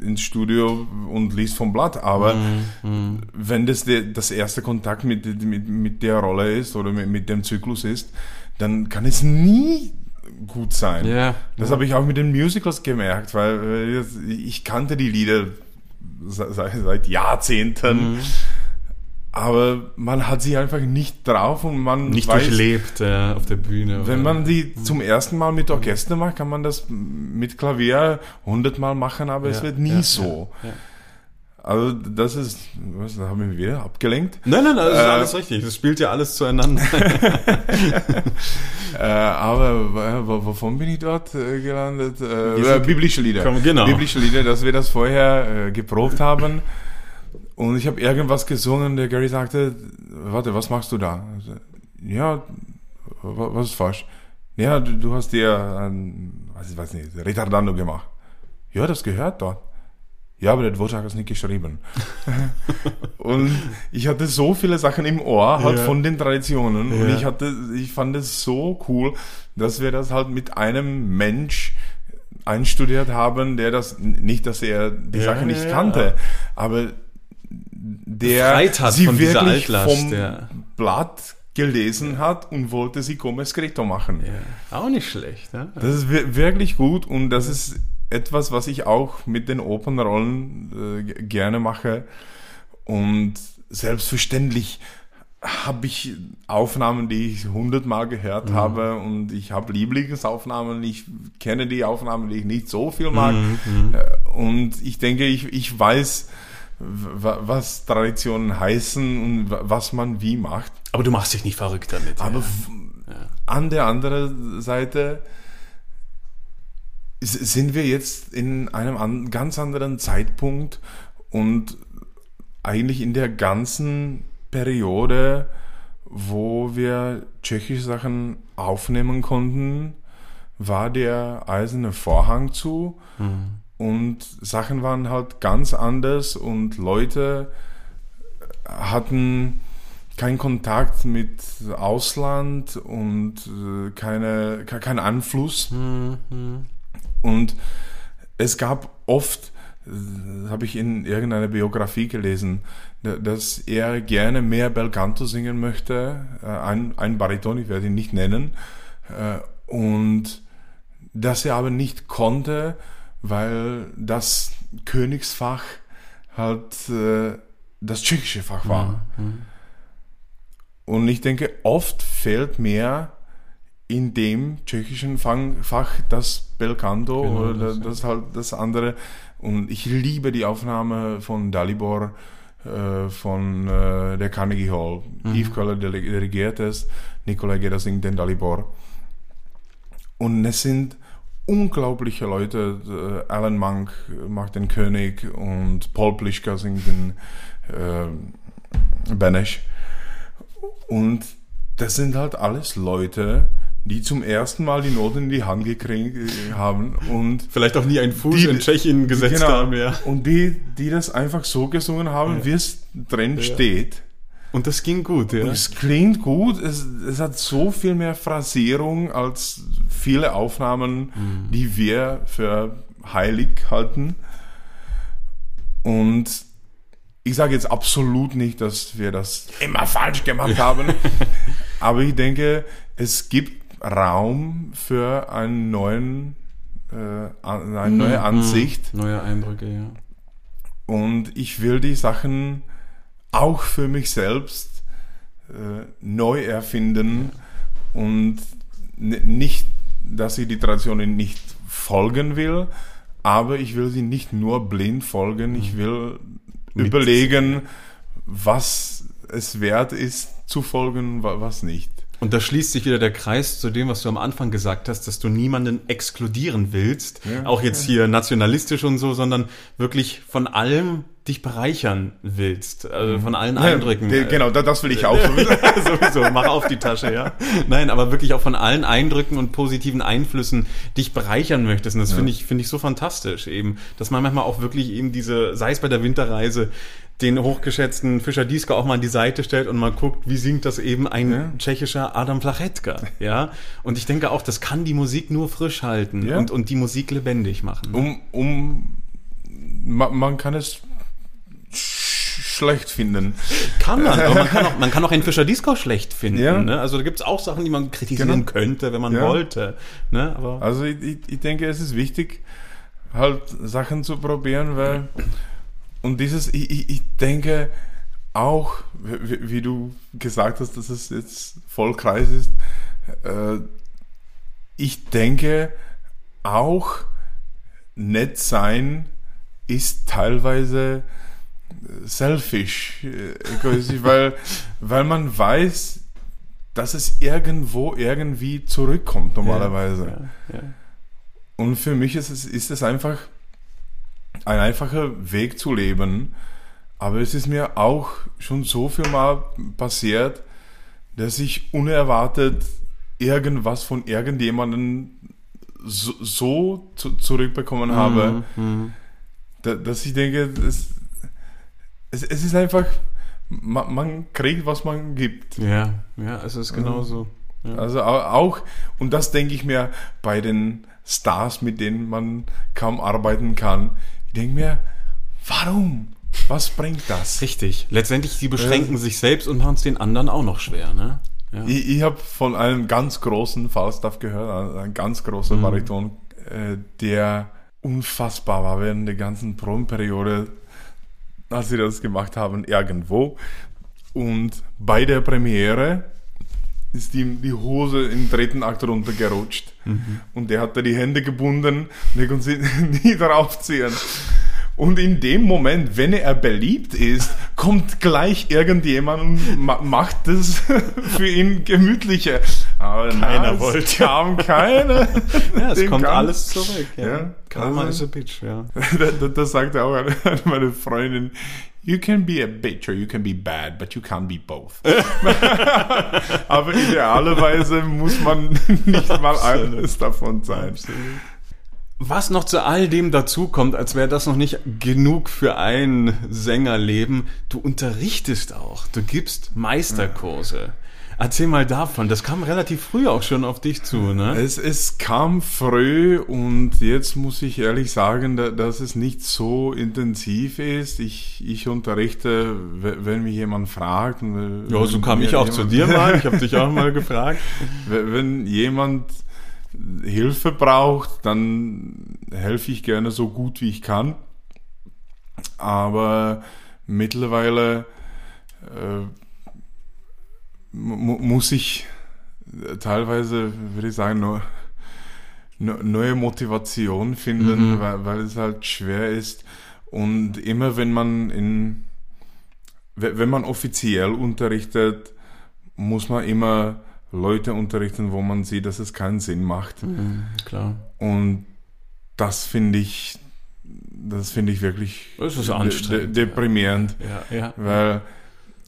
ins Studio und liest vom Blatt. Aber Mhm, wenn das der, das erste Kontakt mit, mit, mit der Rolle ist oder mit, mit dem Zyklus ist, dann kann es nie gut sein. Ja, Das habe ich auch mit den Musicals gemerkt, weil äh, ich kannte die Lieder se- se- seit Jahrzehnten. Mhm. Aber man hat sie einfach nicht drauf und man nicht weiß, durchlebt äh, auf der Bühne. wenn oder- man die zum ersten Mal mit Orchester macht, kann man das mit Klavier hundertmal machen, aber es Ja, wird nie ja, so. ja. Also das ist, was, da haben wir wieder abgelenkt. Nein, nein, nein, das ist Äh, alles richtig. Das spielt ja alles zueinander. Äh, aber äh, wo- wovon bin ich dort äh, gelandet? Äh, biblische Lieder. Komm, genau. Biblische Lieder, dass wir das vorher geprobt haben. Und ich habe irgendwas gesungen, der Gary sagte, warte, was machst du da? Ja, wa- was ist falsch? Ja, du, du hast dir ein, was ich weiß nicht, Retardando gemacht. Ja, das gehört dort. Ja, aber der Dvorak hat es nicht geschrieben. und ich hatte so viele Sachen im Ohr, halt Ja. von den Traditionen. Und Ja. ich hatte, ich fand es so cool, dass wir das halt mit einem Mensch einstudiert haben, der das, nicht, dass er die Ja, Sache nicht kannte, aber der hat sie von wirklich Altlast, vom ja. Blatt gelesen hat und wollte sie come scritto machen. ja. Auch nicht schlecht. Ja? Das ist wir- wirklich gut und das ist etwas, was ich auch mit den Opernrollen äh, gerne mache. Und selbstverständlich habe ich Aufnahmen, die ich hundertmal gehört habe und ich habe Lieblingsaufnahmen. Ich kenne die Aufnahmen, die ich nicht so viel mag. Äh, Und ich denke, ich, ich weiß, was Traditionen heißen und was man wie macht. Aber du machst dich nicht verrückt damit. Aber ja. an der anderen Seite sind wir jetzt in einem an, ganz anderen Zeitpunkt und eigentlich in der ganzen Periode, wo wir tschechische Sachen aufnehmen konnten, war der eiserne Vorhang zu und Sachen waren halt ganz anders und Leute hatten keinen Kontakt mit Ausland und äh, keine, ke- keinen Einfluss. Und es gab oft, äh, habe ich in irgendeiner Biografie gelesen, da- dass er gerne mehr Bel Canto singen möchte, äh, ein, ein Bariton, ich werde ihn nicht nennen, und dass er aber nicht konnte, weil das Königsfach halt äh, das tschechische Fach war. Und ich denke, oft fehlt mir in dem tschechischen Fach das Belcanto Genau, oder das, das, halt das andere. Und ich liebe die Aufnahme von Dalibor äh, von äh, der Carnegie Hall. Yves Köller dirigiert es, Nikolai Geda singt den Dalibor. Und es sind unglaubliche Leute. Äh, Alan Monk macht den König und Paul Plischka singt den äh, Benesch. Und das sind halt alles Leute, die zum ersten Mal die Noten in die Hand gekriegt äh, haben und Vielleicht auch nie einen Fuß Die- in Tschechien gesetzt genau, haben, ja. und die, die das einfach so gesungen haben, wie es drin steht. Und das ging gut, ja. Es klingt gut, es, es hat so viel mehr Phrasierung als viele Aufnahmen, Mhm. die wir für heilig halten. Und ich sage jetzt absolut nicht, dass wir das immer falsch gemacht haben, aber ich denke, es gibt Raum für einen neuen, äh, eine neue Ansicht. Neue Eindrücke, ja. Und ich will die Sachen auch für mich selbst äh, neu erfinden und nicht, dass ich die Traditionen nicht folgen will, aber ich will sie nicht nur blind folgen, ich will Mit- überlegen, was es wert ist zu folgen, wa- was nicht. Und da schließt sich wieder der Kreis zu dem, was du am Anfang gesagt hast, dass du niemanden exkludieren willst, Ja. auch jetzt hier nationalistisch und so, sondern wirklich von allem dich bereichern willst, also von allen Eindrücken. Ja, genau, da- das will ich auch. Sowieso, mach auf die Tasche, ja. Nein, aber wirklich auch von allen Eindrücken und positiven Einflüssen dich bereichern möchtest. Und das finde ich, finde ich so fantastisch eben, dass man manchmal auch wirklich eben diese, sei es bei der Winterreise, den hochgeschätzten Fischer Dieske auch mal an die Seite stellt und mal guckt, wie singt das eben ein Ja. tschechischer Adam Flachetka, ja. Und ich denke auch, das kann die Musik nur frisch halten Ja. und, und die Musik lebendig machen. um, um man, kann es schlecht finden. Kann man, aber man kann auch, man kann auch einen Fischer Disco schlecht finden. Ja. Ne? Also da gibt's auch Sachen, die man kritisieren Genau. könnte, wenn man Ja. wollte. Ne? Aber Also ich, ich, ich denke, es ist wichtig, halt Sachen zu probieren, weil und dieses, ich, ich, ich denke auch, wie, wie du gesagt hast, dass es jetzt voll Kreis ist, äh, ich denke auch, nett sein ist teilweise äh, selfish, äh, egoistisch, weil, weil man weiß, dass es irgendwo irgendwie zurückkommt normalerweise. Ja, ja. Und für mich ist es, ist es einfach ein einfacher Weg zu leben. Aber es ist mir auch schon so viel Mal passiert, dass ich unerwartet irgendwas von irgendjemandem so, so zu, zurückbekommen habe, Mhm. da, dass ich denke, es, es, es ist einfach, man, man kriegt, was man gibt. Ja, ja, es ist genauso. Ja. Also au- auch, und das denke ich mir bei den Stars, mit denen man kaum arbeiten kann. Ich denke mir, warum? Was bringt das? Richtig. Letztendlich, sie beschränken sich selbst und machen es den anderen auch noch schwer, ne? Ja. Ich, ich habe von einem ganz großen Falstaff gehört, ein, ganz großer Bariton, äh, der unfassbar war während der ganzen Probenperiode, als sie das gemacht haben, irgendwo. Und bei der Premiere ist ihm die Hose im dritten Akt runtergerutscht. Und der hatte die Hände gebunden und er konnte sie nie draufziehen. Und in dem Moment, wenn er beliebt ist, kommt gleich irgendjemand und ma macht das für ihn gemütlicher. Aber Keiner es wollte. kam keiner. Ja, es Den kommt kam- alles zurück. Ja. Ja, Karma also- is a bitch, ja. da, da, das sagte auch eine meine Freundin. You can be a bitch or you can be bad, but you can't be both. Aber idealerweise muss man nicht mal eines davon sein. Was noch zu all dem dazukommt, als wäre das noch nicht genug für ein Sängerleben, du unterrichtest auch, du gibst Meisterkurse. Erzähl mal davon, das kam relativ früh auch schon auf dich zu, ne? Es, es kam früh und jetzt muss ich ehrlich sagen, da, dass es nicht so intensiv ist. Ich, ich unterrichte, we- wenn mich jemand fragt. Ja, so kam ich auch zu dir mal, ich habe dich auch mal gefragt. Wenn jemand Hilfe braucht, dann helfe ich gerne so gut wie ich kann. Aber mittlerweile äh, muss ich teilweise, würde ich sagen, nur ne- neue Motivation finden, weil, weil es halt schwer ist. Und immer wenn man in, we- wenn man offiziell unterrichtet, muss man immer Leute unterrichten, wo man sieht, dass es keinen Sinn macht. Klar. Und das finde ich, das finde ich wirklich de- de- deprimierend. Ja, ja. Weil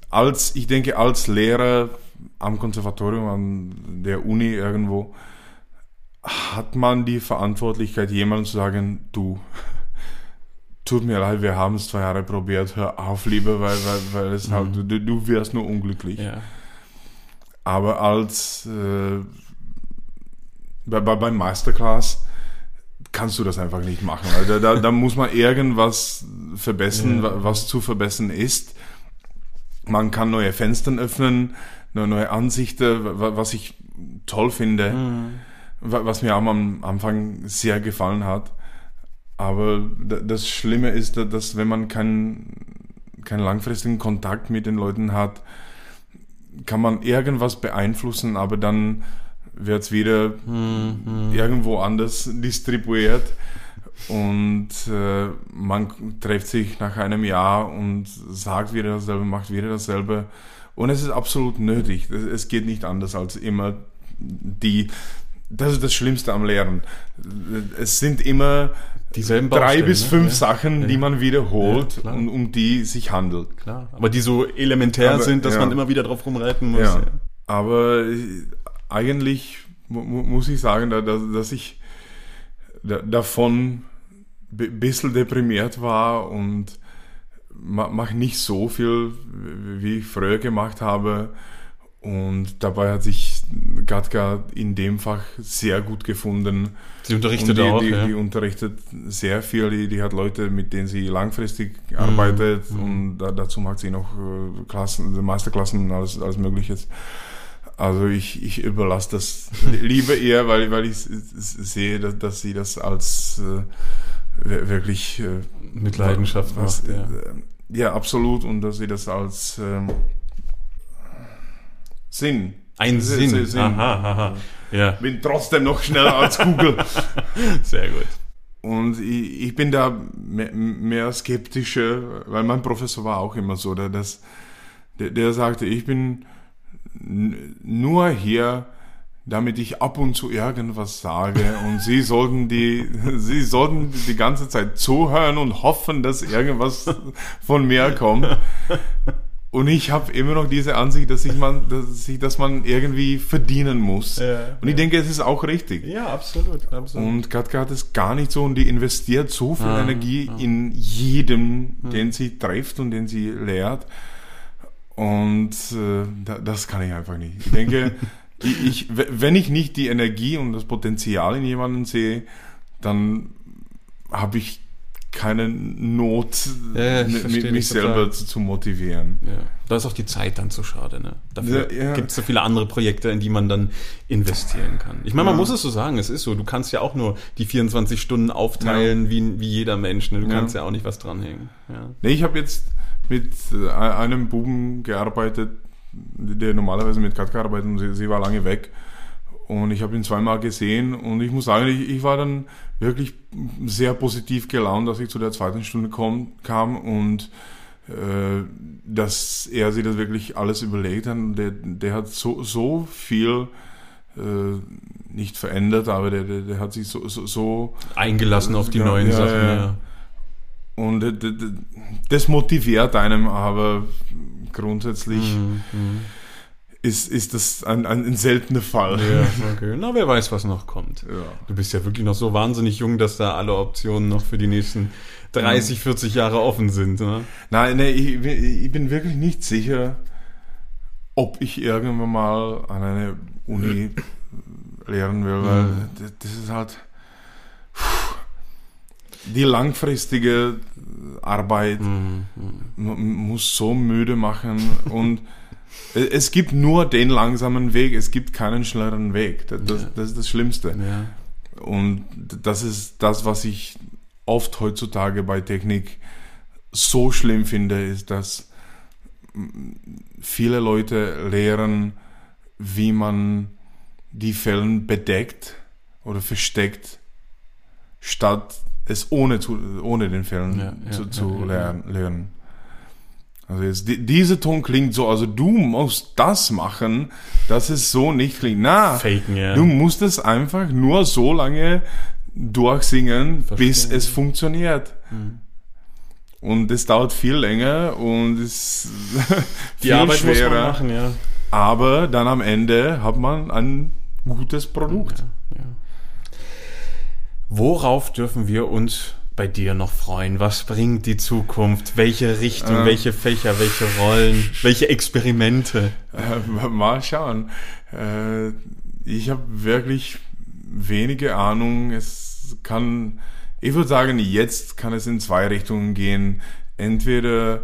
als, ich denke, als Lehrer am Konservatorium, an der Uni irgendwo, hat man die Verantwortlichkeit, jemandem zu sagen, du, tut mir leid, wir haben es zwei Jahre probiert, hör auf, lieber, weil, weil, weil es halt, du, du wirst nur unglücklich. ja. Aber als äh, bei, bei, beim Masterclass kannst du das einfach nicht machen. Also da, da muss man irgendwas verbessern, Ja. wa- was zu verbessern ist. Man kann neue Fenster öffnen, neue, neue Ansichten, wa- was ich toll finde, wa- was mir am Anfang sehr gefallen hat. Aber da- das Schlimme ist, da- dass wenn man keinen keinen langfristigen Kontakt mit den Leuten hat, kann man irgendwas beeinflussen, aber dann wird es wieder irgendwo anders distribuiert und äh, man trifft sich nach einem Jahr und sagt wieder dasselbe, macht wieder dasselbe und es ist absolut nötig. Es, geht nicht anders als immer die. Das ist das Schlimmste am Lehren. Es sind immer Dieselben drei bis ne? fünf Ja. Sachen, die man wiederholt Ja, und um die sich handelt. Klar. Aber die so elementär Aber, sind, dass ja. man immer wieder drauf rumreiten muss. Ja. Aber äh, eigentlich mu mu- muss ich sagen, da, da, dass ich da, davon bisschen deprimiert war und ma, mache nicht so viel, wie ich früher gemacht habe. Und dabei hat sich Gatka in dem Fach sehr gut gefunden. Sie unterrichtet und die, auch, die, ja. die unterrichtet sehr viel. Die, die hat Leute, mit denen sie langfristig arbeitet Mhm. und da, dazu macht sie noch äh, Klassen, Masterklassen und alles, alles Mögliches. Also ich, ich überlasse das lieber ihr, weil, weil ich sehe, dass, dass sie das als äh, wirklich äh, Mit Leidenschaft was, macht, ja. äh, ja, absolut. Und dass sie das als ähm, Sinn. Ein S- Sinn. Sinn. Aha, aha. Ja, Bin trotzdem noch schneller als Google. sehr gut. Und ich, ich bin da mehr, mehr skeptischer, weil mein Professor war auch immer so, der, das, der, der sagte, ich bin nur hier, damit ich ab und zu irgendwas sage und Sie sollten die, Sie sollten die ganze Zeit zuhören und hoffen, dass irgendwas von mir kommt. Und ich habe immer noch diese Ansicht, dass ich man, dass ich, dass man irgendwie verdienen muss. Ja, und ich denke, es ist auch richtig. Ja, absolut, absolut. Und Katka hat es gar nicht so und die investiert so viel Ah, Energie in jedem, den sie trifft und den sie lehrt. Und äh, da, das kann ich einfach nicht. Ich denke, ich, wenn ich nicht die Energie und das Potenzial in jemanden sehe, dann habe ich keine Not, Ja, ich mich selber zu, zu motivieren. Ja. Da ist auch die Zeit dann zu schade, ne? Dafür Ja, gibt es so viele andere Projekte, in die man dann investieren kann. Ich meine, man muss es so sagen, es ist so. Du kannst ja auch nur die 24 Stunden aufteilen wie, wie jeder Mensch. Ne? Du kannst ja auch nicht was dranhängen. Nee, ich habe jetzt mit äh, einem Buben gearbeitet, der normalerweise mit Katka arbeitet und sie, sie war lange weg. Und ich habe ihn zweimal gesehen und ich muss sagen, ich, ich war dann wirklich sehr positiv gelaunt, dass ich zu der zweiten Stunde komm, kam und äh, dass er sich das wirklich alles überlegt hat. Der, der hat so, so viel äh, nicht verändert, aber der, der, der hat sich so, so, so Eingelassen auf die Ja, neuen ja, Sachen. ja. Und d- das motiviert einem, aber grundsätzlich Mhm, mhm. ist, ist das ein, ein, seltener Fall. Ja, okay. Na, wer weiß, was noch kommt. Ja. Du bist ja wirklich noch so wahnsinnig jung, dass da alle Optionen noch für die nächsten 30, 40 Jahre offen sind. Ne? Nein, nee, ich, ich bin wirklich nicht sicher, ob ich irgendwann mal an eine Uni lehren will, weil Mhm. das, das ist halt die langfristige Arbeit Mhm. muss so müde machen und e- es gibt nur den langsamen Weg, es gibt keinen schnelleren Weg. Das, das, das ist das Schlimmste. Ja. Und das ist das, was ich oft heutzutage bei Technik so schlimm finde, ist, dass viele Leute lehren, wie man die Fällen bedeckt oder versteckt, statt es ohne, zu, ohne den Fällen Ja, ja, zu, ja, zu ja, ja. lernen, lernen. Also jetzt, die, diese Ton klingt so, also du musst das machen, dass es so nicht klingt. Na, Faken, ja. du musst es einfach nur so lange durchsingen, bis Verstehe. es funktioniert. Und es dauert viel länger und ist Die viel Arbeit muss schwerer. man machen, ja. Aber dann am Ende hat man ein gutes Produkt. Worauf dürfen wir uns bei dir noch freuen? Was bringt die Zukunft? Welche Richtung, Äh. welche Fächer, welche Rollen, welche Experimente? Äh, mal schauen. Äh, ich habe wirklich wenige Ahnung. Es kann, ich würde sagen, jetzt kann es in zwei Richtungen gehen. Entweder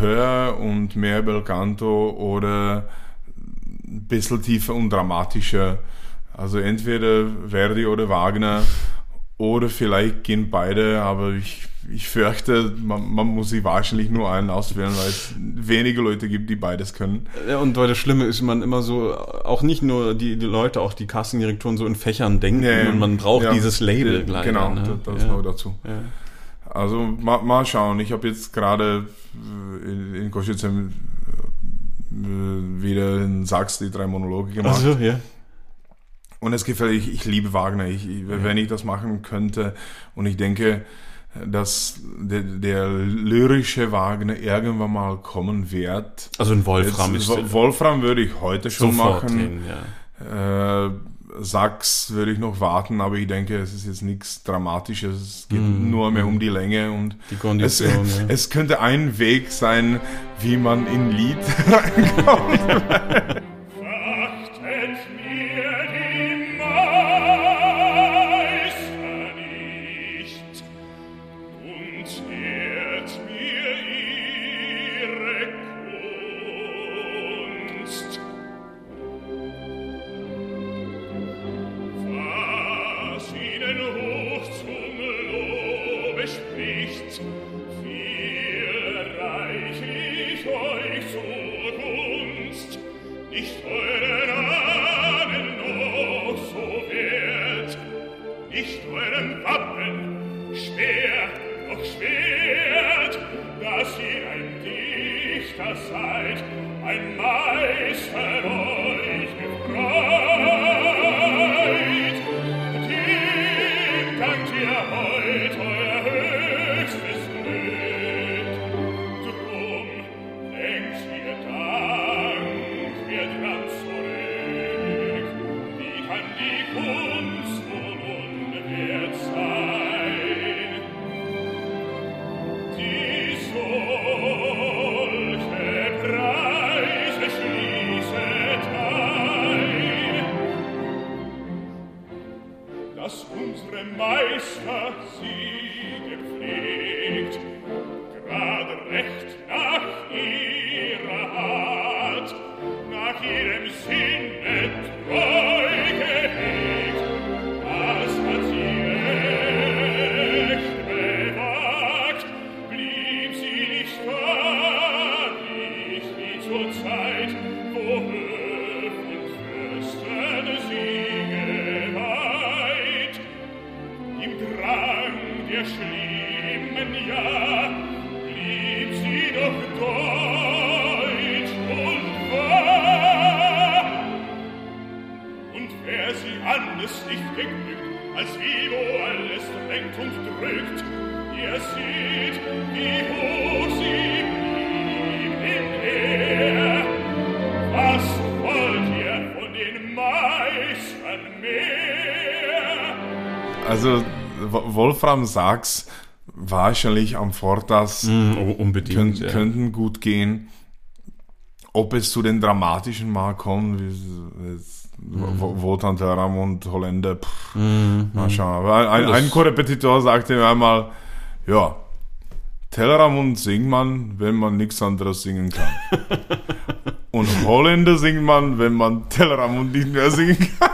höher und mehr bel canto oder ein bisschen tiefer und dramatischer. Also entweder Verdi oder Wagner oder vielleicht gehen beide, aber ich, ich fürchte, man, man muss sich wahrscheinlich nur einen auswählen, weil es wenige Leute gibt, die beides können. Ja, Und weil das Schlimme ist, man immer so, auch nicht nur die, die Leute, auch die Kassendirektoren so in Fächern denken Nee, und man braucht ja, dieses Label gleich. Genau, ne? das, das ja. noch dazu. Ja. Also mal, mal schauen. Ich habe jetzt gerade äh, in, in Košice äh, wieder in Sachs die drei Monologe gemacht. Also, ja. Und es gefällt, ich, ich liebe Wagner. Ich, ich, Wenn ich das machen könnte und ich denke, dass der, der lyrische Wagner irgendwann mal kommen wird. Also ein Wolfram Jetzt, ist Wo- Wolfram würde ich heute schon machen. hin, ja. Äh, Sachs würde ich noch warten, aber ich denke, es ist jetzt nichts Dramatisches. Es geht nur mehr um die Länge und Die es, Kondition, ja. es könnte ein Weg sein, wie man in Lied reinkommt. Wolfram Sachs wahrscheinlich am Fortas Mm, unbedingt. könnt, ja. könnten gut gehen. Ob es zu den dramatischen mal kommt. Wo- Wotan Teram und Holländer, pff, mal schauen. Aber ein, ein Korrepetitor sagte mir einmal, ja, Tellerramund singt man, wenn man nichts anderes singen kann. und Holländer singt man, wenn man Tellerramund nicht mehr singen kann.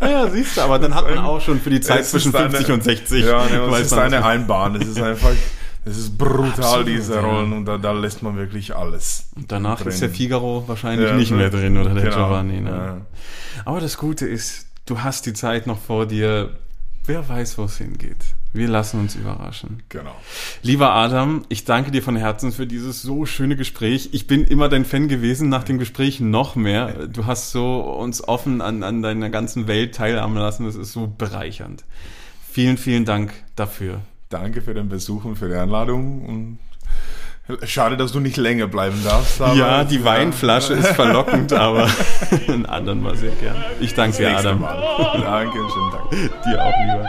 Ah ja, siehst du, aber dann hat man auch schon für die Zeit zwischen ist eine- 50 und 60. Ja, ne, und es ist eine nicht. Einbahn. Es ist einfach, es ist brutal, Absolut, diese ja. Rollen. Und da, da lässt man wirklich alles. Danach drin. ist der Figaro wahrscheinlich Ja, nicht ne? mehr drin oder der Genau, Giovanni. Ne? ja. Aber das Gute ist, du hast die Zeit noch vor dir. Wer weiß, wo es hingeht. Wir lassen uns überraschen. Genau. Lieber Adam, ich danke dir von Herzen für dieses so schöne Gespräch. Ich bin immer dein Fan gewesen, nach dem Gespräch noch mehr. Du hast so uns offen an, an deiner ganzen Welt teilhaben lassen. Das ist so bereichernd. Vielen, vielen Dank dafür. Danke für den Besuch und für die Einladung. Und schade, dass du nicht länger bleiben darfst. ja, die Weinflasche ist verlockend, aber einen anderen mal sehr gern. Ich danke dir, Adam. Mal. Danke, schönen Dank. Dir auch, lieber.